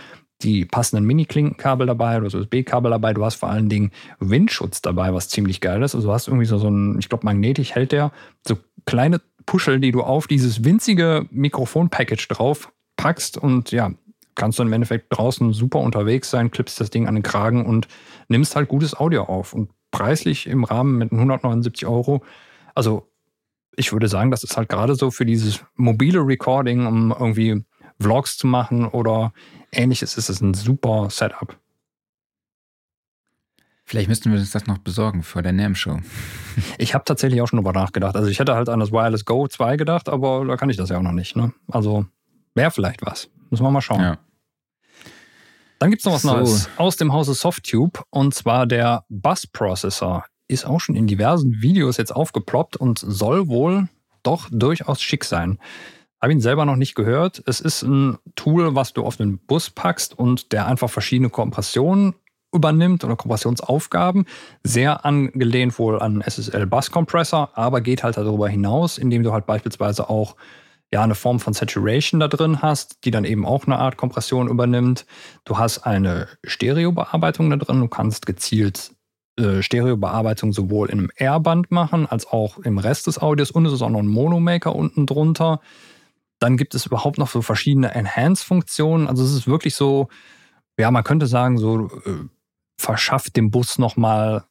Speaker 1: die passenden Mini-Klinkenkabel dabei, du hast USB-Kabel dabei, du hast vor allen Dingen Windschutz dabei, was ziemlich geil ist. Also du hast irgendwie so, so ein, ich glaube, magnetisch hält der so kleine Puschel, die du auf dieses winzige Mikrofon-Package drauf packst und ja, kannst du im Endeffekt draußen super unterwegs sein, klippst das Ding an den Kragen und nimmst halt gutes Audio auf. Und preislich im Rahmen mit 179 Euro. Also ich würde sagen, das ist halt gerade so für dieses mobile Recording, um irgendwie Vlogs zu machen oder ähnliches, ist es ein super Setup.
Speaker 2: Vielleicht müssten wir uns das noch besorgen vor der NAM-Show.
Speaker 1: Ich habe tatsächlich auch schon drüber nachgedacht. Also ich hätte halt an das Wireless Go 2 gedacht, aber da kann ich das ja auch noch nicht. Ne? Also wäre vielleicht was. Müssen wir mal schauen.
Speaker 2: Ja.
Speaker 1: Dann gibt's noch was
Speaker 2: So.
Speaker 1: Neues aus dem Hause Softtube und zwar der Bus Processor. Ist auch schon in diversen Videos jetzt aufgeploppt und soll wohl doch durchaus schick sein. Habe ihn selber noch nicht gehört. Es ist ein Tool, was du auf den Bus packst und der einfach verschiedene Kompressionen übernimmt oder Kompressionsaufgaben. Sehr angelehnt wohl an SSL Bus Compressor, aber geht halt darüber hinaus, indem du halt beispielsweise auch ja eine Form von Saturation da drin hast, die dann eben auch eine Art Kompression übernimmt. Du hast eine Stereobearbeitung da drin. Du kannst gezielt äh, Stereobearbeitung sowohl in einem R-Band machen als auch im Rest des Audios und es ist auch noch ein Monomaker unten drunter. Dann gibt es überhaupt noch so verschiedene Enhance-Funktionen. Also es ist wirklich so, ja, man könnte sagen, so äh, verschafft dem Bus nochmal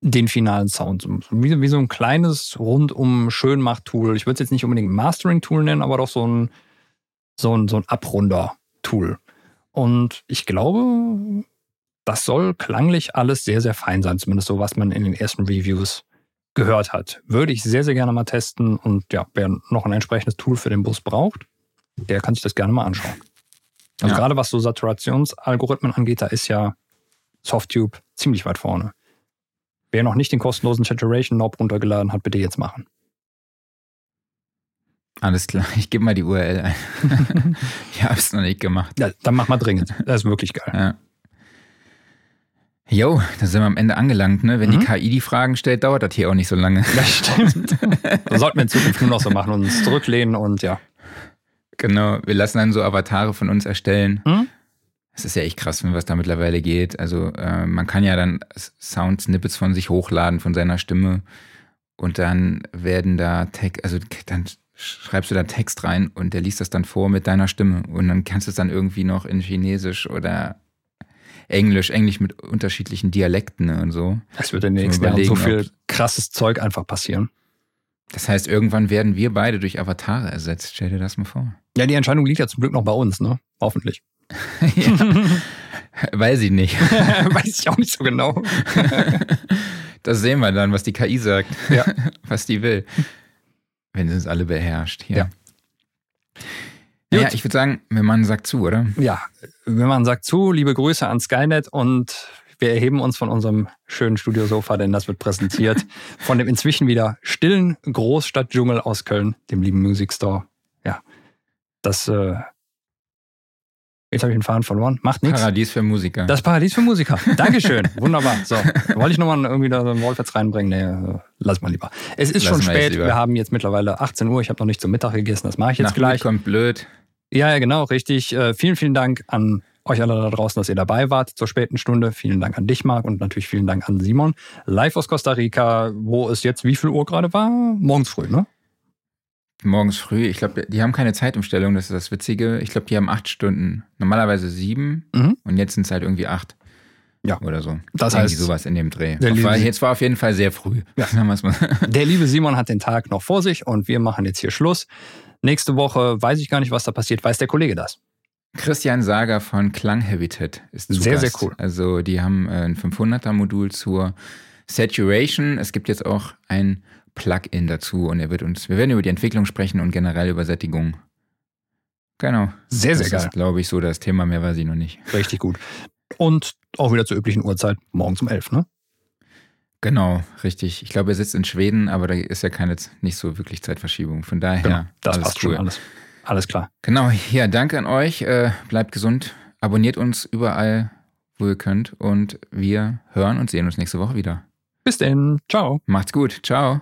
Speaker 1: den finalen Sound. Wie, wie so ein kleines rundum Schönmach-Tool. Ich würde es jetzt nicht unbedingt Mastering-Tool nennen, aber doch so ein, so ein, so ein Abrunder-Tool. Und ich glaube, das soll klanglich alles sehr, sehr fein sein, zumindest so, was man in den ersten Reviews gehört hat. Würde ich sehr, sehr gerne mal testen und ja, wer noch ein entsprechendes Tool für den Bus braucht, der kann sich das gerne mal anschauen. Also ja. gerade was so Saturationsalgorithmen angeht, da ist ja Softtube ziemlich weit vorne. Wer noch nicht den kostenlosen Saturation Knob runtergeladen hat, bitte jetzt machen.
Speaker 2: Alles klar, ich gebe mal die URL ein. ich habe es noch nicht gemacht.
Speaker 1: Ja, dann mach mal dringend. Das ist wirklich geil.
Speaker 2: Ja. Jo, da sind wir am Ende angelangt. Ne? Wenn mhm. die KI die Fragen stellt, dauert das hier auch nicht so lange.
Speaker 1: Das stimmt. da sollten wir in Zukunft nur noch so machen und uns zurücklehnen und ja.
Speaker 2: Genau, wir lassen dann so Avatare von uns erstellen. Mhm. Es ist ja echt krass, was da mittlerweile geht. Also äh, man kann ja dann Sound-Snippets von sich hochladen, von seiner Stimme. Und dann werden da Text, also dann schreibst du da Text rein und der liest das dann vor mit deiner Stimme. Und dann kannst du es dann irgendwie noch in Chinesisch oder Englisch, Englisch mit unterschiedlichen Dialekten und so.
Speaker 1: Es wird in den nächsten Jahren so viel krasses Zeug einfach passieren.
Speaker 2: Das heißt, irgendwann werden wir beide durch Avatare ersetzt. Stell dir das mal vor.
Speaker 1: Ja, die Entscheidung liegt ja zum Glück noch bei uns, ne? Hoffentlich.
Speaker 2: Weiß ich nicht.
Speaker 1: Weiß ich auch nicht so genau.
Speaker 2: das sehen wir dann, was die KI sagt. Ja. Was die will. Wenn sie uns alle beherrscht. Ja. ja. Ja ich würde sagen, wenn man sagt zu, oder?
Speaker 1: Ja, wenn man sagt zu, liebe Grüße an Skynet und wir erheben uns von unserem schönen Studiosofa, denn das wird präsentiert von dem inzwischen wieder stillen Großstadtdschungel aus Köln, dem lieben Music Store. Ja, das äh, Jetzt habe ich den Faden verloren. Macht nichts.
Speaker 2: Paradies für Musiker.
Speaker 1: Das Paradies für Musiker. Dankeschön. Wunderbar. So, wollte ich nochmal irgendwie da so einen Wolferts reinbringen? Nee, lass mal lieber. Es ist lass schon spät. Wir haben jetzt mittlerweile 18 Uhr. Ich habe noch nicht zum Mittag gegessen. Das mache ich jetzt Nach gleich.
Speaker 2: kommt blöd.
Speaker 1: Ja, ja, genau, richtig. Äh, vielen, vielen Dank an euch alle da draußen, dass ihr dabei wart zur späten Stunde. Vielen Dank an dich, Marc, und natürlich vielen Dank an Simon. Live aus Costa Rica, wo es jetzt wie viel Uhr gerade war? Morgens früh, ne?
Speaker 2: Morgens früh. Ich glaube, die haben keine Zeitumstellung, das ist das Witzige. Ich glaube, die haben acht Stunden. Normalerweise sieben mhm. und jetzt sind es halt irgendwie acht. Ja. Oder so.
Speaker 1: Das Irgendwie heißt,
Speaker 2: sowas in dem Dreh. War, jetzt war auf jeden Fall sehr früh. Ja.
Speaker 1: Der liebe Simon hat den Tag noch vor sich und wir machen jetzt hier Schluss. Nächste Woche weiß ich gar nicht, was da passiert. Weiß der Kollege das?
Speaker 2: Christian Sager von Klanghabitat ist zu
Speaker 1: Sehr,
Speaker 2: Gast.
Speaker 1: sehr cool.
Speaker 2: Also die haben äh, ein 500er Modul zur Saturation. Es gibt jetzt auch ein Plugin dazu und er wird uns, wir werden über die Entwicklung sprechen und generell über Sättigung. Genau.
Speaker 1: Sehr, sehr das geil. Das
Speaker 2: ist, glaube ich, so das Thema, mehr weiß ich noch nicht.
Speaker 1: Richtig gut. Und auch wieder zur üblichen Uhrzeit, morgens um elf, ne?
Speaker 2: Genau, richtig. Ich glaube, er sitzt in Schweden, aber da ist ja keine, nicht so wirklich Zeitverschiebung. Von daher, genau,
Speaker 1: das passt cool. schon alles. Alles klar.
Speaker 2: Genau, ja, danke an euch. Äh, bleibt gesund. Abonniert uns überall, wo ihr könnt. Und wir hören und sehen uns nächste Woche wieder.
Speaker 1: Bis denn. Ciao.
Speaker 2: Macht's gut. Ciao.